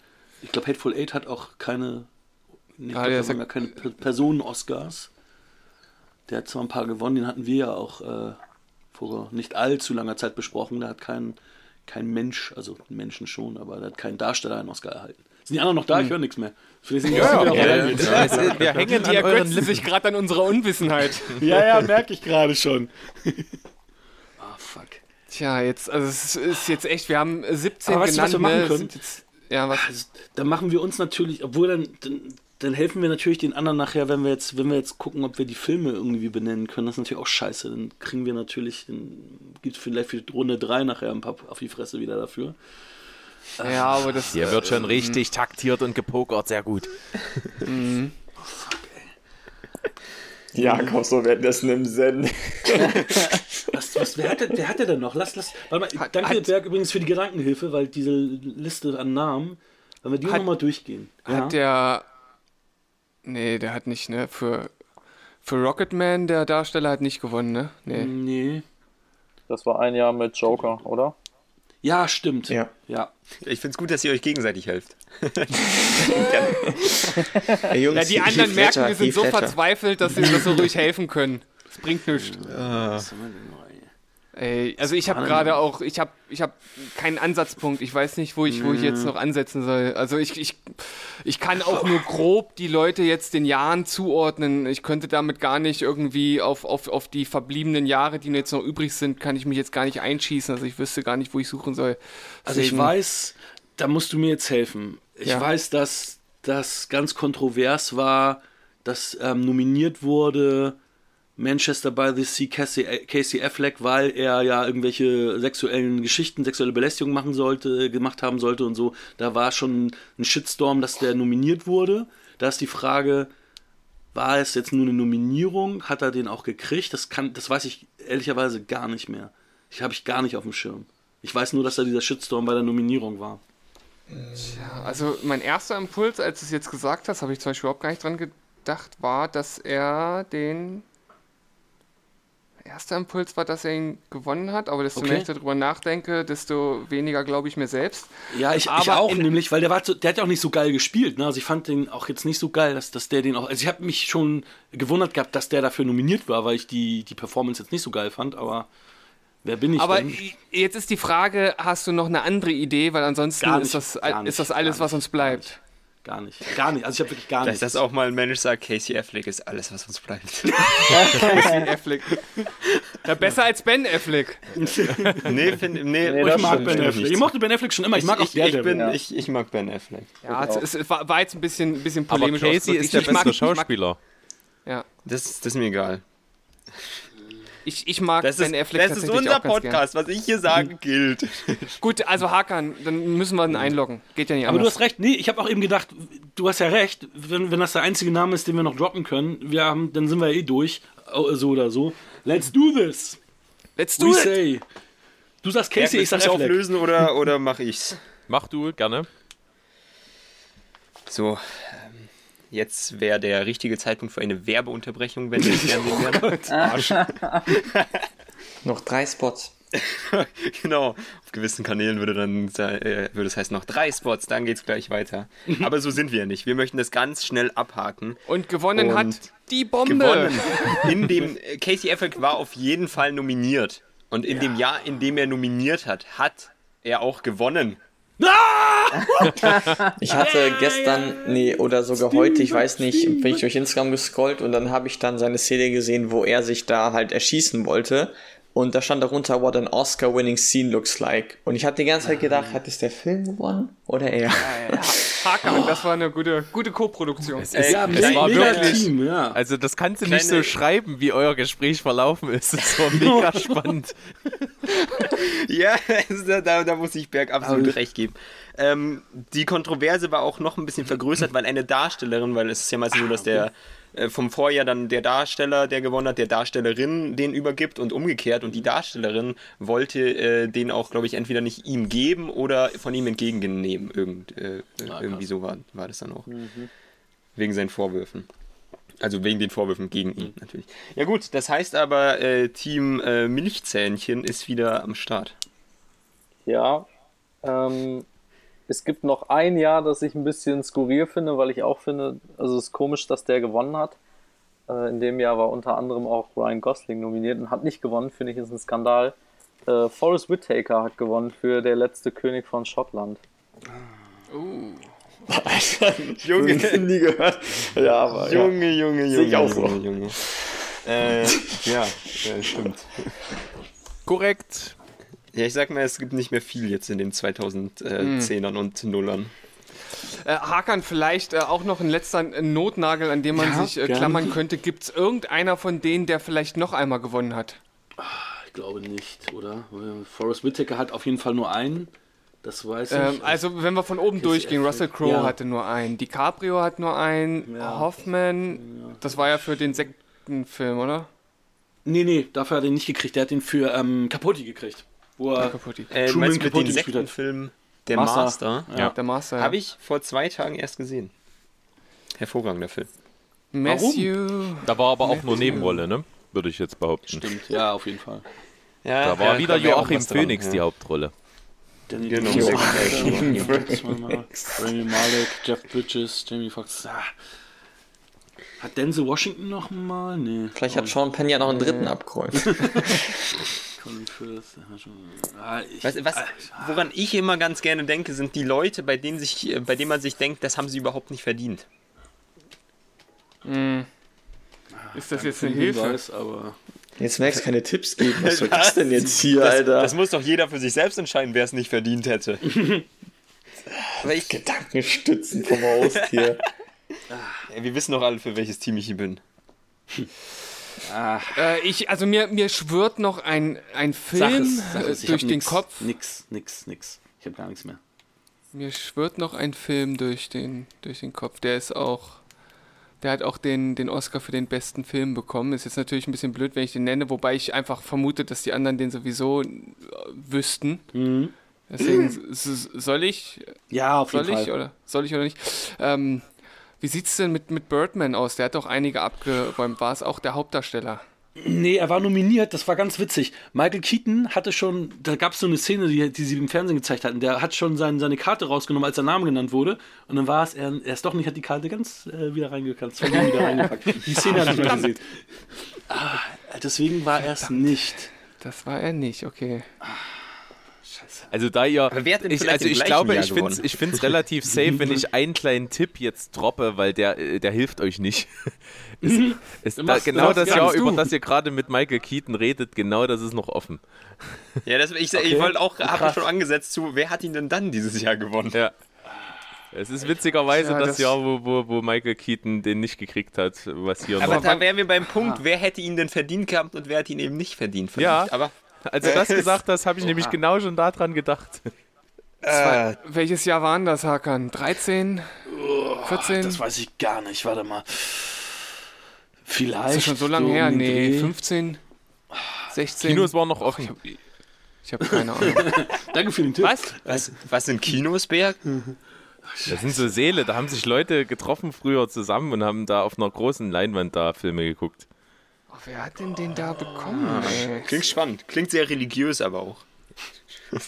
Ich glaube, Hateful Eight hat auch keine, nee, Ah, da ja- gar keine Per- Personen-Oscars. Der hat zwar ein paar gewonnen, den hatten wir ja auch äh, vor nicht allzu langer Zeit besprochen. Der hat kein, kein Mensch, also Menschen schon, aber der hat keinen Darsteller einen Oscar erhalten. Sind die anderen noch da? Ich höre nichts mehr. Wieder Ja, ja, es ist- wir hängen Die euren sich gerade an unserer Unwissenheit. ja, ja, merke ich gerade schon. Ah, fuck. Tja, jetzt, also es ist jetzt echt, wir haben 17 Aber weißt du, was wir machen ne? können? Jetzt, ja, was? Also, dann machen wir uns natürlich, obwohl dann, dann, dann helfen wir natürlich den anderen nachher, wenn wir jetzt, wenn wir jetzt gucken, ob wir die Filme irgendwie benennen können. Das ist natürlich auch scheiße. Dann kriegen wir natürlich, dann gibt es vielleicht für Runde 3 nachher ein paar auf die Fresse wieder dafür. Ja, aber das. Hier wird schon richtig taktiert und gepokert, sehr gut. (laughs) Jakob, so währenddessen im Zen. (laughs) Was, was, wer, hatte, wer hatte denn noch? Lass, lass, warte mal, Hat- danke, hat- Berg, übrigens für die Gedankenhilfe, weil diese Liste an Namen, wenn wir die Hat- nochmal durchgehen. Hat der. Nee, der hat nicht, ne? Für, für Rocketman, der Darsteller, hat nicht gewonnen, ne? Nee. Nee. Das war ein Jahr mit Joker, oder? Ja, stimmt. Ja. ja. Ich finde es gut, dass ihr euch gegenseitig helft. (laughs) Ey, Jungs, Ja, die anderen merken, wir sind so verzweifelt, dass sie das so ruhig helfen können. Das bringt nichts. Ey, also ich habe gerade auch, ich habe ich hab keinen Ansatzpunkt. Ich weiß nicht, wo ich, wo ich jetzt noch ansetzen soll. Also ich, ich, ich kann auch nur grob die Leute jetzt den Jahren zuordnen. Ich könnte damit gar nicht irgendwie auf, auf, auf die verbliebenen Jahre, die jetzt noch übrig sind, kann ich mich jetzt gar nicht einschießen. Also ich wüsste gar nicht, wo ich suchen soll. Also ich weiß, da musst du mir jetzt helfen. Ich Ja. weiß, dass das ganz kontrovers war, dass ähm, nominiert wurde Manchester by the Sea Casey, Casey Affleck, weil er ja irgendwelche sexuellen Geschichten, sexuelle Belästigung machen sollte, gemacht haben sollte und so. Da war schon ein Shitstorm, dass der nominiert wurde. Da ist die Frage, war es jetzt nur eine Nominierung? Hat er den auch gekriegt? Das kann, das weiß ich ehrlicherweise gar nicht mehr. Ich habe ich gar nicht auf dem Schirm. Ich weiß nur, dass da dieser Shitstorm bei der Nominierung war. Also mein erster Impuls, als du es jetzt gesagt hast, habe ich zum Beispiel überhaupt gar nicht dran gedacht, war, dass er den. Erster Impuls war, dass er ihn gewonnen hat, aber desto Okay. mehr ich darüber nachdenke, desto weniger glaube ich mir selbst. Ja, ich, ich Aber auch, nämlich, weil der war, so, der hat ja auch nicht so geil gespielt. Ne? Also ich fand den auch jetzt nicht so geil, dass, dass der den auch. Also ich habe mich schon gewundert gehabt, dass der dafür nominiert war, weil ich die, die Performance jetzt nicht so geil fand, aber wer bin ich Aber denn? jetzt ist die Frage, hast du noch eine andere Idee, weil ansonsten Gar ist, nicht, das, gar ist das nicht, alles, was nicht, uns bleibt. Gar nicht. Gar nicht. Also ich habe wirklich gar Dass nichts. das auch mal ein Mensch sagt, Casey Affleck ist alles, was uns bleibt. (laughs) Casey (laughs) Affleck. Ja, besser als Ben Affleck. (laughs) nee, find, nee, Nee, ich mag Ben Affleck. nicht. Ich mochte Ben Affleck schon immer. Ich mag auch ich, ich, bin, Ja. ich, ich mag Ben Affleck. Ja, es, es war, war jetzt ein bisschen, ein bisschen Aber polemisch. Casey ausgedrückt. ist der Ich- ich mag- bessere ich mag- Schauspieler. Ja. Das, das ist mir egal. Ich, ich mag Das Ben ist, Affleck das ist unser. Podcast. Was ich hier sage, gilt. (laughs) Gut, also Hakan, dann müssen wir ihn einloggen. Geht ja nicht Aber du anders. hast recht, nee, ich habe auch eben gedacht, du hast ja recht, wenn, wenn das der einzige Name ist, den wir noch droppen können, wir haben, dann sind wir ja eh durch, oh, so oder so. Let's do this! Let's We do it! say. Du sagst Casey, ich sag Affleck. auflösen oder, oder mache ich's? Mach du, gerne. So, jetzt wäre der richtige Zeitpunkt für eine Werbeunterbrechung, wenn wir Fernsehen wären. (laughs) Noch drei Spots. (laughs) genau. Auf gewissen Kanälen würde dann äh, würde es heißen noch drei Spots, dann geht's gleich weiter. Aber so sind wir ja nicht. Wir möchten das ganz schnell abhaken. Und gewonnen Und hat die Bombe. Gewonnen. (laughs) In dem äh, Casey Affleck war auf jeden Fall nominiert. Und in dem Jahr, in dem er nominiert hat, hat er auch gewonnen. (laughs) Ich hatte gestern, nee, oder sogar heute, ich weiß nicht, bin ich durch Instagram gescrollt und dann habe ich dann seine Szene gesehen, wo er sich da halt erschießen wollte. Und da stand darunter, what an Oscar-winning scene looks like. Und ich habe die ganze Zeit gedacht, hat es der Film gewonnen oder er? Hakan, das war eine gute, gute Co-Produktion. Es, ist, Ja, es me war mega wirklich. Team, ja. Also, das kannst du nicht Kleine- so schreiben, wie euer Gespräch verlaufen ist. Es war (laughs) mega spannend. Ja, (laughs) da, da muss ich Berg absolut Aber- recht geben. Ähm, die Kontroverse war auch noch ein bisschen vergrößert, weil eine Darstellerin, weil es ist ja meistens so, dass der äh, vom Vorjahr dann der Darsteller, der gewonnen hat, der Darstellerin den übergibt und umgekehrt. Und die Darstellerin wollte äh, den auch, glaube ich, entweder nicht ihm geben oder von ihm entgegennehmen. Irgend, äh, äh, irgendwie so war, war das dann auch. Wegen seinen Vorwürfen. Also wegen den Vorwürfen gegen ihn natürlich. Ja gut, das heißt aber, äh, Team äh, Milchzähnchen ist wieder am Start. Ja. Ähm, es gibt noch ein Jahr, das ich ein bisschen skurril finde, weil ich auch finde, also es ist komisch, dass der gewonnen hat. Äh, in dem Jahr war unter anderem auch Ryan Gosling nominiert und hat nicht gewonnen, finde ich, ist ein Skandal. Äh, Forrest Whitaker hat gewonnen für Der letzte König von Schottland. (laughs) Junge, nie gehört. Ja, aber. ja. Junge, Junge, Junge. Sehe ich auch so. Junge, Junge. Äh, ja, äh, stimmt. Korrekt. Ja, ich sag mal, es gibt nicht mehr viel jetzt in den 2010ern und Nullern. Äh, Hakan, vielleicht äh, auch noch ein letzter Notnagel, an dem man Ja, sich äh, klammern könnte. Gibt es irgendeiner von denen, der vielleicht noch einmal gewonnen hat? Ich glaube nicht, oder? Forrest Whitaker hat auf jeden Fall nur einen. Das weiß ich. Ähm, also, wenn wir von oben durchgehen, Russell Crowe Ja. hatte nur einen, DiCaprio hat nur einen, Ja. Hoffman, das war ja für den Sektenfilm, oder? nee, nee, dafür hat er ihn nicht gekriegt. Der hat ihn für ähm, Capote gekriegt. Wo er. Äh, Truman mit Capote dem gespielt hat. Sektenfilm Der Master. Master? Ja. Der Master. ja. Habe ich vor zwei Tagen erst gesehen. Hervorragender Film. Matthew. Da war aber auch nur Nebenrolle, ne? Würde ich jetzt behaupten. stimmt, ja, auf jeden Fall. Ja, Da war ja, wieder auch Joachim Phoenix ja. die Hauptrolle. Danny Genau, Joachim das war mal Rami Malek, Jeff Bridges, Jamie Foxx. Ah. Hat Denzel Washington noch mal? Nee. Vielleicht hat Sean Penn ja noch einen dritten abgeräumt. (laughs) Ah, ich, Was, was, ah, woran ich immer ganz gerne denke, sind die Leute, bei denen, sich, bei denen man sich denkt, das haben sie überhaupt nicht verdient. Ist das jetzt eine Hilfe? Hinweis, aber Jetzt merkst du keine Tipps geben. Was soll (laughs) das denn jetzt hier, Alter? Das muss doch jeder für sich selbst entscheiden, wer es nicht verdient hätte. (laughs) Aber ich, Gedankenstützen vom Haustier. (laughs) Ey, wir wissen doch alle, für welches Team ich hier bin. Äh, ich, also mir, mir schwört noch ein, ein sag Film sag äh, es. Ich durch den nix, Kopf. Nix, nix, nix. Ich habe gar nichts mehr. Mir schwört noch ein Film durch den, durch den Kopf. Der ist auch. Der hat auch den, den Oscar für den besten Film bekommen. Ist jetzt natürlich ein bisschen blöd, wenn ich den nenne, wobei ich einfach vermute, dass die anderen den sowieso äh, wüssten. Mhm. Deswegen soll ich, Ja, auf jeden soll ich Fall. oder soll ich oder nicht? Ähm, wie sieht's denn mit, mit Birdman aus? Der hat doch einige abgeräumt. War es auch der Hauptdarsteller? Nee, er war nominiert, das war ganz witzig. Michael Keaton hatte schon, da gab es so eine Szene, die, die sie im Fernsehen gezeigt hatten. Der hat schon sein, seine Karte rausgenommen, als der Name genannt wurde. Und dann war es, er, er ist doch nicht, hat die Karte ganz äh, wieder reingepackt. Wieder reingepackt. (laughs) Die Szene hatte ich mal gesehen. Ah, deswegen war er es nicht. Das war er nicht, okay. Also da ihr, Aber wer hat denn ich, also ich glaube, Jahr ich finde es ich find's relativ safe, wenn ich (laughs) einen kleinen Tipp jetzt droppe, weil der, äh, der hilft euch nicht. (laughs) es, es, da, machst- genau das Jahr, du. über das ihr gerade mit Michael Keaton redet, genau das ist noch offen. Ja, das, ich, ich wollte auch, habe schon angesetzt zu, wer hat ihn denn dann dieses Jahr gewonnen? Ja. Es ist witzigerweise Ja, das, das- Jahr, wo, wo, wo Michael Keaton den nicht gekriegt hat, was hier Aber noch. da wären wir beim Punkt, wer hätte ihn denn verdient gehabt und wer hat ihn eben nicht verdient. Ja. aber Als du das gesagt hast, habe ich nämlich genau schon daran gedacht. äh, Welches Jahr waren das, Hakan? 13? 14? Das weiß ich gar nicht, warte mal. Vielleicht. ist das schon so lange her? Nee, Dreh. 15? 16? Kinos waren noch offen. Ich habe keine Ahnung. (laughs) Danke für den Tipp. Was? was, was sind Kinos, Berg? Das sind so Seele, da haben sich Leute getroffen früher zusammen und haben da auf einer großen Leinwand da Filme geguckt. Oh, wer hat denn den da bekommen? ey? Klingt spannend. Klingt sehr religiös, aber auch. (laughs)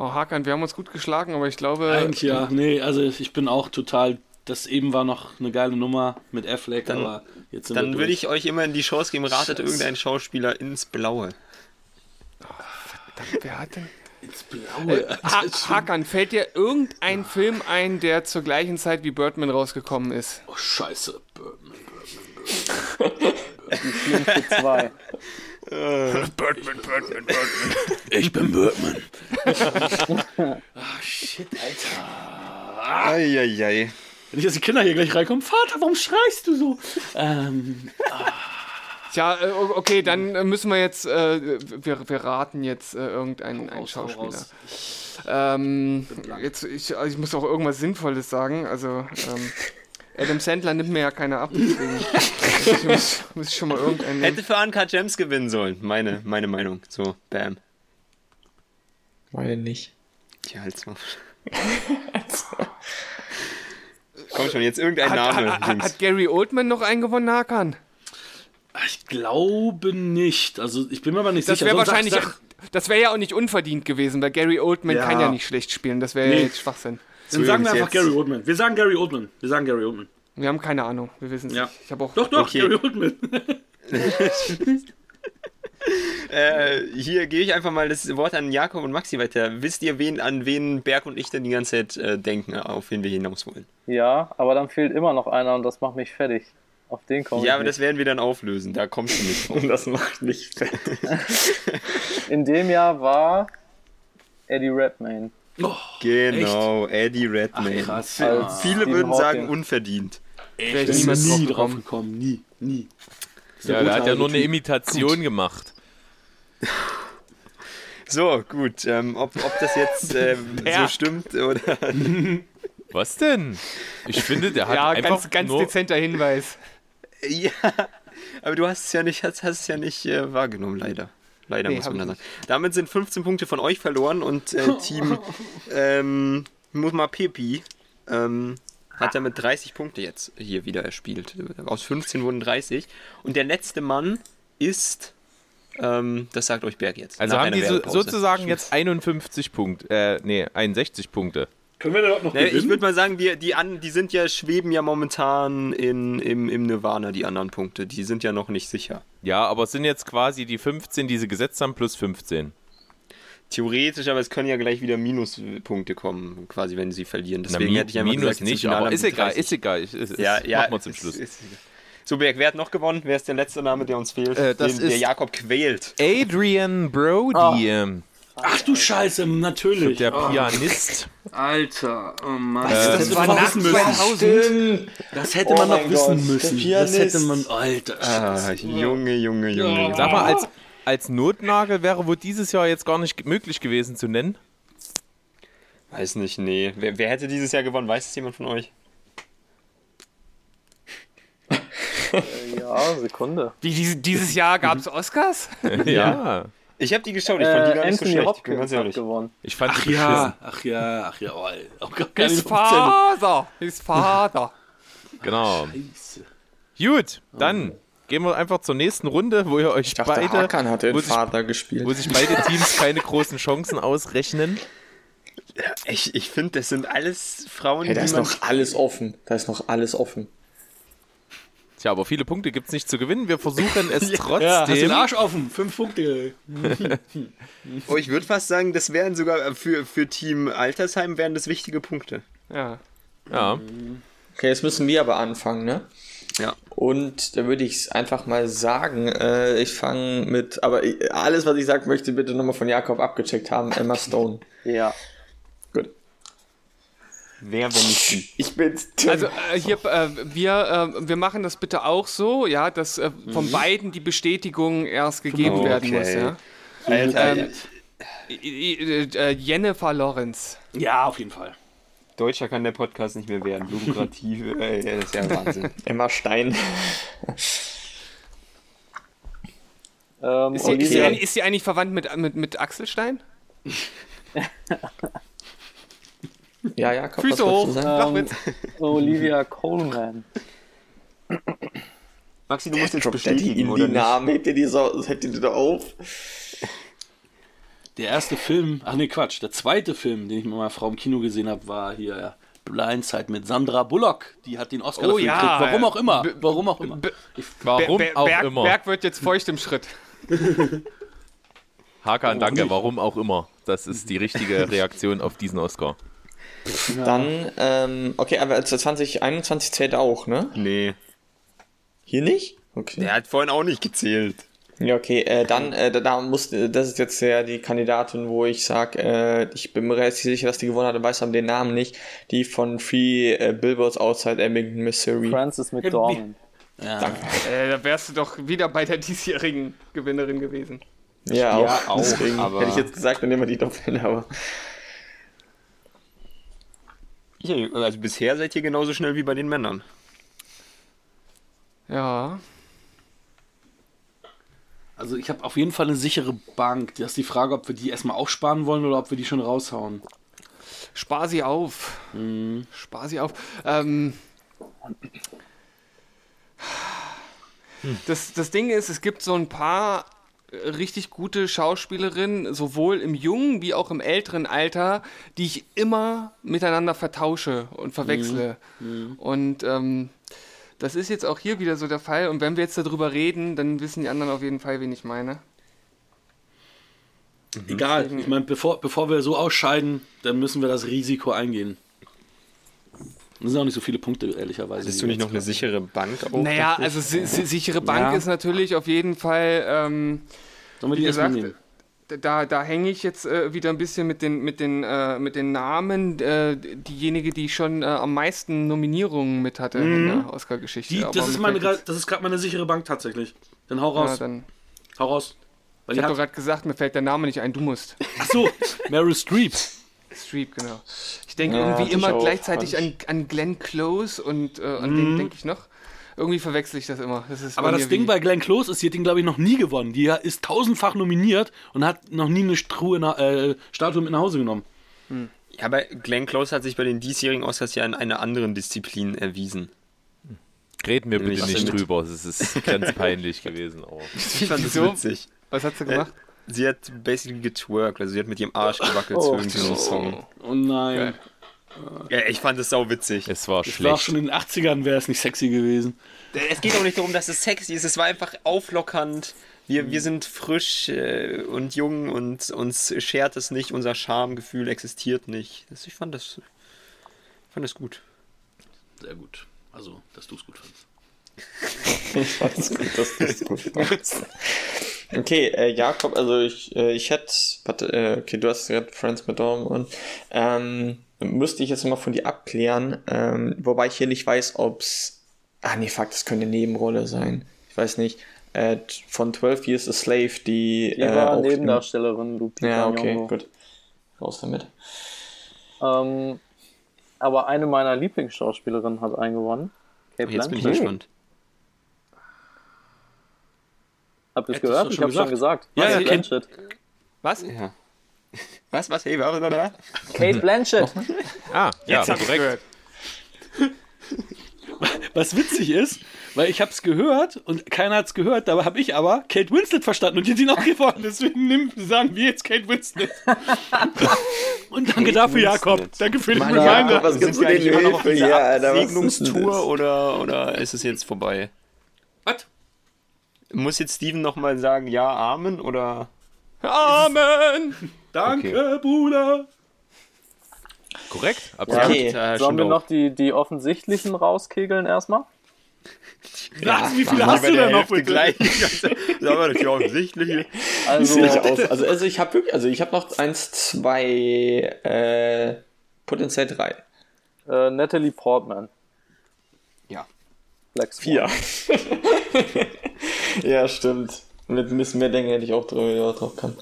Oh, Hakan, wir haben uns gut geschlagen, aber ich glaube. Eigentlich ja. Nee, also ich bin auch total. Das eben war noch eine geile Nummer mit Affleck, Dann- aber jetzt sind Dann würde ich euch immer in die Chance geben, ratet Scheiße. irgendein Schauspieler ins Blaue. Wer hat denn. ins Blaue. Ha Hakan, fällt dir irgendein Film ein, der zur gleichen Zeit wie Birdman rausgekommen ist? Oh, scheiße. Birdman. Film für zwei. Ich bin Birdman. ah, shit, Alter. Eieiei. Wenn ich jetzt die Kinder hier gleich reinkommen, Vater, warum schreist du so? Ähm, Tja, äh, okay, dann äh, müssen wir jetzt, äh, wir, wir raten jetzt äh, irgendeinen einen Schauspieler. Ähm, jetzt, ich, also ich muss auch irgendwas Sinnvolles sagen. Also, ähm, Adam Sandler nimmt mir ja keine ab, (laughs) deswegen ich muss, muss ich schon mal irgendeinen. Hätte für Uncut Gems gewinnen sollen. Meine, meine Meinung. So, bam. Meine nicht. Ja, halt so. (laughs) Komm schon, jetzt irgendein Hat, Name. hat, hat, Gary Oldman noch einen gewonnen, Hakan? Ich glaube nicht. Also ich bin mir aber nicht Das sicher. wäre Sonst sag- wahrscheinlich, sag- das wäre ja auch nicht unverdient gewesen, weil Gary Oldman Ja. kann ja nicht schlecht spielen. Das wäre Nee. ja jetzt Schwachsinn. Dann sagen wir einfach jetzt- Gary Oldman. Wir sagen Gary Oldman. Wir sagen Gary Oldman. Wir haben keine Ahnung. Wir wissen es Ja. nicht. Ich habe auch. Doch, doch, Okay. Gary Oldman. (laughs) Äh, hier gebe ich einfach mal das Wort an Jakob und Maxi weiter. Wisst ihr, wen, an wen Berg und ich denn die ganze Zeit äh, denken, auf wen wir hinaus wollen? Ja, aber dann fehlt immer noch einer und das macht mich fertig. Auf den komme Ja, aber das nicht. werden wir dann auflösen. Da kommst du nicht drauf. (laughs) Das macht mich fett. (laughs) In dem Jahr war Eddie Redmayne. Oh, Genau, Eddie Redmayne. krass. Als- Ja. Viele Stephen würden sagen Hawking. unverdient. Wäre ich bin nie drauf gekommen. Nie, nie. Ja, der hat ja nur eine. Imitation gemacht. (laughs) So, gut. Ähm, ob, ob das jetzt (laughs) ähm, so stimmt oder. (laughs) Was denn? Ich finde, der hat Ja, einfach ganz, ganz nur... dezenter Hinweis. ja, aber du hast es ja nicht, hast, hast es ja nicht äh, wahrgenommen, leider. Leider Nee, muss man da ich sagen. Damit sind 15 Punkte von euch verloren und äh, (laughs) Team ähm, Mutma Pepi ähm, hat damit 30 Punkte jetzt hier wieder erspielt. Aus 15 wurden 30. Und der letzte Mann ist. Ähm, das sagt euch Berg jetzt. Also haben die so, sozusagen (laughs) jetzt 51 Punkte, äh, nee, 61 Punkte. Können wir da überhaupt noch Ne, ich würde mal sagen, die, die, an, die sind ja, schweben ja momentan in, im, im Nirvana, die anderen Punkte. Die sind ja noch nicht sicher. Ja, aber es sind jetzt quasi die 15, die sie gesetzt haben, plus 15. Theoretisch, aber es können ja gleich wieder Minuspunkte kommen, quasi, wenn sie verlieren. Deswegen Mi- hätte ich einfach Minus gesagt, nicht, aber ist egal, 30. ist egal. Ist, Ja, ist, ja. Machen wir zum ist- Schluss. ist- So, Berg, wer hat noch gewonnen? Wer ist der letzte Name, der uns fehlt? Äh, das Den, der ist- Jakob quält. Adrian Brody, ähm, Ach du Scheiße, natürlich. der Pianist. Alter, oh Mann. Das das, hätte war man nach wissen müssen. 2000. Das hätte Oh man noch wissen Gott, müssen. Das hätte man. Alter, Ah, Scheiße. Junge, Junge, Junge. Sag mal, als, als Notnagel wäre wohl dieses Jahr jetzt gar nicht möglich gewesen zu nennen. Weiß nicht, nee. Wer, wer hätte dieses Jahr gewonnen? Weiß es jemand von euch? (laughs) Ja, Sekunde. Wie, diese, dieses Jahr gab es Oscars? ja. Ich habe die geschaut, ich fand die Äh, gar nicht so Anthony schlecht. Ich bin ganz Hopkins ehrlich. gewonnen. Ich fand Ach die ja, ach ja, ach ja. Oh, auch gar His 15. Father. His Father. Genau. Scheiße. Gut, dann gehen wir einfach zur nächsten Runde, wo ihr euch Ich dachte, beide, Hakan hat den wo sich- Vater gespielt. wo sich beide Teams keine großen Chancen ausrechnen. Ich, ich finde, das sind alles Frauen, hey, da die ist man... noch alles offen. Da ist noch alles offen. Tja, aber viele Punkte gibt es nicht zu gewinnen. Wir versuchen (laughs) es Ja, hast den trotzdem. Arsch offen. Fünf Punkte. (laughs) Oh, ich würde fast sagen, das wären sogar für, für Team Altersheim wären das wichtige Punkte. Ja. ja. Okay, jetzt müssen wir aber anfangen, ne? Ja. Und da würde ich es einfach mal sagen. Äh, ich fange mit, aber ich, alles, was ich sagen möchte, bitte nochmal von Jakob abgecheckt haben. Emma Stone. Ja. Wer, wenn nicht sie? Ich bin's. Also äh, hier, äh, wir, äh, wir machen das bitte auch so, ja, dass äh, von beiden die Bestätigung erst gegeben Okay. werden muss, ja. Alter, Ähm, äh, Jennifer Lawrence. Ja, auf jeden Fall. Deutscher kann der Podcast nicht mehr werden. Lukrativ, (laughs) ey, das ist ja (laughs) Wahnsinn. Emma Stein. Ähm, Ist sie, ist, sie, ist sie eigentlich verwandt mit, mit, mit Axel Stein? (laughs) Ja, Jakob, Füße was wolltest hoch? Flachwitz. Olivia Coleman. Maxi, du musst jetzt bestätigen, oder die? Namen, hebt ihr die so, hebt ihr die da auf? Der erste Film, ach nee, Quatsch, der zweite Film, den ich mit meiner Frau im Kino gesehen habe, war hier ja, Blindside mit Sandra Bullock. Die hat den Oscar Oh dafür ja, gekriegt. Warum auch immer. B- Warum auch immer. B- Warum Ber- auch Berg, immer. Berg wird jetzt feucht im Schritt. Hakan, danke. Warum auch immer. Das ist die richtige (laughs) Reaktion auf diesen Oscar. Dann, ähm, okay, aber 2021 zählt auch, ne? Nee, Hier nicht? Okay. der hat vorhin auch nicht gezählt. Ja, okay, äh, dann, äh, da- da muss, das ist jetzt ja die Kandidatin, wo ich sag, äh, ich bin mir relativ sicher, dass die gewonnen hat, weiß aber den Namen nicht, die von Free äh, Billboards Outside Ebbington, Missouri. Francis McDormand. Ja. Äh, da wärst du doch wieder bei der diesjährigen Gewinnerin gewesen. Ja, auch. Ja, auch, Deswegen aber- hätte ich jetzt gesagt, dann nehmen wir die Doppel, aber. Also bisher seid ihr genauso schnell wie bei den Männern. Ja. Also ich habe auf jeden Fall eine sichere Bank. Das ist die Frage, ob wir die erstmal aufsparen wollen oder ob wir die schon raushauen. Spar sie auf. Mhm. Spar sie auf. Ähm, Das, das Ding ist, es gibt so ein paar richtig gute Schauspielerinnen, sowohl im jungen wie auch im älteren Alter, die ich immer miteinander vertausche und verwechsle. Und ähm, das ist jetzt auch hier wieder so der Fall. Und wenn wir jetzt darüber reden, dann wissen die anderen auf jeden Fall, wen ich meine. Egal, ich meine, bevor, bevor wir so ausscheiden, dann müssen wir das Risiko eingehen. Das sind auch nicht so viele Punkte, ehrlicherweise. Die du nicht noch eine sichere Bank auch? Naja, also si si sichere Bank Ja. ist natürlich auf jeden Fall. Ähm. Sollen wir die wie erstmal gesagt, nehmen? da, da hänge ich jetzt äh, wieder ein bisschen mit den, mit den, äh, mit den Namen. Äh, diejenige, die schon äh, am meisten Nominierungen mit hatte in der Oscar-Geschichte. Das, ist meine, das ist gerade meine sichere Bank tatsächlich. Dann hau raus. Ja, dann, hau raus. Weil ich habe doch gerade gesagt, mir fällt der Name nicht ein. Du musst. ach so, Meryl Streep. Streep, genau. Ich denke Ja, irgendwie immer gleichzeitig an, an Glenn Close und äh, an wen denke ich noch? Irgendwie verwechsel ich das immer. Das ist Aber das Ding bei Glenn Close ist, die hat den, glaube ich, noch nie gewonnen. Die ist tausendfach nominiert und hat noch nie eine Struhe nach, äh, Statue mit nach Hause genommen. Ja, aber Glenn Close hat sich bei den diesjährigen Oscars ja in einer anderen Disziplin erwiesen. Reden wir bitte nicht drüber. Es ist ganz peinlich gewesen. Auch. Ich fand das witzig. Was hat sie gemacht? Sie hat basically getwerkt, also sie hat mit ihrem Arsch gewackelt zu irgendeinem Song. Oh nein. Ja, ich fand es sau witzig. Es war Das war auch schlecht. schon in den 80ern, wäre es nicht sexy gewesen. Es geht auch nicht darum, dass es sexy ist, es war einfach auflockernd. Wir, wir sind frisch äh, und jung und uns schert es nicht, unser Schamgefühl existiert nicht. Das, ich fand das, ich fand das gut. Sehr gut. Also, dass du es gut fandst. (laughs) Ich fand's gut, dass du es gut fandst. Okay, äh, Jakob, also ich, äh, ich hätte, warte, äh, okay, du hast gerade Friends mit Dom und ähm, müsste ich jetzt mal von dir abklären, ähm, wobei ich hier nicht weiß, ob's, ah nee, fuck, das könnte eine Nebenrolle sein. Ich weiß nicht. Äh, von 12 Years a Slave, die, Die äh, war auch Nebendarstellerin, Lupita Ja, okay, Nyong'o. gut. Raus damit. Ähm, aber eine meiner Lieblingsschauspielerinnen hat einen gewonnen. Kate Jetzt bin ich Blanchett. gespannt. Habt ihr es gehört? Ich schon habe schon gesagt. Ja, Kate ja, Blanchett. Was? Ja. (laughs) Was, was? Hey, warte, warte, warte. Kate Blanchett. (laughs) Ah, ja, Jetzt hab ich's korrekt. gehört. (laughs) Was witzig ist, weil ich habe es gehört und keiner hat es gehört, dabei habe ich aber Kate Winslet verstanden und die ihn auch gewonnen. Deswegen nimm, sagen wir jetzt Kate Winslet. und danke dafür, Jakob. Danke für den Reminder. Was Sind gibt's denn immer noch auf dieser das? oder, oder ist es jetzt vorbei? Muss jetzt Steven nochmal sagen, ja, Amen oder? Amen! (laughs) Danke, Bruder. Korrekt, absolut. Okay. Äh, Sollen wir noch die, die offensichtlichen rauskegeln erstmal? (laughs) Was, wie viele hast du denn noch bitte? gleich. (laughs) Sagen wir das ja offensichtlich. Also. Also, also ich habe wirklich, also ich habe noch eins, zwei, äh, potenziell drei. äh, Natalie Portman. Ja. Black Swan. Vier. (laughs) ja, stimmt. Mit ein bisschen mehr Länge hätte ich auch drüber drauf kann.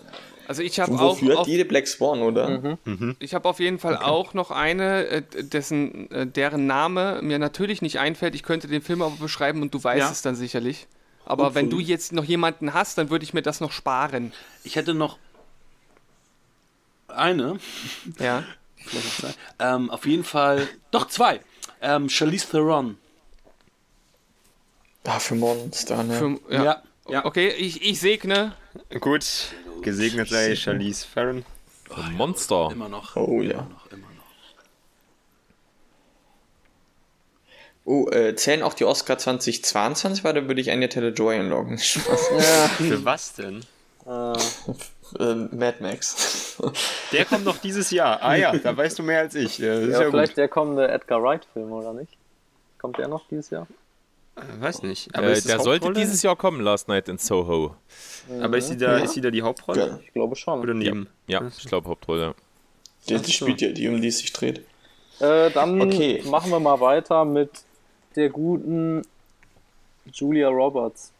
Also ich habe auch, auf, Jede Black Swan, oder? ich habe auf jeden Fall auch noch eine, äh, dessen, äh, deren Name mir natürlich nicht einfällt. Ich könnte den Film aber beschreiben und du weißt Ja. es dann sicherlich. Aber wenn du jetzt noch jemanden hast, dann würde ich mir das noch sparen. Ich hätte noch eine. Ja. (laughs) Vielleicht auch zwei. Ähm, auf jeden Fall. Doch, zwei. Ähm, Charlize Theron. Ah, für Monster, ne? Für, ja. Ja. ja. Okay, ich, ich segne. Gut, gesegnet sei Charlize Theron. Ein Monster. Immer noch. Oh, ja. Immer noch, immer noch. Oh, äh, zählen auch die Oscar 2022, weil da würde ich Anya Taylor-Joy einloggen. Spaß. (laughs) Für was denn? Äh, äh, Mad Max. Der kommt noch dieses Jahr. Ah ja, da weißt du mehr als ich. Das ist ja, ja, vielleicht gut. der kommende Edgar Wright-Film, oder nicht? Kommt der noch dieses Jahr? Äh, Weiß nicht. Aber, Äh, ist das der sollte dieses Jahr kommen, Last Night in Soho. Aber ist sie da, ist sie da die Hauptrolle? Ja. Ich glaube schon. Oder neben? Ja, ich glaube Hauptrolle. Die, die spielt ja, die um die es sich dreht. Äh, dann Okay. machen wir mal weiter mit der guten Julia Roberts.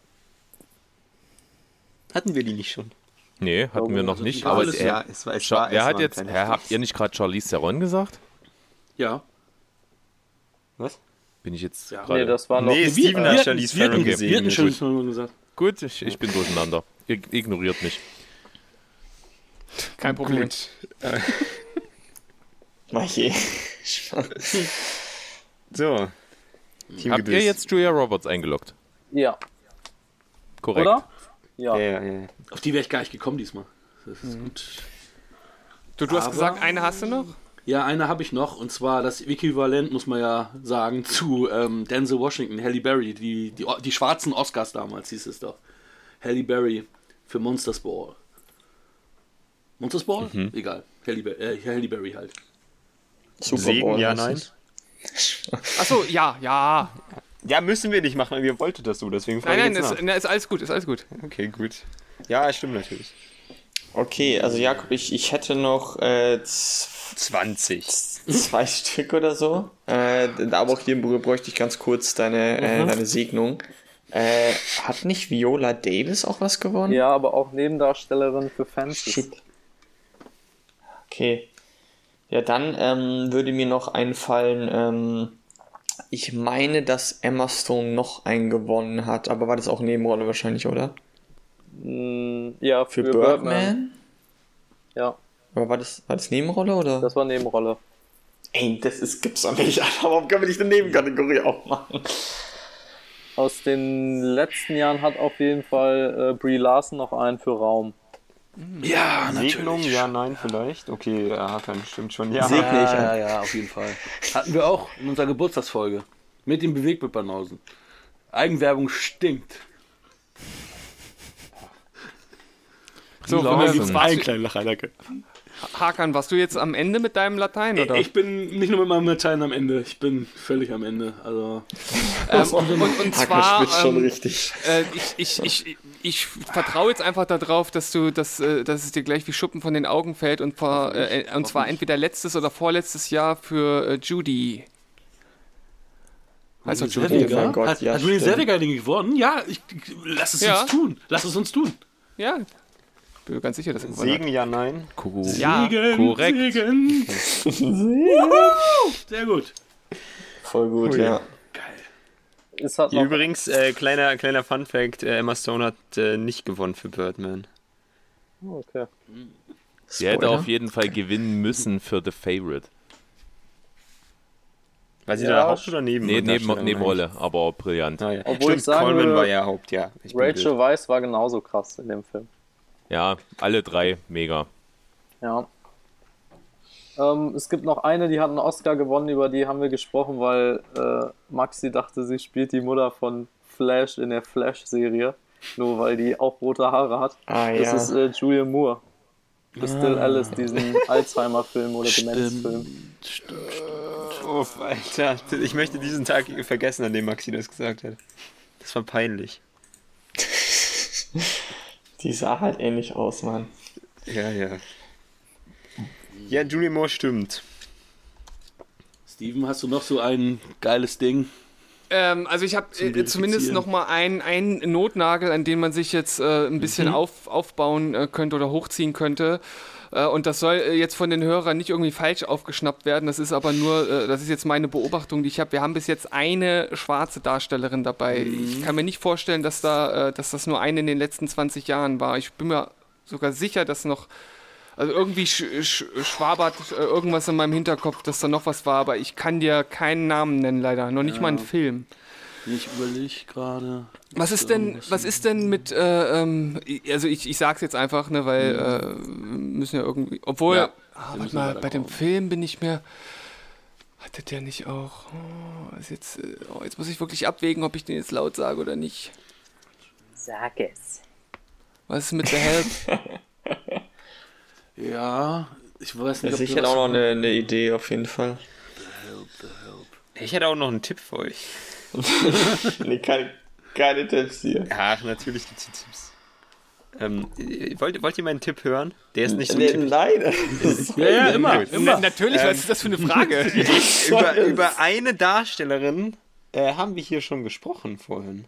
Hatten wir die nicht schon? Nee, hatten wir noch also nicht. Aber er, ja, es war, es Scha- wer hat jetzt, Herr, habt ihr nicht gerade Charlize Theron gesagt? Ja. Was? Bin ich jetzt Ja. gerade... Nee, das war noch. Nee, Steven hat Charlize Theron Wir hatten gesehen. Charlize Theron gesagt. Gut, ich, ich bin durcheinander. Ihr ignoriert mich. Kein Problem. (laughs) Mach je. So, Team Habt ihr jetzt Julia Roberts eingeloggt? Ja, Korrekt. oder? Ja. Ja, ja, ja. Auf die wäre ich gar nicht gekommen diesmal. Das ist gut. Du, du hast gesagt, eine hast du noch? Ja, eine habe ich noch, und zwar das Äquivalent, muss man ja sagen, (laughs) zu ähm, Denzel Washington, Halle Berry, die, die, die schwarzen Oscars damals hieß es doch. Halle Berry für Monsters Ball. Monsters Ball? Egal. Halle, äh, Halle Berry halt. Super Segen, Bowl ja, nein. Achso, ja, ja. Ja, müssen wir nicht machen, wir wollten das so, deswegen frage Nein, ich nein, ist, na, ist alles gut, ist alles gut. Okay, gut. Ja, stimmt natürlich. Okay, also Jakob, ich, ich hätte noch äh, 20. zwei Stück oder so. Äh, aber auch hier bräuchte ich ganz kurz deine, äh, deine Segnung. Äh, hat nicht Viola Davis auch was gewonnen? Ja, aber auch Nebendarstellerin für Fences. Shit. Okay. Ja, dann ähm, würde mir noch einfallen, ähm, ich meine, dass Emma Stone noch einen gewonnen hat, aber war das auch Nebenrolle wahrscheinlich, oder? Mm, Ja, Für, für, Birdman? Ja, Aber war das, war das Nebenrolle oder? das war Nebenrolle. Ey, das ist, gibt's doch nicht. Alter. Warum können wir nicht eine Nebenkategorie aufmachen? Aus den letzten Jahren hat auf jeden Fall äh, Brie Larson noch einen für Raum. Ja, Segnung, ja, nein, vielleicht. Okay, ja, Hakan, stimmt schon. Ja. Segne ich. Ja, ja, ja, auf jeden Fall. Hatten wir auch in unserer Geburtstagsfolge. Mit den Bewegtbildbanausen. Eigenwerbung stinkt. So, Laufen. wenn wir jetzt warst, kleinen Lacher, Hakan, warst du jetzt am Ende mit deinem Latein, oder? Ich bin nicht nur mit meinem Latein am Ende, ich bin völlig am Ende. Also, Ähm, und, und Hacker zwar, spitzt schon ähm, richtig. äh, ich, ich, ich, ich vertraue jetzt einfach darauf, dass du, dass, äh, dass es dir gleich wie Schuppen von den Augen fällt und, vor, äh, äh, und zwar entweder letztes oder vorletztes Jahr für äh, Judy. Doch Judy, oder? mein Gott, hat, ja, hat. Zellweger den gewonnen? Ja, ich, lass es Ja. uns tun. Lass es uns tun. Ja. Bin mir ganz sicher, dass er gewonnen hat. Segen, ja, nein. Ja, Segen, Segen. Sehr gut. Voll gut, ja. Halt Hier noch, übrigens, äh, kleiner, kleiner Fun Fact: äh, Emma Stone hat äh, nicht gewonnen für Birdman. okay. Sie hätte Spoiler. auf jeden Fall gewinnen müssen für The Favorite. Weil sie Ja, da Haupt- oder Neben Nee, neben, Nebenrolle, aber brillant. Ah, ja. Obwohl Stimmt, ich sagen Coleman würde, war ja Haupt, ja. Rachel. Weisz war genauso krass in dem Film. Ja, alle drei mega. Ja. Ähm, es gibt noch eine, die hat einen Oscar gewonnen, über die haben wir gesprochen, weil äh, Maxi dachte, sie spielt die Mutter von Flash in der Flash-Serie. Nur weil die auch rote Haare hat. Ah, Das ja. ist äh, Julian Moore. The Still Alice, diesen Alzheimer-Film oder Demenz-Film. Uff, Alter. Ich möchte diesen Tag vergessen, an dem Maxi das gesagt hat. Das war peinlich. (laughs) Die sah halt ähnlich aus, Mann. Ja, ja. Ja, Julie Moore stimmt. Steven, hast du noch so ein geiles Ding? Ähm, also ich habe äh, zumindest noch mal einen, Notnagel, an den man sich jetzt äh, ein bisschen auf, aufbauen äh, könnte oder hochziehen könnte. Äh, und das soll äh, jetzt von den Hörern nicht irgendwie falsch aufgeschnappt werden. Das ist aber nur, äh, das ist jetzt meine Beobachtung, die ich habe. Wir haben bis jetzt eine schwarze Darstellerin dabei. Ich kann mir nicht vorstellen, dass da, dass das nur eine in den letzten 20 Jahren war. Ich bin mir sogar sicher, dass noch also irgendwie sch sch schwabert irgendwas in meinem Hinterkopf, dass da noch was war, aber ich kann dir keinen Namen nennen leider, noch nicht mal einen Film. Ich überlege gerade. Was ist denn, was ist denn mit, äh, ähm, also ich, ich sag's jetzt einfach, ne, weil äh, wir müssen ja irgendwie, obwohl, Ja, ah, warte mal, bei dem. Film bin ich mir, hatte der nicht auch, oh, jetzt, äh, oh, jetzt muss ich wirklich abwägen, ob ich den jetzt laut sage oder nicht. Sag es. Was ist mit The Help? (laughs) Ja, ich weiß nicht, Also ob ich hätte auch noch eine, eine Idee auf jeden Fall. Ich hätte auch noch einen Tipp für euch. (laughs) Nee, keine, keine Tipps hier. Ach, natürlich gibt's die Tipps. Ähm, äh, wollt, wollt ihr meinen Tipp hören? Der ist nicht so Nee, tippig. nein. (laughs) Ja, ja, immer. Na, natürlich, was ist das für eine Frage? (laughs) über, über eine Darstellerin äh, haben wir hier schon gesprochen vorhin.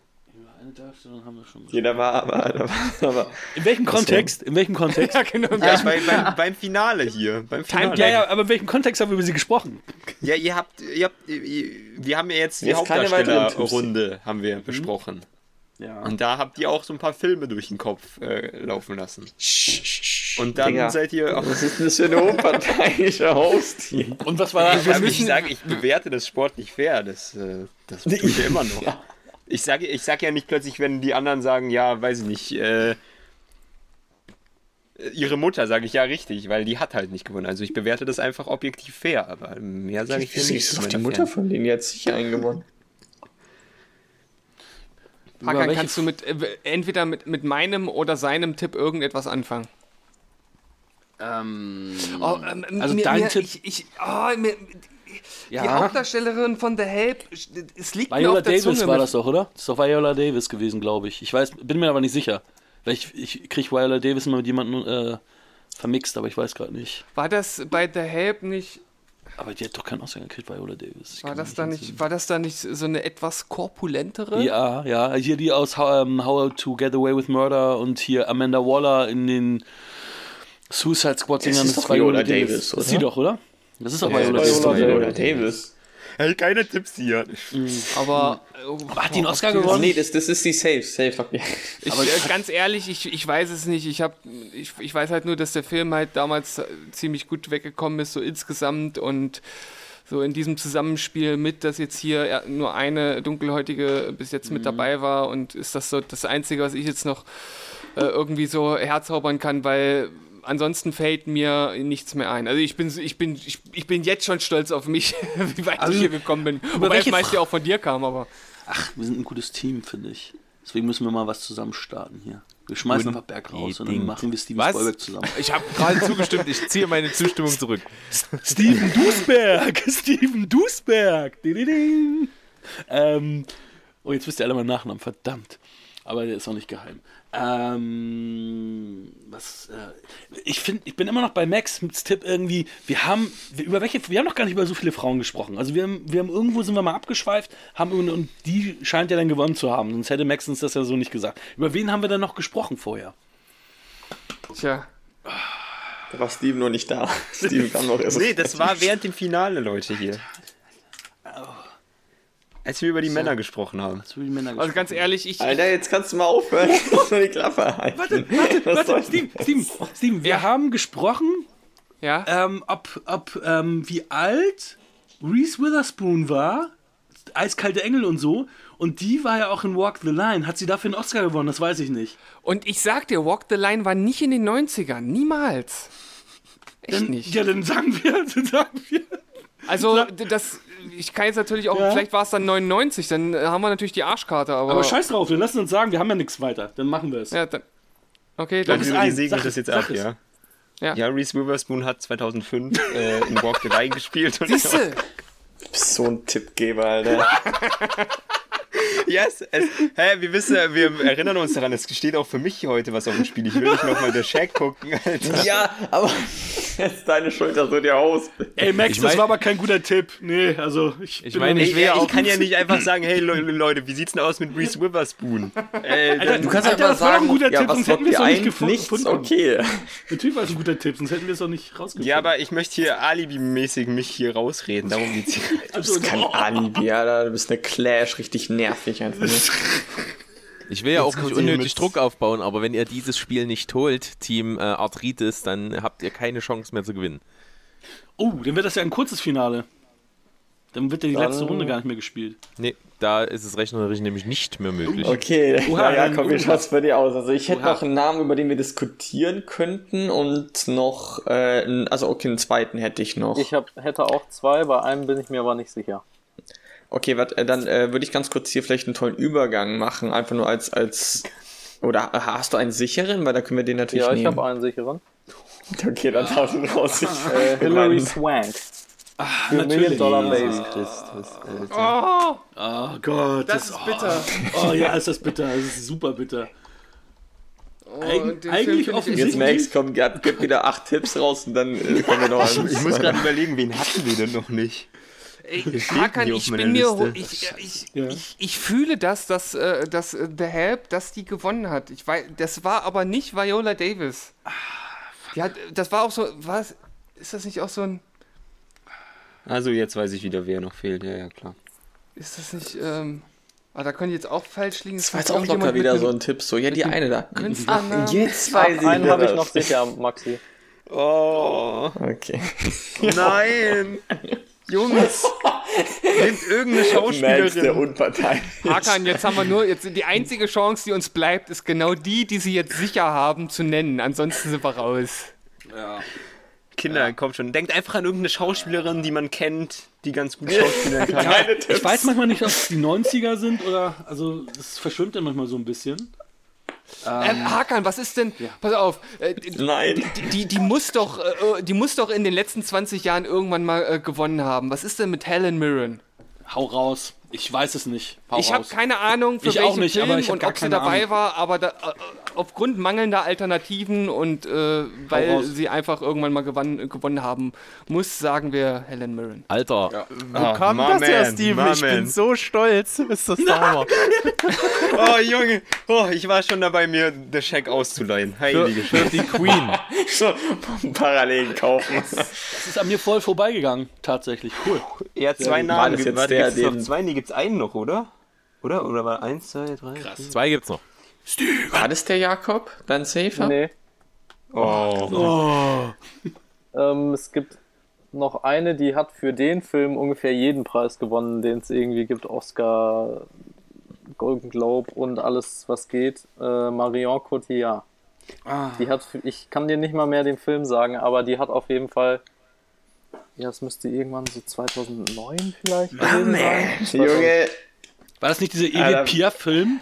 Eine Darstellung haben wir schon. Jeder war aber, da war aber. (laughs) In welchem Kontext? In welchem Kontext? (laughs) ja, genau. Ja, bei, beim, beim Finale hier. Beim Finale. ja, ja, aber in welchem Kontext haben wir über sie gesprochen? Ja, ihr habt, ihr habt, ihr, wir haben ja jetzt die. Hauptdarstellerrunde haben wir besprochen. Ja. Und da habt ihr auch so ein paar Filme durch den Kopf äh, laufen lassen. Und dann Digga. seid ihr auch. Was ist das für eine unparteiische Host hier? Und was war Ich, sag- ich sage, ich bewerte das sportlich fair. Das, äh, das tue ich ja immer noch. Ich sage ich sag ja nicht plötzlich, wenn die anderen sagen, ja, weiß ich nicht, äh, ihre Mutter, sage ich ja richtig, weil die hat halt nicht gewonnen. Also ich bewerte das einfach objektiv fair, aber mehr sage ich Wieso nicht. ist doch die Mutter Fan. von denen jetzt sicher eingewonnen? Welche- kannst du mit äh, entweder mit, mit meinem oder seinem Tipp irgendetwas anfangen? Ähm, Oh, ähm, Also mir, dein mir, Tipp- Ich, ich, oh, mir, Die ja. Hauptdarstellerin von The Help, es liegt mir Viola auf der Davis Zunge. war das doch, oder? Das ist doch Viola Davis gewesen, glaube ich. Ich weiß, bin mir aber nicht sicher. Weil ich, ich kriege Viola Davis immer mit jemandem äh, vermixt, aber ich weiß gerade nicht. War das bei The Help nicht, Aber die hat doch keinen Oscar gekriegt, Viola Davis. Ich war das da nicht, war das da nicht so eine etwas korpulentere? Ja, ja. Hier die aus How, ähm, How to Get Away with Murder und hier Amanda Waller in den Suicide Squad Singern. ist doch Viola Davis, Das ist sie oder? doch, oder? Das ist doch Ja, Viola das ist Davis. Viola Davis. Hey, keine Tipps hier. Aber Hat die einen Oscar gewonnen? Nee, das, das ist die Safe. Safe. okay. Ich, äh, ganz ehrlich, ich, ich weiß es nicht. Ich, hab, ich, ich weiß halt nur, dass der Film halt damals ziemlich gut weggekommen ist, so insgesamt und so in diesem Zusammenspiel mit, dass jetzt hier nur eine Dunkelhäutige bis jetzt mit dabei war und ist das so das Einzige, was ich jetzt noch äh, irgendwie so herzaubern kann, weil ansonsten fällt mir nichts mehr ein. Also ich bin ich bin ich, ich bin jetzt schon stolz auf mich, (laughs) wie weit Also, ich hier gekommen bin. Wobei es meist ja auch von dir kam, aber Ach, wir sind ein gutes Team, finde ich. Deswegen müssen wir mal was zusammen starten hier. Wir schmeißen einfach Berg raus und dann machen wir Steven Was? Spielberg zusammen. Ich habe gerade zugestimmt, ich ziehe meine Zustimmung zurück. Steven Dusberg! Steven Dusberg! Dididing. Ähm, oh, jetzt wisst ihr alle meinen Nachnamen, verdammt. Aber der ist auch nicht geheim. Ähm, was, äh, ich finde, ich bin immer noch bei Max mit Tipp irgendwie, wir haben, wir, über welche, wir haben noch gar nicht über so viele Frauen gesprochen. Also wir haben, wir haben irgendwo sind wir mal abgeschweift, haben und, und die scheint ja dann gewonnen zu haben, sonst hätte Max uns das ja so nicht gesagt. Über wen haben wir denn noch gesprochen vorher? tja. Da war Steven noch nicht da. (laughs) Steven kam noch erst. Nee, das war während dem Finale, Leute, hier. Als wir über die Männer gesprochen haben. Zu den Männern Also ganz gesprochen. ehrlich, ich, Alter, jetzt kannst du mal aufhören. Ich muss mal die Klappe halten. Warte, warte, Was warte, Steven, Steven, Steven, wir haben gesprochen, ja, ähm, ob, ob ähm, wie alt Reese Witherspoon war, Eiskalte Engel und so, und die war ja auch in Walk the Line. Hat sie dafür einen Oscar gewonnen? Das weiß ich nicht. Und ich sag dir, Walk the Line war nicht in den 90ern. Niemals. Echt Dann, nicht. Ja, dann sagen wir, (laughs) dann sagen wir. Also, das, ich kann jetzt natürlich auch, Ja. vielleicht war es dann 99, dann äh, haben wir natürlich die Arschkarte, aber. Aber scheiß drauf, wir lassen uns sagen, wir haben ja nichts weiter. Dann machen wir es. Ja, dann. Okay, Dann dann. ist wir segnen das jetzt ab, ja. Ja. Ja, Reese Witherspoon hat 2005 äh, in Walk the Line gespielt. Siehste, so ein Tippgeber, Alter. (laughs) Yes, es, hä, wir wissen, ja, wir erinnern uns daran, es steht auch für mich heute was auf dem Spiel. Ich will nicht nochmal der Shaq gucken, Alter. ja, aber jetzt deine Schulter so dir aus. Ey, Max, Ich das mein- war aber kein guter Tipp. Nee, also ich. Ich bin meine, Ich, ich ja ich auch kann ja nicht einfach sagen, hey Le Leute, wie sieht's denn aus mit Reese Witherspoon? Äh, dann, Du kannst Alter, einfach das war doch ein sagen, guter ja, Tipp, was sonst hätten wir es ihr doch nicht gefunden. Nichts, okay. Natürlich war es ein guter Tipp, sonst hätten wir es doch nicht rausgefunden. ja, aber ich möchte hier alibimäßig mich hier rausreden, darum geht's hier. also, Du bist kein (laughs) Alibi, Alter. Du bist eine Clash, richtig nervig einfach. nur. (laughs) Ich will ja auch nicht unnötig Druck aufbauen, aber wenn ihr dieses Spiel nicht holt, Team äh, Arthritis, dann habt ihr keine Chance mehr zu gewinnen. Oh, dann wird das ja ein kurzes Finale. Dann wird ja die Dann- letzte Runde gar nicht mehr gespielt. Nee, da ist es rechnerisch nämlich nicht mehr möglich. Okay, Oha, ja, ja, dann- komm, wie schaut's bei dir aus? Also ich hätte Oha. noch einen Namen, über den wir diskutieren könnten und noch, äh, einen- also okay, einen zweiten hätte ich noch. Ich hab, hätte auch zwei, bei einem bin ich mir aber nicht sicher. Okay, warte, äh, dann äh, würde ich ganz kurz hier vielleicht einen tollen Übergang machen, einfach nur als, als, oder hast du einen sicheren? Weil da können wir den natürlich Ja, ich habe einen sicheren. Okay, dann tauschen wir raus. Ich, Äh, Hilary Swank. Für Million Dollar Baby. oh, Oh Gott. das ist bitter. Oh, oh ja, ist das bitter. Das ist super bitter. Oh, Eig eigentlich offensichtlich- Jetzt Max, komm, gib, gib wieder acht Tipps raus und dann äh, kommen wir noch an. Ich muss gerade überlegen, wen hatten wir denn noch nicht? Ey, steht Hakan, auf ich bin mir, ich, ich, Ja. ich, ich fühle das, dass, äh, dass äh, The Help, dass die gewonnen hat. Ich weiß, das war aber nicht Viola Davis. Die hat, das war auch so, was, ist das nicht auch so ein, Also jetzt weiß ich wieder, wer noch fehlt. Ja, ja, klar. ist das nicht, ähm, Ah, da können jetzt auch falsch liegen. Das war jetzt auch locker wieder so ein Tipp. So, ja, die eine da. Künstlernamen. Jetzt weiß ich einen habe ich noch sicher, Maxi. Oh, Okay. (laughs) nein. (laughs) Jungs, (laughs) nehmt irgendeine Max, der Schauspielerin. Unpartei. Hakan, jetzt haben wir nur, jetzt die einzige Chance, die uns bleibt, ist genau die, die sie jetzt sicher haben zu nennen. Ansonsten sind wir raus. Ja. Kinder, kommt schon. Denkt einfach an irgendeine Schauspielerin, die man kennt, die ganz gut schauspielern kann. Ich weiß manchmal nicht, ob es die 90er sind oder. Also, das verschwimmt ja manchmal so ein bisschen. Ähm, Hakan, was ist denn? Pass auf, äh, die, Nein. die, die, die muss doch, äh, die muss doch in den letzten 20 Jahren irgendwann mal äh, gewonnen haben. Was ist denn mit Helen Mirren? Hau raus. Ich weiß es nicht. Hau ich habe keine Ahnung, für Ich auch welchen nicht, Film aber ich hab und ob sie dabei Ahnung. war, aber da, äh, aufgrund mangelnder Alternativen und äh, weil sie einfach irgendwann mal gewann, gewonnen haben, muss, sagen wir Helen Mirren. Alter, wo Ah, kam das her, Steven? Ich bin man. so stolz. Ist das (laughs) Hammer. Oh, Junge. Oh, ich war schon dabei, mir den Scheck auszuleihen. Für, Heilige für die Queen. (laughs) So, parallel kaufen. Das ist an mir voll vorbeigegangen. Tatsächlich. Cool. Ja, zwei War Namen. das jetzt der, den- zwei? Nee, gibt's einen noch, oder? Oder? Oder war eins, zwei, drei? Krass. Zwei gibt's noch. War das der Jakob? Dann Safer? Nee. Oh. (laughs) Ähm, es gibt noch eine, die hat für den Film ungefähr jeden Preis gewonnen, den es irgendwie gibt. Oscar, Golden Globe und alles, was geht. Äh, Marion Cotillard. Ah, Die hat, ich kann dir nicht mal mehr den Film sagen, aber die hat auf jeden Fall, ja, es müsste irgendwann so 2009 vielleicht gewesen sein. Junge. war das nicht dieser Alter. Edith Piaf-Film?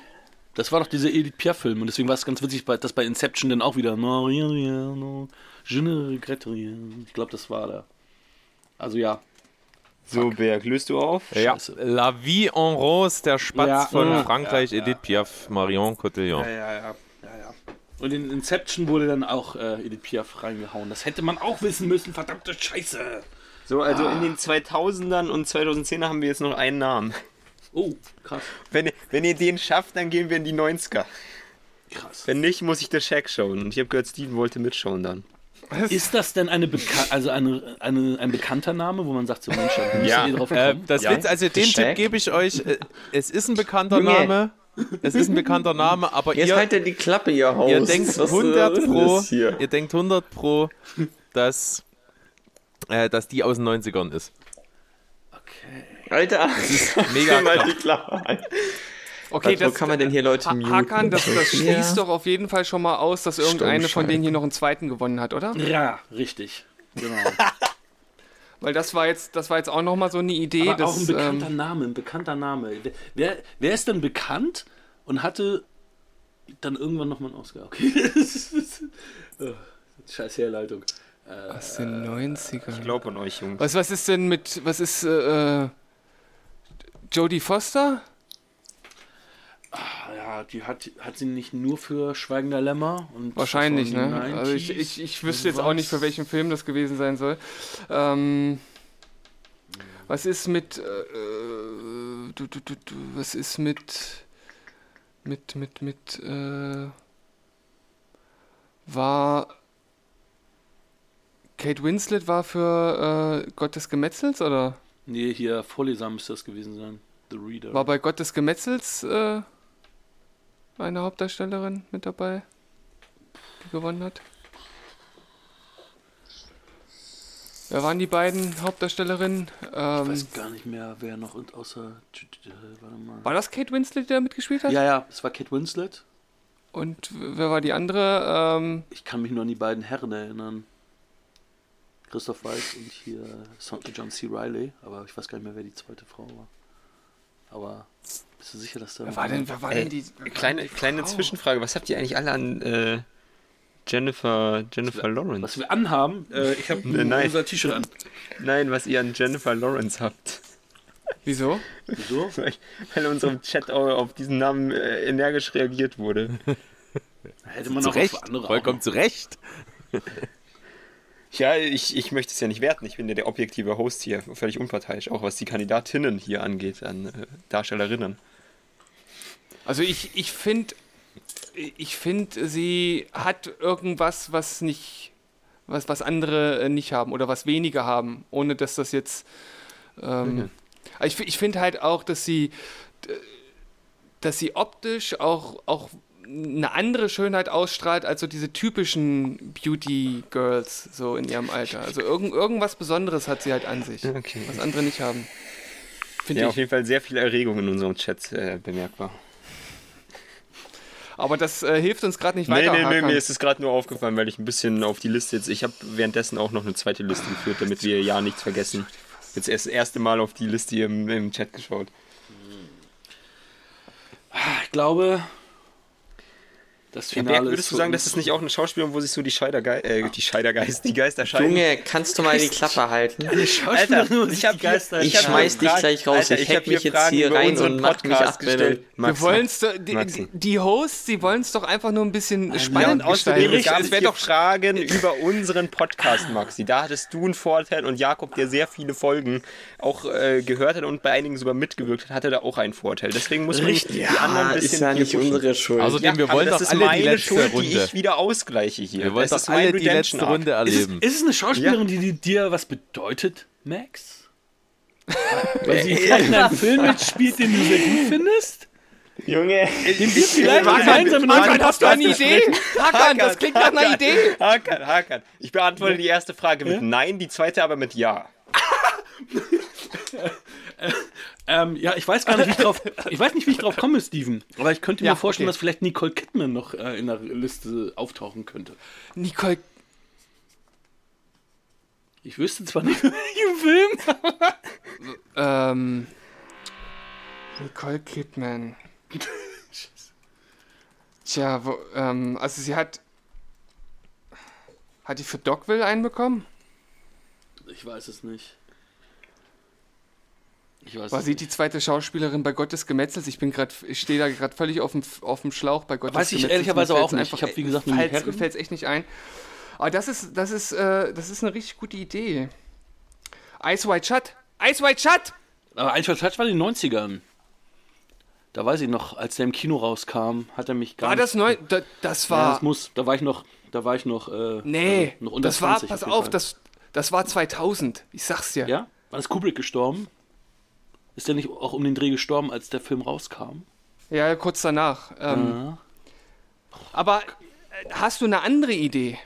Das war doch dieser Edith Piaf-Film und deswegen war es ganz witzig, dass bei Inception dann auch wieder. No, rien, rien, no, je ne regrette rien. Ich glaube, das war da. Also ja. So, Berg, löst du auf? Ja. Scheiße. La Vie en Rose, der Spatz Ja, von ja, Frankreich, ja, ja. Edith Piaf, Marion Cotillon. Ja, ja, ja. ja, ja. Und in Inception wurde dann auch äh, Edith Piaf reingehauen. Das hätte man auch wissen müssen, verdammte Scheiße. So, also in den 2000ern und 2010er haben wir jetzt noch einen Namen. Oh, krass. Wenn, ihr- wenn ihr den schafft, dann gehen wir in die 90er. Krass. Wenn nicht, muss ich das Shack schauen. Und ich habe gehört, Steven wollte mitschauen dann. Ist das denn eine, Beka also eine, eine, ein bekannter Name, wo man sagt, so Mensch, da Ja. drauf Äh, das Ja. Witz, also den Shaq. Tipp gebe ich euch. Äh, Es ist ein bekannter Junge. Name. Es ist ein bekannter Name, aber Jetzt ihr, halt dir die Klappe, ihr Haus. ihr denkt Was, äh, 100 ist pro, ihr denkt 100 pro, dass, äh, dass die aus den 90ern ist. Alter, (laughs) Mega mal knapp. die Klappe. ein. Okay, Warte, wo kann man denn hier Leute muten? Hakan, das, das Ja. schließt doch auf jeden Fall schon mal aus, dass irgendeine von denen hier noch einen zweiten gewonnen hat, oder? Ja, richtig. Genau. (laughs) Weil das war jetzt, das war jetzt auch noch mal so eine Idee. Aber auch ein dass, bekannter ähm, Name, ein bekannter Name. Wer- Wer, ist denn bekannt und hatte dann irgendwann nochmal einen Oscar? Okay. (laughs) Scheiß Herleitung. Aus den 90ern. Ich glaube an euch, Jungs. Was, was ist denn mit, was ist, äh, äh, Jodie Foster? Ah, Ja, die hat, hat sie nicht nur für Schweigender Lämmer und Wahrscheinlich, ne? Also ich, 90s ich, ich wüsste jetzt auch nicht, für welchen Film das gewesen sein soll. Ähm, was ist mit, äh, äh, du, du, du, du, was ist mit, mit, mit, mit, äh, war, Kate Winslet war für äh, Gott des Gemetzels oder Nee, hier Vorleser müsste das gewesen sein. The Reader. war bei Gott des Gemetzels äh, eine Hauptdarstellerin mit dabei, die gewonnen hat? Wer waren die beiden Hauptdarstellerinnen? ich Ähm, weiß gar nicht mehr, wer noch und außer. Warte mal. war das Kate Winslet, die da mitgespielt hat? Ja, ja, es war Kate Winslet. Und wer war die andere? Ähm, Ich kann mich nur an die beiden Herren erinnern. Christoph Waltz und hier John C. Riley, aber ich weiß gar nicht mehr, wer die zweite Frau war. Aber bist du sicher, dass da. wer war denn, wer war Ey, denn die? war Kleine, die kleine? Zwischenfrage. Was habt ihr eigentlich alle an äh, Jennifer, Jennifer Lawrence? Was wir anhaben, äh, ich habe (laughs) unser T-Shirt an. Nein, was ihr an Jennifer Lawrence habt. Wieso? Wieso? (laughs) Weil weil in unserem Chat au- auf diesen Namen äh, energisch reagiert wurde. Hätte man Zu auch Recht, auf andere vollkommen zu Recht. (laughs) Ja, ich, ich möchte es ja nicht werten. Ich bin ja der objektive Host hier, völlig unparteiisch, auch was die Kandidatinnen hier angeht, an äh, Darstellerinnen. Also ich, ich finde, ich finde, sie hat irgendwas, was nicht, was, was andere äh, nicht haben oder was weniger haben, ohne dass das jetzt. Ähm, also ich, ich finde halt auch, dass sie, dass sie optisch auch, auch eine andere Schönheit ausstrahlt als so diese typischen Beauty Girls so in ihrem Alter. Also irgend, irgendwas Besonderes hat sie halt an sich, Okay. was andere nicht haben. Finde Ja, ich. auf jeden Fall sehr viel Erregung in unserem Chat äh, bemerkbar. Aber das äh, hilft uns gerade nicht Nee, weiter. nee, nee, Hakan. mir ist es gerade nur aufgefallen, weil ich ein bisschen auf die Liste jetzt. Ich habe währenddessen auch noch eine zweite Liste geführt, damit wir ja nichts vergessen. Jetzt erst das erste Mal auf die Liste hier im, im Chat geschaut. Ich glaube, das Ja, Finale Berg, würdest ist du sagen, das ist nicht auch eine Schauspielerin, wo sich so die Scheidergeist, äh, die Scheidergeist, die Geister scheiden? Junge, kannst du mal die (laughs) Klappe halten? Alter, ich habe Geister Ich hab schmeiß dich gleich raus. Alter, Ich hab hack mich jetzt Fragen hier über rein unseren und mach mich Podcast abwählen. gestellt. Wir wollen's doch, die, Maxi. die Hosts, die wollen es doch einfach nur ein bisschen Ja, spannend und außerdem Es wäre hier doch Fragen über unseren Podcast, Maxi. Da hattest du einen Vorteil und Jakob, der sehr viele Folgen auch äh, gehört hat und bei einigen sogar mitgewirkt hat, hatte da auch einen Vorteil. Deswegen muss man nicht die anderen Ja, ein bisschen ist ja nicht unsere Schuld. Also- Ja, wir wollen doch alle meine letzte Schuld, Runde. die ich wieder ausgleiche hier. Wir wollen das alle die letzte Arc. Runde Ist es, erleben. ist es eine Schauspielerin, die, die dir was bedeutet, Max? (laughs) Weil sie in einem Film mitspielt, den du sehr gut findest? Junge, Den wir vielleicht gemeinsam in Hakan, hast du eine Idee? Hakan, das klingt nach einer Idee. Hakan, Hakan. Ich beantworte die erste Frage mit Nein, die zweite aber mit Ja. (laughs) Ähm, ja, ich weiß gar nicht, wie ich drauf, (laughs) ich weiß nicht, wie ich drauf komme, Steven. Aber ich könnte Ja, mir vorstellen, okay. dass vielleicht Nicole Kidman noch äh, in der Liste auftauchen könnte. Nicole, Ich wüsste zwar nicht, (laughs) welchen Film. ähm, Nicole Kidman. Tja, wo, ähm, also sie hat, hat die für Dogville einen bekommen? Ich weiß es nicht. Ich weiß War es sie die zweite Schauspielerin bei Gottes Gemetzels? Ich bin gerade, ich stehe da gerade völlig auf dem, auf dem Schlauch bei Gottes Weiß ich Gemetzels. ehrlicherweise Mir auch fällt's nicht. Ich hab, wie gesagt, nur mir Herren. fällt's echt nicht ein. Aber das ist, das ist, äh, das ist eine richtig gute Idee. Ice White Shut. Ice White Shut! Aber Einstein Touch war in den 90ern. Da weiß ich noch, als der im Kino rauskam, hat er mich gar War nicht... das neu? Da, das Ja, war. das muss, da war ich noch, da war ich noch, äh, nee, also noch unter das war, 20 pass auf, das, das war 2000. Ich sag's dir. Ja? War das Kubrick gestorben? Ist der nicht auch um den Dreh gestorben, als der Film rauskam? Ja, kurz danach. Ähm, Ja. Aber äh, hast du eine andere Idee?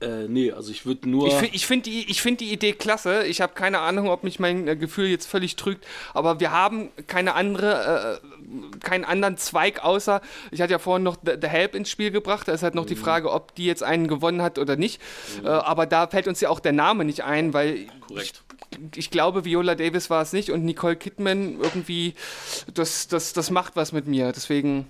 Äh, nee, also ich würde nur... Ich, ich finde die, ich find die Idee klasse. Ich habe keine Ahnung, ob mich mein äh, Gefühl jetzt völlig trügt, aber wir haben keine andere, äh, keinen anderen Zweig außer, ich hatte ja vorhin noch The, The Help ins Spiel gebracht, da ist halt noch die Frage, ob die jetzt einen gewonnen hat oder nicht. Äh, aber da fällt uns ja auch der Name nicht ein, weil Korrekt. ich, ich glaube, Viola Davis war es nicht und Nicole Kidman irgendwie, das, das, das macht was mit mir. Deswegen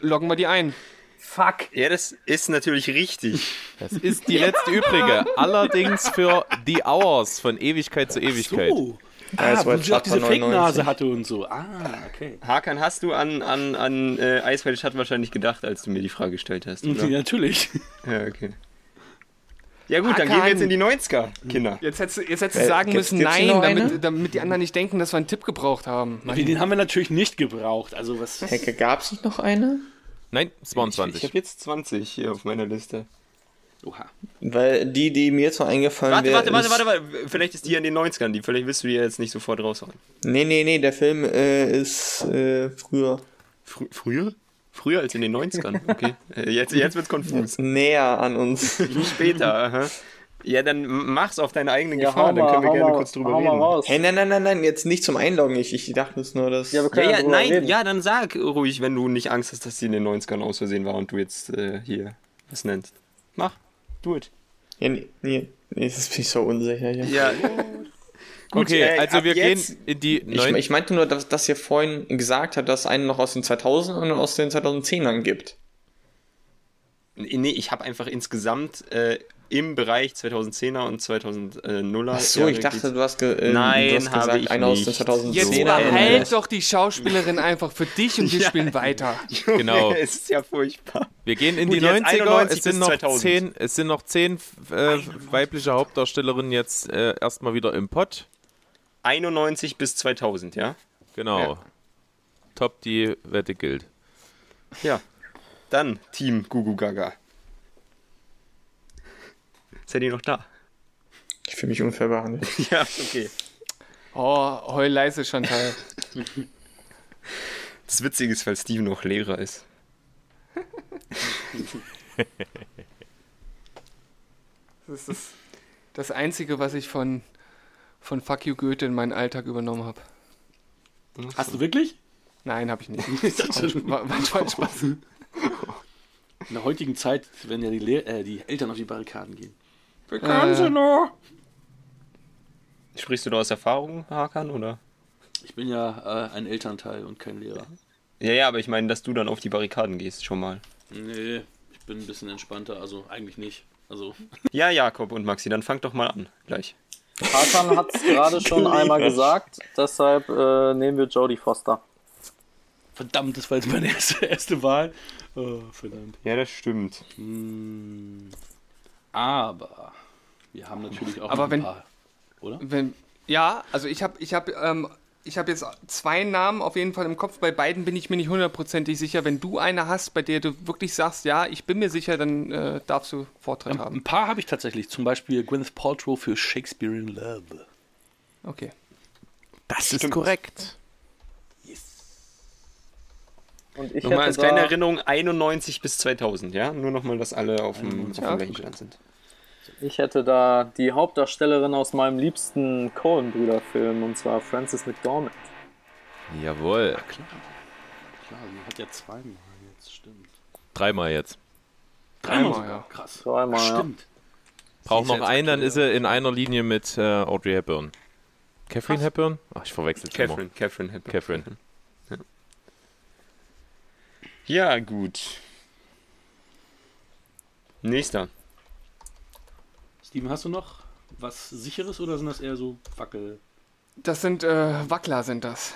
loggen wir die ein. Fuck. Ja, das ist natürlich richtig. Das ist die letzte übrige. Allerdings für die Hours von Ewigkeit zu Ewigkeit. So. Ja, Ah, war wo sie auch diese Fake-Nase 99. hatte und so. Ah, okay. Hakan, hast du an, an, an äh, Eisfeld Stadt wahrscheinlich gedacht, als du mir die Frage gestellt hast, oder? natürlich. Ja, okay. Ja gut, dann gehen wir jetzt in die 90er, Kinder. Jetzt hättest du, jetzt hättest du Äh, sagen gibt's- müssen, gibt's nein, damit, damit die anderen nicht denken, dass wir einen Tipp gebraucht haben. Mann. Den haben wir natürlich nicht gebraucht. Also was... Hecke, gab's nicht noch eine? Nein, es waren Ich 20. habe jetzt 20 hier auf meiner Liste. Oha. Weil die, die mir jetzt noch eingefallen Warte, wäre. warte, warte, warte, warte. Vielleicht ist die in den 90ern, die vielleicht wirst du die jetzt nicht sofort raushauen. Nee, nee, nee, der Film äh, ist äh, früher. Frü früher? Früher als in den 90ern, okay. Äh, jetzt, jetzt wird's konfus. Näher an uns. Später, aha. Ja, dann mach's auf deine eigene Ja, Gefahr, hau dann mal, können wir gerne mal, kurz drüber mal reden. raus. hey, nein, nein, nein, nein, jetzt nicht zum Einloggen. Ich, ich dachte es nur, dass. Ja, wir können Ja, ja, nein, reden. ja, dann sag ruhig, wenn du nicht Angst hast, dass sie in den 90ern aus Versehen war und du jetzt äh, hier was nennst. Mach, do it. Ja, nee, nee, nee, das bin ich so unsicher hier. Ja. (laughs) Gut, Okay, äh, also wir jetzt- gehen in die Ich, neun ich meinte nur, dass, dass ihr vorhin gesagt habt, dass es einen noch aus den 2000ern und aus den 2010ern gibt. Nee, ich habe einfach insgesamt äh, im Bereich 2010er und 2000er. Ach so, ich dachte, du hast, ge äh, Nein, du hast habe gesagt, ich einer aus den nicht. 2010ern. Jetzt äh, doch die Schauspielerin einfach für dich und wir (laughs) spielen weiter. (laughs) Genau. es ist ja furchtbar. Wir gehen in Gut, die jetzt 90er. 91 Es sind, noch 2000. zehn, es sind noch zehn äh, weibliche Hauptdarstellerinnen jetzt äh, erstmal wieder im Pott. 91 bis 2000, ja? Genau. Ja. Top, die Wette gilt. Ja. Dann Team Gugu Gaga. Seid ihr noch da? Ich fühle mich unfair behandelt. (laughs) ja, okay. Oh, heul leise, Chantal. (laughs) Das Witzige ist, weil Steven noch Lehrer ist. Das ist das, das Einzige, was ich von, von Fuck You Goethe in meinen Alltag übernommen habe. Hast du wirklich? Nein, habe ich nicht. (laughs) Schon, (laughs) War, war war Spaß. (laughs) In der heutigen Zeit werden ja die, Lehr äh, die Eltern auf die Barrikaden gehen. Wir können sie noch. Sprichst du da aus Erfahrung, Hakan, oder? Ich bin ja äh, ein Elternteil und kein Lehrer. Ja, ja, aber ich meine, dass du dann auf die Barrikaden gehst, schon mal. Nee, ich bin ein bisschen entspannter, also eigentlich nicht. Also, Ja, Jakob und Maxi, dann fangt doch mal an, gleich. Hakan hat es gerade (laughs) schon einmal gesagt, deshalb äh, nehmen wir Jodie Foster. verdammt, das war jetzt meine erste, erste Wahl. Oh, verdammt. Ja, das stimmt. Hm, aber wir haben natürlich auch Aber noch wenn- ein paar, oder? Wenn, ja, also ich habe ich hab, ähm, ich hab jetzt zwei Namen auf jeden Fall im Kopf. Bei beiden bin ich mir nicht hundertprozentig sicher. Wenn du eine hast, bei der du wirklich sagst, ja, ich bin mir sicher, dann äh, darfst du Vortritt Ein haben. paar habe ich tatsächlich, zum Beispiel Gwyneth Paltrow für Shakespeare in Love. Okay. Das ist korrekt. Und ich Nochmal als kleine Erinnerung, 91 bis 2000, ja? Nur nochmal, dass alle auf dem, auf dem Ja, gleichen gut. Stand sind. Ich hätte da die Hauptdarstellerin aus meinem liebsten Coen-Brüder-Film, und zwar Frances McDormand. Jawohl. Klar. Klar, sie hat ja zweimal jetzt, stimmt. Dreimal jetzt. Dreimal, sogar, ja. Krass. Zweimal, ja. Stimmt. Braucht noch einen, dann ist er in einer Linie mit äh, Audrey Hepburn. Catherine Krass. Hepburn? Ach, ich verwechsel immer. Catherine, Catherine Hepburn. Catherine. Ja, gut. Nächster. Steven, hast du noch was sicheres oder sind das eher so Fackel? Das sind äh, Wackler, sind das.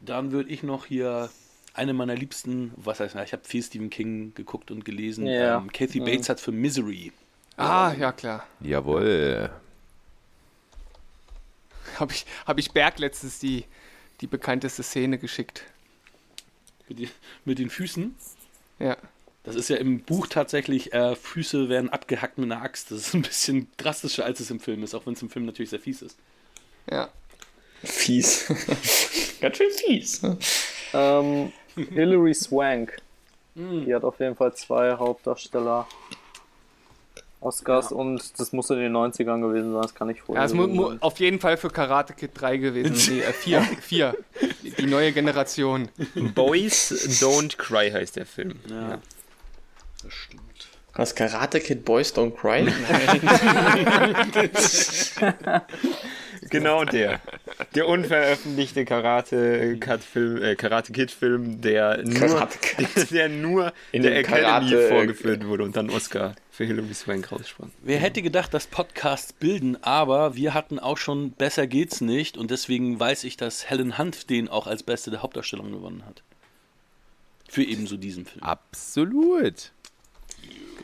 Dann würde ich noch hier eine meiner liebsten, was heißt, ich habe viel Stephen King geguckt und gelesen. Ja. Ähm, Kathy Mhm. Bates hat für Misery. Ah, ja klar. Jawohl. Habe ich, hab ich Berg letztens die, die bekannteste Szene geschickt. Mit, die, mit den Füßen. Ja. Das ist ja im Buch tatsächlich, äh, Füße werden abgehackt mit einer Axt. Das ist ein bisschen drastischer, als es im Film ist, auch wenn es im Film natürlich sehr fies ist. Ja. Fies. (laughs) Ganz schön fies. Ähm, Hilary Swank. Die hat auf jeden Fall zwei Hauptdarsteller. Oscars und das muss in den 90ern gewesen sein, das kann ich vorher. Ja, es mu mu auf jeden Fall für Karate Kid 3 gewesen. (laughs) Nee, äh, 4. 4. Die, die neue Generation. Boys Don't Cry heißt der Film. Ja. Das stimmt. Was Karate Kid Boys Don't Cry? (laughs) (laughs) Genau der. Der unveröffentlichte Karate Kid Film, äh, Karate Kid Film, der nur, (laughs) der nur In der dem Academy Karate- vorgeführt wurde und dann Oscar für Hilary Swank raussprang. Wer hätte gedacht, dass Podcasts bilden, aber wir hatten auch schon Besser geht's nicht und deswegen weiß ich, dass Helen Hunt den auch als beste der Hauptdarstellung gewonnen hat. Für ebenso diesen Film. Absolut.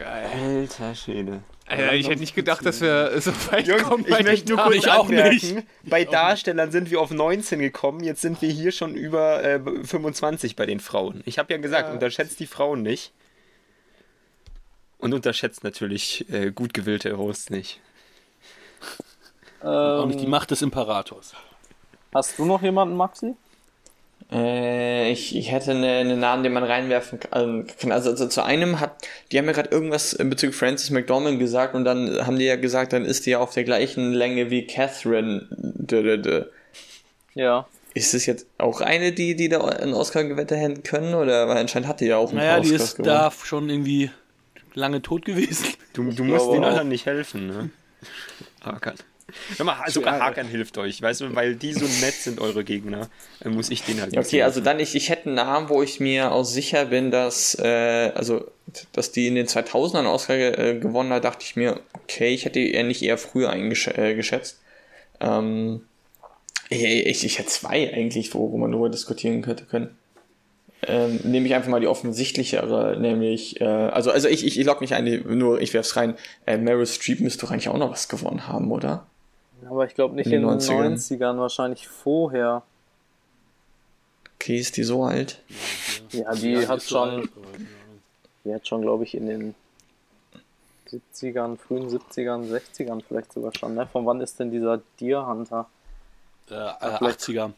Alter Schwede. Alter, ich hätte nicht gedacht, dass wir so weit Jungs, kommen. ich bei möchte nur kurz Ich auch anmerken, nicht. bei Darstellern sind wir auf 19 gekommen, jetzt sind wir hier schon über äh, 25 bei den Frauen. Ich habe ja gesagt, unterschätzt die Frauen nicht. Und unterschätzt natürlich äh, gut gewillte Hosts nicht. Auch nicht die Ähm, Macht des Imperators. hast du noch jemanden, Maxi? Äh, ich, ich hätte eine, einen Namen, den man reinwerfen kann. Also, also zu einem hat, die haben ja gerade irgendwas bezüglich Frances McDormand gesagt und dann haben die ja gesagt, dann ist die ja auf der gleichen Länge wie Catherine. Dö, dö, dö. Ja. Ist es jetzt auch eine, die, die da einen Oscar gewettet hätten können? Oder weil anscheinend hat die ja auch einen Naja, die Oscars ist gewonnen. da schon irgendwie lange tot gewesen. Du, du musst den anderen nicht helfen, ne? Hakan. Mal, sogar Hakan hilft euch, weißt du, weil die so nett sind, eure Gegner, dann muss ich den halt Okay, also dann, ich, ich hätte einen Namen, wo ich mir auch sicher bin, dass, äh, also, dass die in den 2000ern einen Oscar äh, gewonnen hat, dachte ich mir, okay, ich hätte eher nicht eher früher eingeschätzt. Äh, ähm, ich, ich, ich hätte zwei eigentlich, wo, wo man darüber diskutieren könnte können. Ähm, nehme ich einfach mal die offensichtlichere, nämlich, äh, also, also ich, ich, ich log nicht ein, nur ich werf's rein. Äh, Meryl Streep müsste doch eigentlich auch noch was gewonnen haben, oder? Aber ich glaube nicht In in den den 90ern. 90ern, wahrscheinlich vorher. Okay, ist die so alt? Ja, die hat schon, die hat schon, glaube ich, in den 70ern, frühen 70ern, 60ern vielleicht sogar schon. Ne? Von wann ist denn dieser Deer Hunter? Äh, äh, 80er.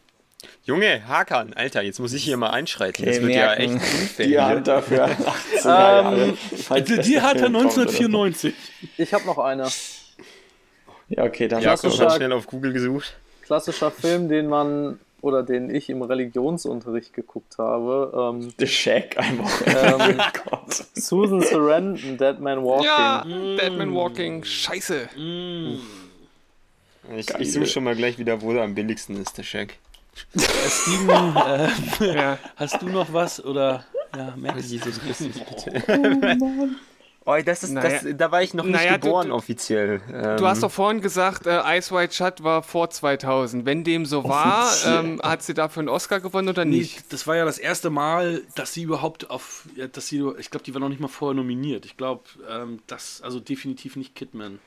Junge, Hakan, Alter, jetzt muss ich hier mal einschreiten. das Okay, wird ja merken. echt unfair. Die. Hand dafür 80er Jahre. Die, das die hat er Film kommt oder so. 1994. Ich habe noch eine. Ja, okay, dann Jakob Klassischer- hat schnell auf Google gesucht. Klassischer Film, den man oder den ich im Religionsunterricht geguckt habe. The Shack einfach. Ähm, Oh Gott. Susan Sarandon, Dead Man Walking. Ja, Deadman Walking, scheiße. Ich, ich suche schon mal gleich wieder, wo er am billigsten ist, der Shack. Steven, (laughs) äh, (laughs) Ja. hast du noch was? Oder ja, Max? Jesus Christus, bitte. Oh, das ist, Naja. das, da war ich noch nicht Naja, du- geboren du- offiziell. Ähm, Du hast doch vorhin gesagt, äh, Ice White Shut war vor 2000. Wenn dem so war, ähm, hat sie dafür einen Oscar gewonnen oder Nee, nicht? das war ja das erste Mal, dass sie überhaupt auf, ja, dass sie, ich glaube, die war noch nicht mal vorher nominiert. Ich glaube, ähm, das, also definitiv nicht Kidman.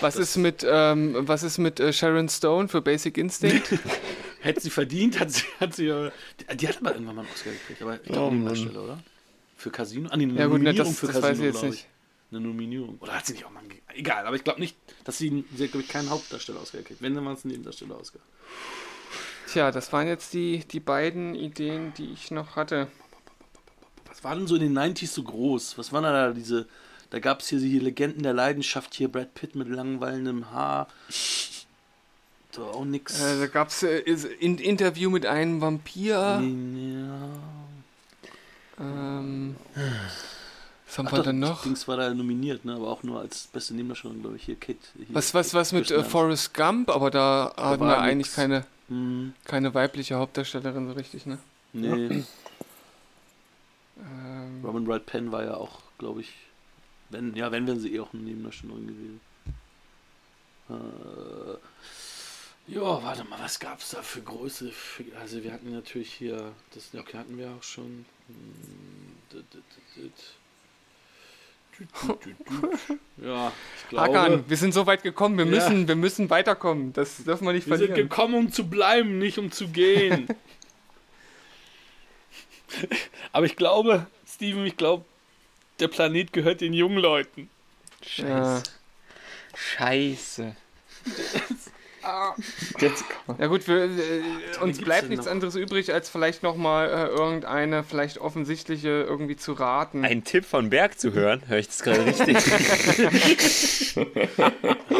Was das- ist mit, ähm, was ist mit äh, Sharon Stone für Basic Instinct? (laughs) Hätte sie verdient, hat sie, hat sie, äh, die, die hat aber irgendwann mal einen Oscar gekriegt, aber ich glaube, Oh, oh, Mann. Stelle, oder? Für Casino? Ah, nee, eine ja gut, ne, Nominierung das, für das Casino, weiß ich nicht. Eine Nominierung. Oder hat sie nicht auch mal egal, aber ich glaube nicht, dass sie, sie hat, glaube ich, keinen Hauptdarsteller Oscar gekriegt. Wenn, dann war es ein Nebendarsteller Oscar. Tja, das waren jetzt die, die beiden Ideen, die ich noch hatte. Was war denn so in den 90s so groß? Was waren da diese, da gab es hier die Legenden der Leidenschaft, hier Brad Pitt mit langweilendem Haar. So auch nix. Äh, da gab es äh, ein Interview mit einem Vampir. ja. Ähm, (sighs) was haben Ach wir doch, denn noch? Dings war da nominiert, ne? aber auch nur als beste Nebendarstellerin, glaube ich, hier Kate. Hier, Was, was, was mit äh. Forrest Gump? Aber da hatten war wir eigentlich nix. keine, Hm, keine weibliche Hauptdarstellerin so richtig, ne? nee, (clears throat) Ähm, Robin Wright Penn war ja auch, glaube ich, wenn, ja, wenn wären sie eh auch eine Nebendarstellerin gewesen. Äh, ja, warte mal, was gab es da für Größe? Also wir hatten natürlich hier, das okay, hatten wir auch schon. (laughs) Ja, ich glaube. Hakan, wir sind so weit gekommen, wir Ja. müssen, wir müssen weiterkommen. Das dürfen wir nicht Wir sind verlieren. gekommen, um zu bleiben, nicht um zu gehen. (laughs) Aber ich glaube, Steven, ich glaube, der Planet gehört den jungen Leuten. Ja. Scheiße. (laughs) Jetzt kommt. ja gut, wir, äh, uns bleibt nichts noch? anderes übrig, als vielleicht nochmal äh, irgendeine, vielleicht offensichtliche irgendwie zu raten. Ein Tipp von Berg zu hören, höre ich das gerade richtig? (laughs) (laughs)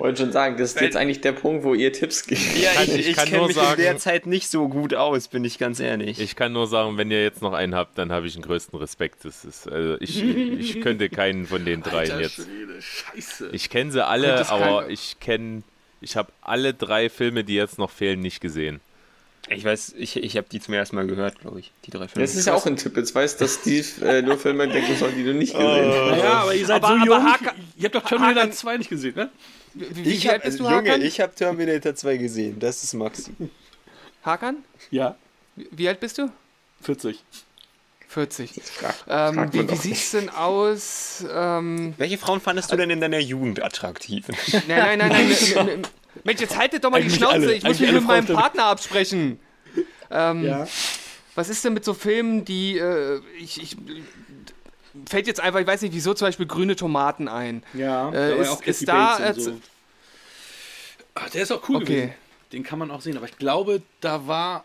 Wollte schon sagen, das ist jetzt eigentlich der Punkt, wo ihr Tipps gebt. ja, ich, ich ich kann kenne nur mich sagen- in der Zeit nicht so gut aus, bin ich ganz ehrlich. Ich kann nur sagen, wenn ihr jetzt noch einen habt, dann habe ich den größten Respekt. Das ist, also ich, ich (laughs) könnte keinen von den dreien Alter jetzt. Schwede, Scheiße. Ich kenne sie alle, aber kein- ich kenne, ich habe alle drei Filme, die jetzt noch fehlen, nicht gesehen. Ich weiß, ich, ich habe die zum ersten Mal gehört, glaube ich, die drei Filme. Das ist ja auch ein Tipp. Jetzt weißt du, dass Steve (laughs) äh, nur Filme denken soll, die du nicht gesehen hast. naja, aber ihr seid Aber- so aber jung. Hakan- ihr habt doch Terminator Hakan- 2 nicht gesehen, ne? Wie, wie Ich hab, alt bist du, Junge, Hakan? ich habe Terminator 2 gesehen, das ist Maxi. Hakan? Ja. Wie, wie alt bist du? 40. 40. Frag, Ähm, frag wie wie doch sieht's denn aus? Ähm, Welche Frauen fandest du denn in deiner Jugend attraktiv? (laughs) nein, nein, nein, nein. (laughs) n- n- Mensch, jetzt haltet doch mal die Eigentlich Schnauze. alle. Ich muss Eigentlich mich mit meinem Frauen- Partner absprechen. Ähm, Was ist denn mit so Filmen, die äh, ich, ich fällt jetzt einfach, ich weiß nicht, wieso zum Beispiel grüne Tomaten ein. Ja, Äh, ist- ist da so. Ah, der ist auch cool Okay. gewesen. Den kann man auch sehen, aber ich glaube, da war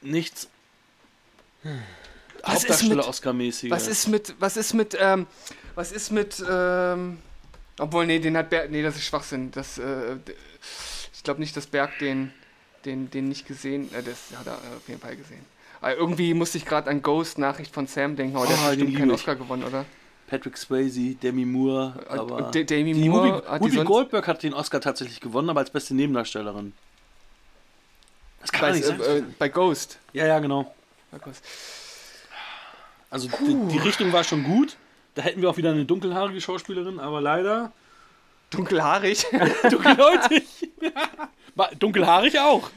nichts ist Hauptdarsteller Oscar-mäßiges. Was ist mit, was ist mit, ähm, was ist mit, ähm, obwohl, nee, den hat Berg, nee, das ist Schwachsinn. Das, äh, ich glaube nicht, dass Berg den, den, den nicht gesehen, äh, das hat er auf jeden Fall gesehen. Aber irgendwie musste ich gerade an Ghost Nachricht von Sam denken, aber der Oh, hat den bestimmt keinen. Oscar gewonnen, oder? Patrick Swayze, Demi Moore, Und- aber D- Demi Moore Whoopi, Goldberg hat den Oscar tatsächlich gewonnen, aber als beste Nebendarstellerin. Das kann Bei, nicht sein. äh, äh, bei Ghost. ja, ja, genau. Bei Ghost. Also die, die Richtung war schon gut. Da hätten wir auch wieder eine dunkelhaarige Schauspielerin, aber leider Dunkelhaarig. (laughs) dunkelhäutig. (laughs) Dunkelhaarig auch.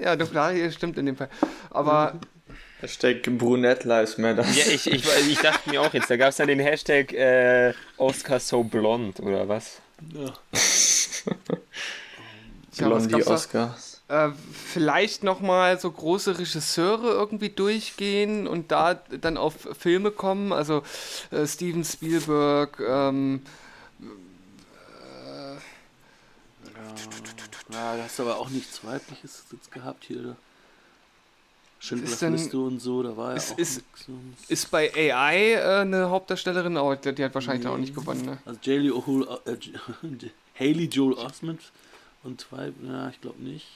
Ja, dunkelhaarig stimmt in dem Fall. Aber (laughs) Hashtag Brunette Lives Matter. Ja, ich, ich, ich dachte mir auch jetzt, da gab es dann den Hashtag äh, Oscar so blond oder was? Ja. (laughs) Blondie? Oscars. äh, vielleicht nochmal so große Regisseure irgendwie durchgehen und da dann auf Filme kommen. Also äh, Steven Spielberg, ähm, Ja, da hast du aber auch nichts Weibliches jetzt gehabt hier. Denn- Liste und so, da war ja ist- auch ist-. Ist bei AI äh, eine Hauptdarstellerin? Oh, die, die hat wahrscheinlich auch nicht gewonnen, ne? Also Haley O'Hul, äh, (laughs) Haley Joel Osment und zwei, ja, ich glaube nicht.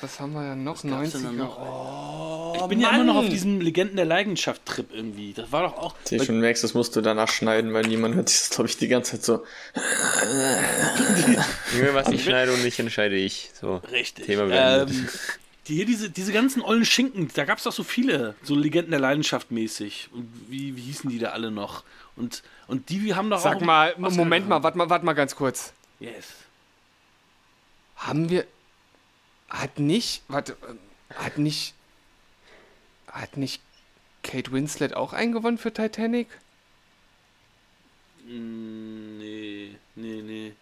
Was haben wir ja noch? Was gab's denn da 90er. noch? Oh, ich bin ja immer noch auf diesem Legenden der Leidenschaft-Trip irgendwie. Das war doch auch. Ich schon merkst, das musst du danach schneiden, weil niemand hört sich das, glaube ich, die ganze Zeit so. (laughs) Junge, was ich schneide und nicht entscheide ich. So. Richtig. Thema beendet. Ähm, die, hier diese, diese ganzen ollen Schinken, da gab es doch so viele, so Legenden der Leidenschaft mäßig. Und wie, wie hießen die da alle noch? Und, und die haben doch Sag auch. mal, Oscar Moment mal, warte mal, warte mal ganz kurz. Yes. Haben wir. Hat nicht. Warte. ähm, Hat nicht. Hat nicht Kate Winslet auch einen gewonnen für Titanic? Mm, nee, nee, nee.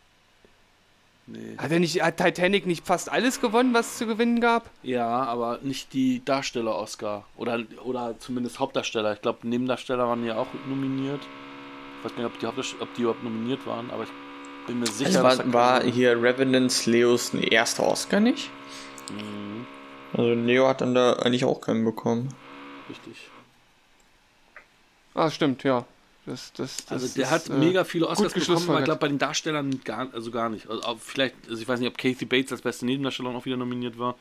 Nee. Hat er nicht. Hat Titanic nicht fast alles gewonnen, was es zu gewinnen gab? Ja, aber nicht die Darsteller-Oscar. Oder, oder zumindest Hauptdarsteller. Ich glaube, Nebendarsteller waren ja auch nominiert. Ich weiß nicht, ob die, ob die überhaupt nominiert waren, aber ich bin mir sicher, Also dass da war, war hier Revenants Leos ein erster Oscar nicht? Mhm, Also Leo hat dann da eigentlich auch keinen bekommen. richtig. Ah, stimmt, ja. Das, das, das Also der ist, hat äh, mega viele Oscars gut bekommen, aber ich glaube bei den Darstellern gar, also gar nicht. Also vielleicht, also ich weiß nicht, ob Kathy Bates als beste Nebendarstellerin auch wieder nominiert war.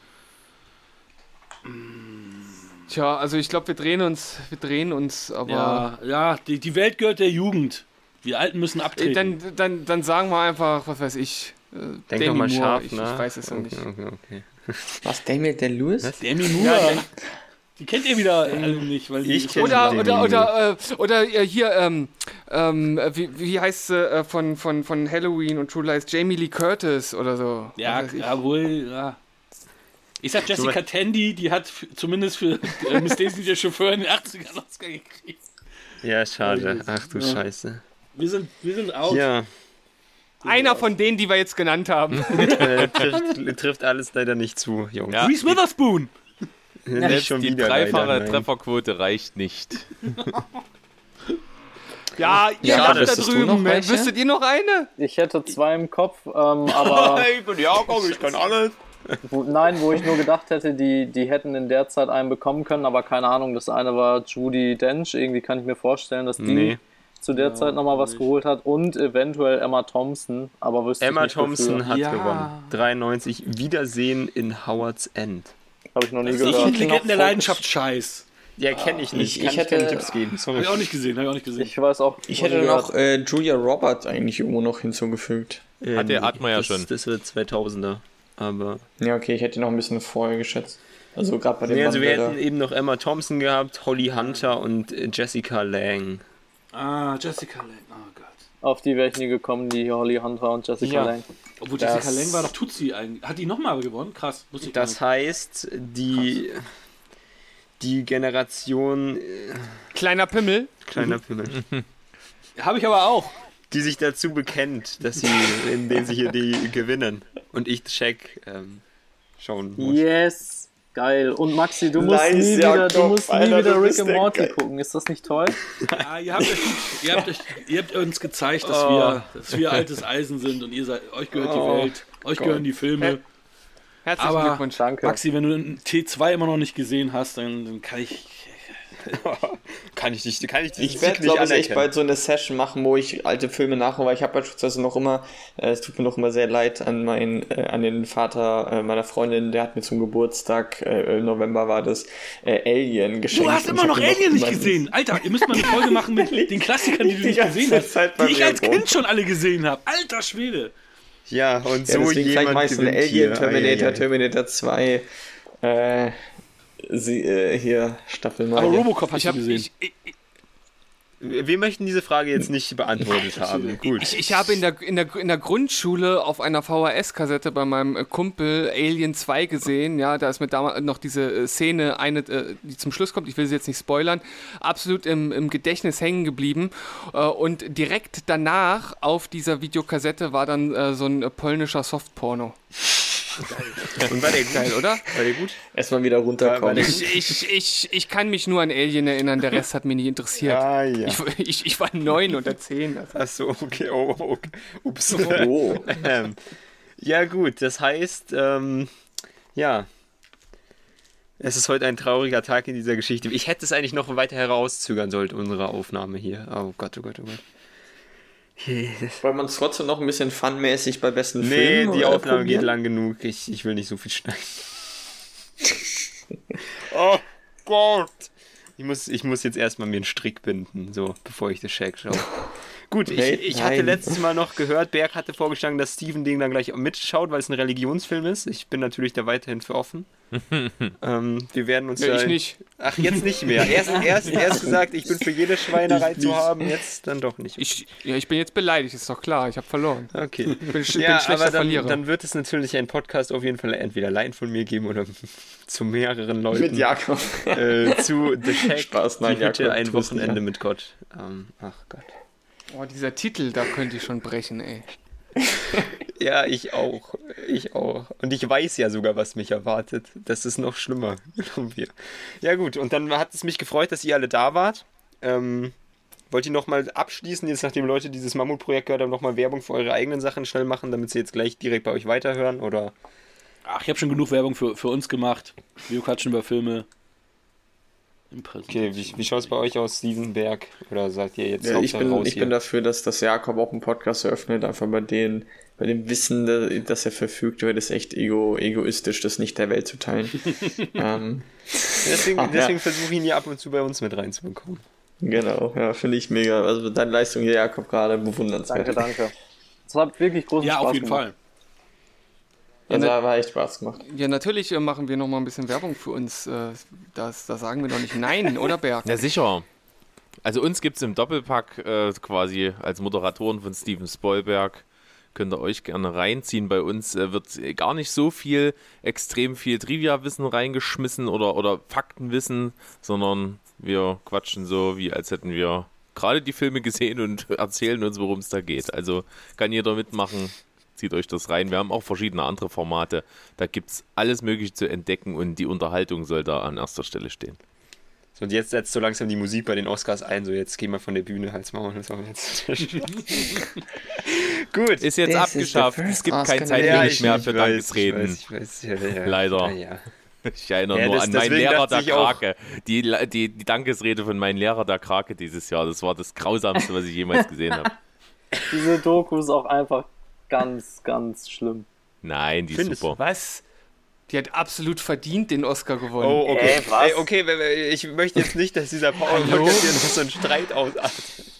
Tja, also ich glaube, wir drehen uns, wir drehen uns, aber. Ja, ja, die, die Welt gehört der Jugend. Wir Alten müssen Äh, abtreten. Dann, dann, dann sagen wir einfach, was weiß ich. Äh, Denk Demi doch mal Moore. scharf, ich, ne? ich weiß es noch nicht. Okay, okay, okay. (laughs) Was, Daniel der Lewis? Demi Moore. die kennt ihr wieder alle nicht, weil Ich ist kenn ja- Oder, Demi oder, oder, äh, oder äh, hier, ähm, ähm, äh, wie, wie heißt sie äh, von, von, von Halloween und True Lies? Jamie Lee Curtis oder so. Ja, Was jawohl, ja. Ich sag Jessica Tandy, die hat zumindest für äh, Miss (laughs) Daisy der Chauffeur in den 80ern Oscar gekriegt. Ja, schade. Ach du Scheiße. Wir sind, wir sind out. Ja, Einer von denen, die wir jetzt genannt haben. (laughs) äh, trifft, trifft alles leider nicht zu, Jungs. Ja, Reese Witherspoon! Nicht schon die wieder dreifache leider. Trefferquote reicht nicht. Ja, ihr Ja, habt da drüben. Wüsstet ihr noch eine? Ich hätte zwei im Kopf, ähm, aber (laughs) ich bin Jakob, ich kann alles. wo, nein, wo ich nur gedacht hätte, die, die hätten in der Zeit einen bekommen können, aber keine Ahnung. Das eine war Judy Dench, irgendwie kann ich mir vorstellen, dass die Nee. Zu der Zeit nochmal was geholt hat und eventuell Emma Thompson, aber wüsste Emma ich nicht Thompson wofür. hat Ja. gewonnen. 93. Wiedersehen in Howard's End. Habe ich noch nie Ich gehört. finde Legenden der Leidenschaft scheiß. Ja, kenne ich nicht. Ich- ich ich keine hätte- Tipps geben. Hab Sorry. ich auch nicht gesehen, hab ich auch nicht gesehen. Ich weiß auch. Ich hätte noch äh, Julia Roberts eigentlich irgendwo noch hinzugefügt. Äh, der- hat man ja das, schon. Das wird 2000er. Aber. Ja, okay, ich hätte noch ein bisschen vorher geschätzt. Also gerade bei dem Nee, also wir hätten eben noch Emma Thompson gehabt, Holly Hunter und äh, Jessica Lang. Ah, Jessica Lange. Oh Gott. Auf die wäre ich nie gekommen, die Holly Hunter und Jessica Ja. Lange. Obwohl Das- Jessica Lange war doch Tutsi eigentlich. Hat die nochmal gewonnen? Krass. Wusste ich Das heißt, die, die Generation äh, Kleiner Pimmel. kleiner Pimmel, (laughs) Habe ich aber auch. die sich dazu bekennt, dass sie, indem sie hier die (laughs) gewinnen. Und ich check ähm, schauen muss. Yes! Geil. Und Maxi, du musst Nice, nie wieder, du Jakob, musst nie Alter, wieder du Rick and Morty Geil. gucken. Ist das nicht toll? Ja, ihr, habt euch, ihr, habt euch, ihr habt uns gezeigt, dass, Oh. wir, dass wir altes Eisen sind und ihr seid, euch gehört Oh, die Welt, euch gehören die Filme. Herzlichen Aber- Glückwunsch. Danke. Maxi, wenn du den T2 immer noch nicht gesehen hast, dann, dann kann ich. (laughs) Kann ich nicht, kann ich dich Ich werde, glaube ich, echt bald so eine Session machen, wo ich alte Filme nachhole, weil ich habe beispielsweise noch immer, äh, es tut mir noch immer sehr leid an meinen, äh, an den Vater äh, meiner Freundin, der hat mir zum Geburtstag, äh, im November war das, äh, Alien geschenkt. Du hast immer noch Alien nicht gesehen. Alter, ihr müsst mal eine Folge (laughs) machen mit den Klassikern, die du nicht gesehen hast. Die ich als rum. Kind schon alle gesehen habe. Alter Schwede. Ja, und Ja, so vielleicht jemand eine gewinnt Alien, hier. Terminator. Terminator 2, äh, sie, äh, hier, Staffel mal. Aber. Robocop hast Ich, du gesehen. ich, ich, Wir möchten diese Frage jetzt nicht beantwortet haben. Gut. ich, ich habe in der, in, der, in der Grundschule auf einer VHS-Kassette bei meinem äh, Kumpel Alien 2 gesehen. Ja, da ist mir damals noch diese äh, Szene, eine, äh, die zum Schluss kommt, ich will sie jetzt nicht spoilern, absolut im, im Gedächtnis hängen geblieben. Und direkt danach auf dieser Videokassette war dann so ein polnischer Softporno. Und war der geil, oder? War der gut? Erstmal wieder runterkommen. Ich, ich, ich, ich kann mich nur an Alien erinnern, der Rest hat mich nicht interessiert. Ah, ja. Ich, ich, ich war neun oder zehn. Ach so, okay. Oh, oh, okay. Ups. (laughs) Oh. ähm, ja, gut, das heißt, ähm, ja. Es ist heute ein trauriger Tag in dieser Geschichte. Ich hätte es eigentlich noch weiter herauszögern sollen, unsere Aufnahme hier. Oh Gott, oh Gott, oh Gott. Wollen wir uns trotzdem noch ein bisschen funmäßig bei besten Nee, Filmen die äh, Aufnahme geht lang genug. Ich, ich will nicht so viel schneiden. (laughs) oh Gott. Ich muss, ich muss jetzt erstmal mir einen Strick binden, so, bevor ich das Shake schaue. Gut, ich, ich hatte letztes Mal noch gehört, Berg hatte vorgeschlagen, dass Steven den dann gleich mitschaut, weil es ein Religionsfilm ist. Ich bin natürlich da weiterhin für offen. (laughs) ähm, wir werden uns Ja, da ich nicht. Ach, jetzt nicht mehr. (laughs) Erst, erst, erst gesagt, ich bin für jede Schweinerei Ich zu nicht. haben, jetzt dann doch nicht. Ich, ja, ich bin jetzt beleidigt, ist doch klar. Ich habe verloren. Okay. Ich bin, bin Ja, schlechter aber dann, Verlierer. dann wird es natürlich einen Podcast auf jeden Fall entweder allein von mir geben oder (laughs) zu mehreren Leuten. Mit Jakob. Äh, zu The Shack, Spaß, nein, die Jakob, ein Wochenende nicht. mit Gott. Ähm, ach Gott. oh, dieser Titel, da könnte ich schon brechen, ey. (laughs) Ja, ich auch. Ich auch. Und ich weiß ja sogar, was mich erwartet. Das ist noch schlimmer, (laughs) glauben wir. Ja gut, und dann hat es mich gefreut, dass ihr alle da wart. Ähm, wollt ihr nochmal abschließen, jetzt nachdem Leute dieses Mammutprojekt gehört haben, nochmal Werbung für eure eigenen Sachen schnell machen, damit sie jetzt gleich direkt bei euch weiterhören? Oder Ach, ich habe schon genug Werbung für, für uns gemacht. Wir quatschen über Filme. Im Okay, wie, wie schaut es bei euch aus, Steven Berg? Oder sagt ihr jetzt Ja, ich bin, raus ich hier? bin dafür, dass das Jakob auch einen Podcast eröffnet, einfach bei den, bei dem Wissen, da- dass er verfügt, weil das echt ego, egoistisch, das nicht der Welt zu teilen. (laughs) ähm, deswegen Ach, ja. deswegen versuche ich ihn ja ab und zu bei uns mit reinzubekommen. genau, ja, finde ich mega. Also deine Leistung hier, Jakob, gerade bewundernswert. Danke, danke. Es hat wirklich großen Ja, Spaß auf jeden gemacht. Fall. Also Ja, war echt Spaß gemacht. Ja, natürlich äh, machen wir noch mal ein bisschen Werbung für uns. Äh, das, da sagen wir doch nicht nein, (laughs) oder Berg? Ja, sicher. Also uns gibt es im Doppelpack äh, quasi als Moderatoren von Steven Spoilberg. Könnt ihr euch gerne reinziehen. Bei uns äh, wird gar nicht so viel, extrem viel Trivia-Wissen reingeschmissen oder, oder Faktenwissen, sondern wir quatschen so, wie als hätten wir gerade die Filme gesehen und (laughs) erzählen uns, worum es da geht. Also kann jeder mitmachen. Zieht euch das rein. Wir haben auch verschiedene andere Formate. Da gibt es alles Mögliche zu entdecken und die Unterhaltung soll da an erster Stelle stehen. So, und jetzt setzt so langsam die Musik bei den Oscars ein. So, jetzt gehen wir von der Bühne, Hals, Maul. So, jetzt. (laughs) Gut. Ist jetzt This is abgeschafft. the Es gibt kein Oscar Zeitlimit ich- mehr für weiß, Dankesreden. Ich weiß, ich weiß, ja, ja. Leider. Ja, ja. (laughs) Ich erinnere Ja, nur das- an meinen Lehrer der Krake. Die, die, die Dankesrede von meinem Lehrer der Krake dieses Jahr. Das war das Grausamste, was ich jemals gesehen habe. (laughs) Diese Doku ist auch einfach ganz, ganz schlimm. Nein, die ist Findest super. Was? Die hat absolut verdient den Oscar gewonnen. Oh, okay. Äh, was? Ey, okay, w- w- ich möchte jetzt nicht, dass dieser Power Podcast hier noch so ein Streit ausartet.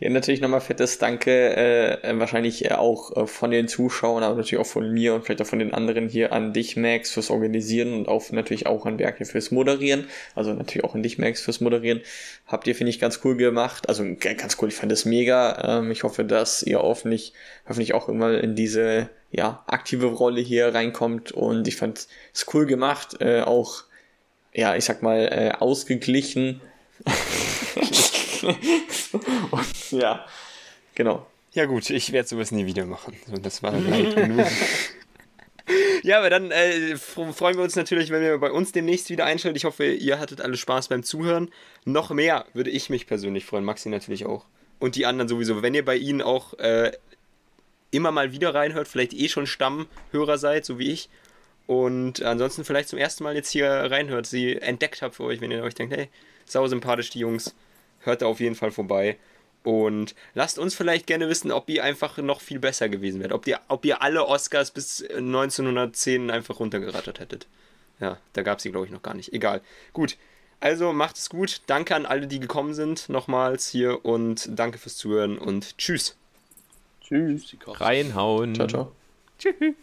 Ja, natürlich nochmal fettes Danke, äh, äh, wahrscheinlich äh, auch äh, von den Zuschauern, aber natürlich auch von mir und vielleicht auch von den anderen hier an dich, Max, fürs Organisieren und auch natürlich auch an Berke fürs Moderieren. Also natürlich auch an dich, Max, fürs Moderieren. Habt ihr, finde ich, ganz cool gemacht. Also ganz cool, ich fand das mega. Ähm, ich hoffe, dass ihr hoffentlich, hoffentlich auch immer in diese ja, aktive Rolle hier reinkommt und ich fand es cool gemacht, äh, auch ja, ich sag mal, äh, ausgeglichen. (laughs) (laughs) und ja, genau. Ja gut, ich werde sowas nie wieder machen. Das war leid genug. (laughs) Ja, aber dann äh, freuen wir uns natürlich, wenn ihr bei uns demnächst wieder einschaltet. Ich hoffe, ihr hattet alle Spaß beim Zuhören. Noch mehr würde ich mich persönlich freuen. Maxi natürlich auch. Und die anderen sowieso. Wenn ihr bei ihnen auch äh, immer mal wieder reinhört, vielleicht eh schon Stammhörer seid, so wie ich. Und ansonsten vielleicht zum ersten Mal jetzt hier reinhört, sie entdeckt habt für euch, wenn ihr euch denkt, hey, sau sympathisch die Jungs, hört da auf jeden Fall vorbei. Und lasst uns vielleicht gerne wissen, ob ihr einfach noch viel besser gewesen wärt. Ob ihr, ob ihr alle Oscars bis 1910 einfach runtergerattert hättet. Ja, da gab es sie, glaube ich, noch gar nicht. Egal. Gut. Also macht es gut. Danke an alle, die gekommen sind, nochmals hier. Und danke fürs Zuhören und tschüss. Tschüss. Reinhauen. Ciao, ciao. Tschüss.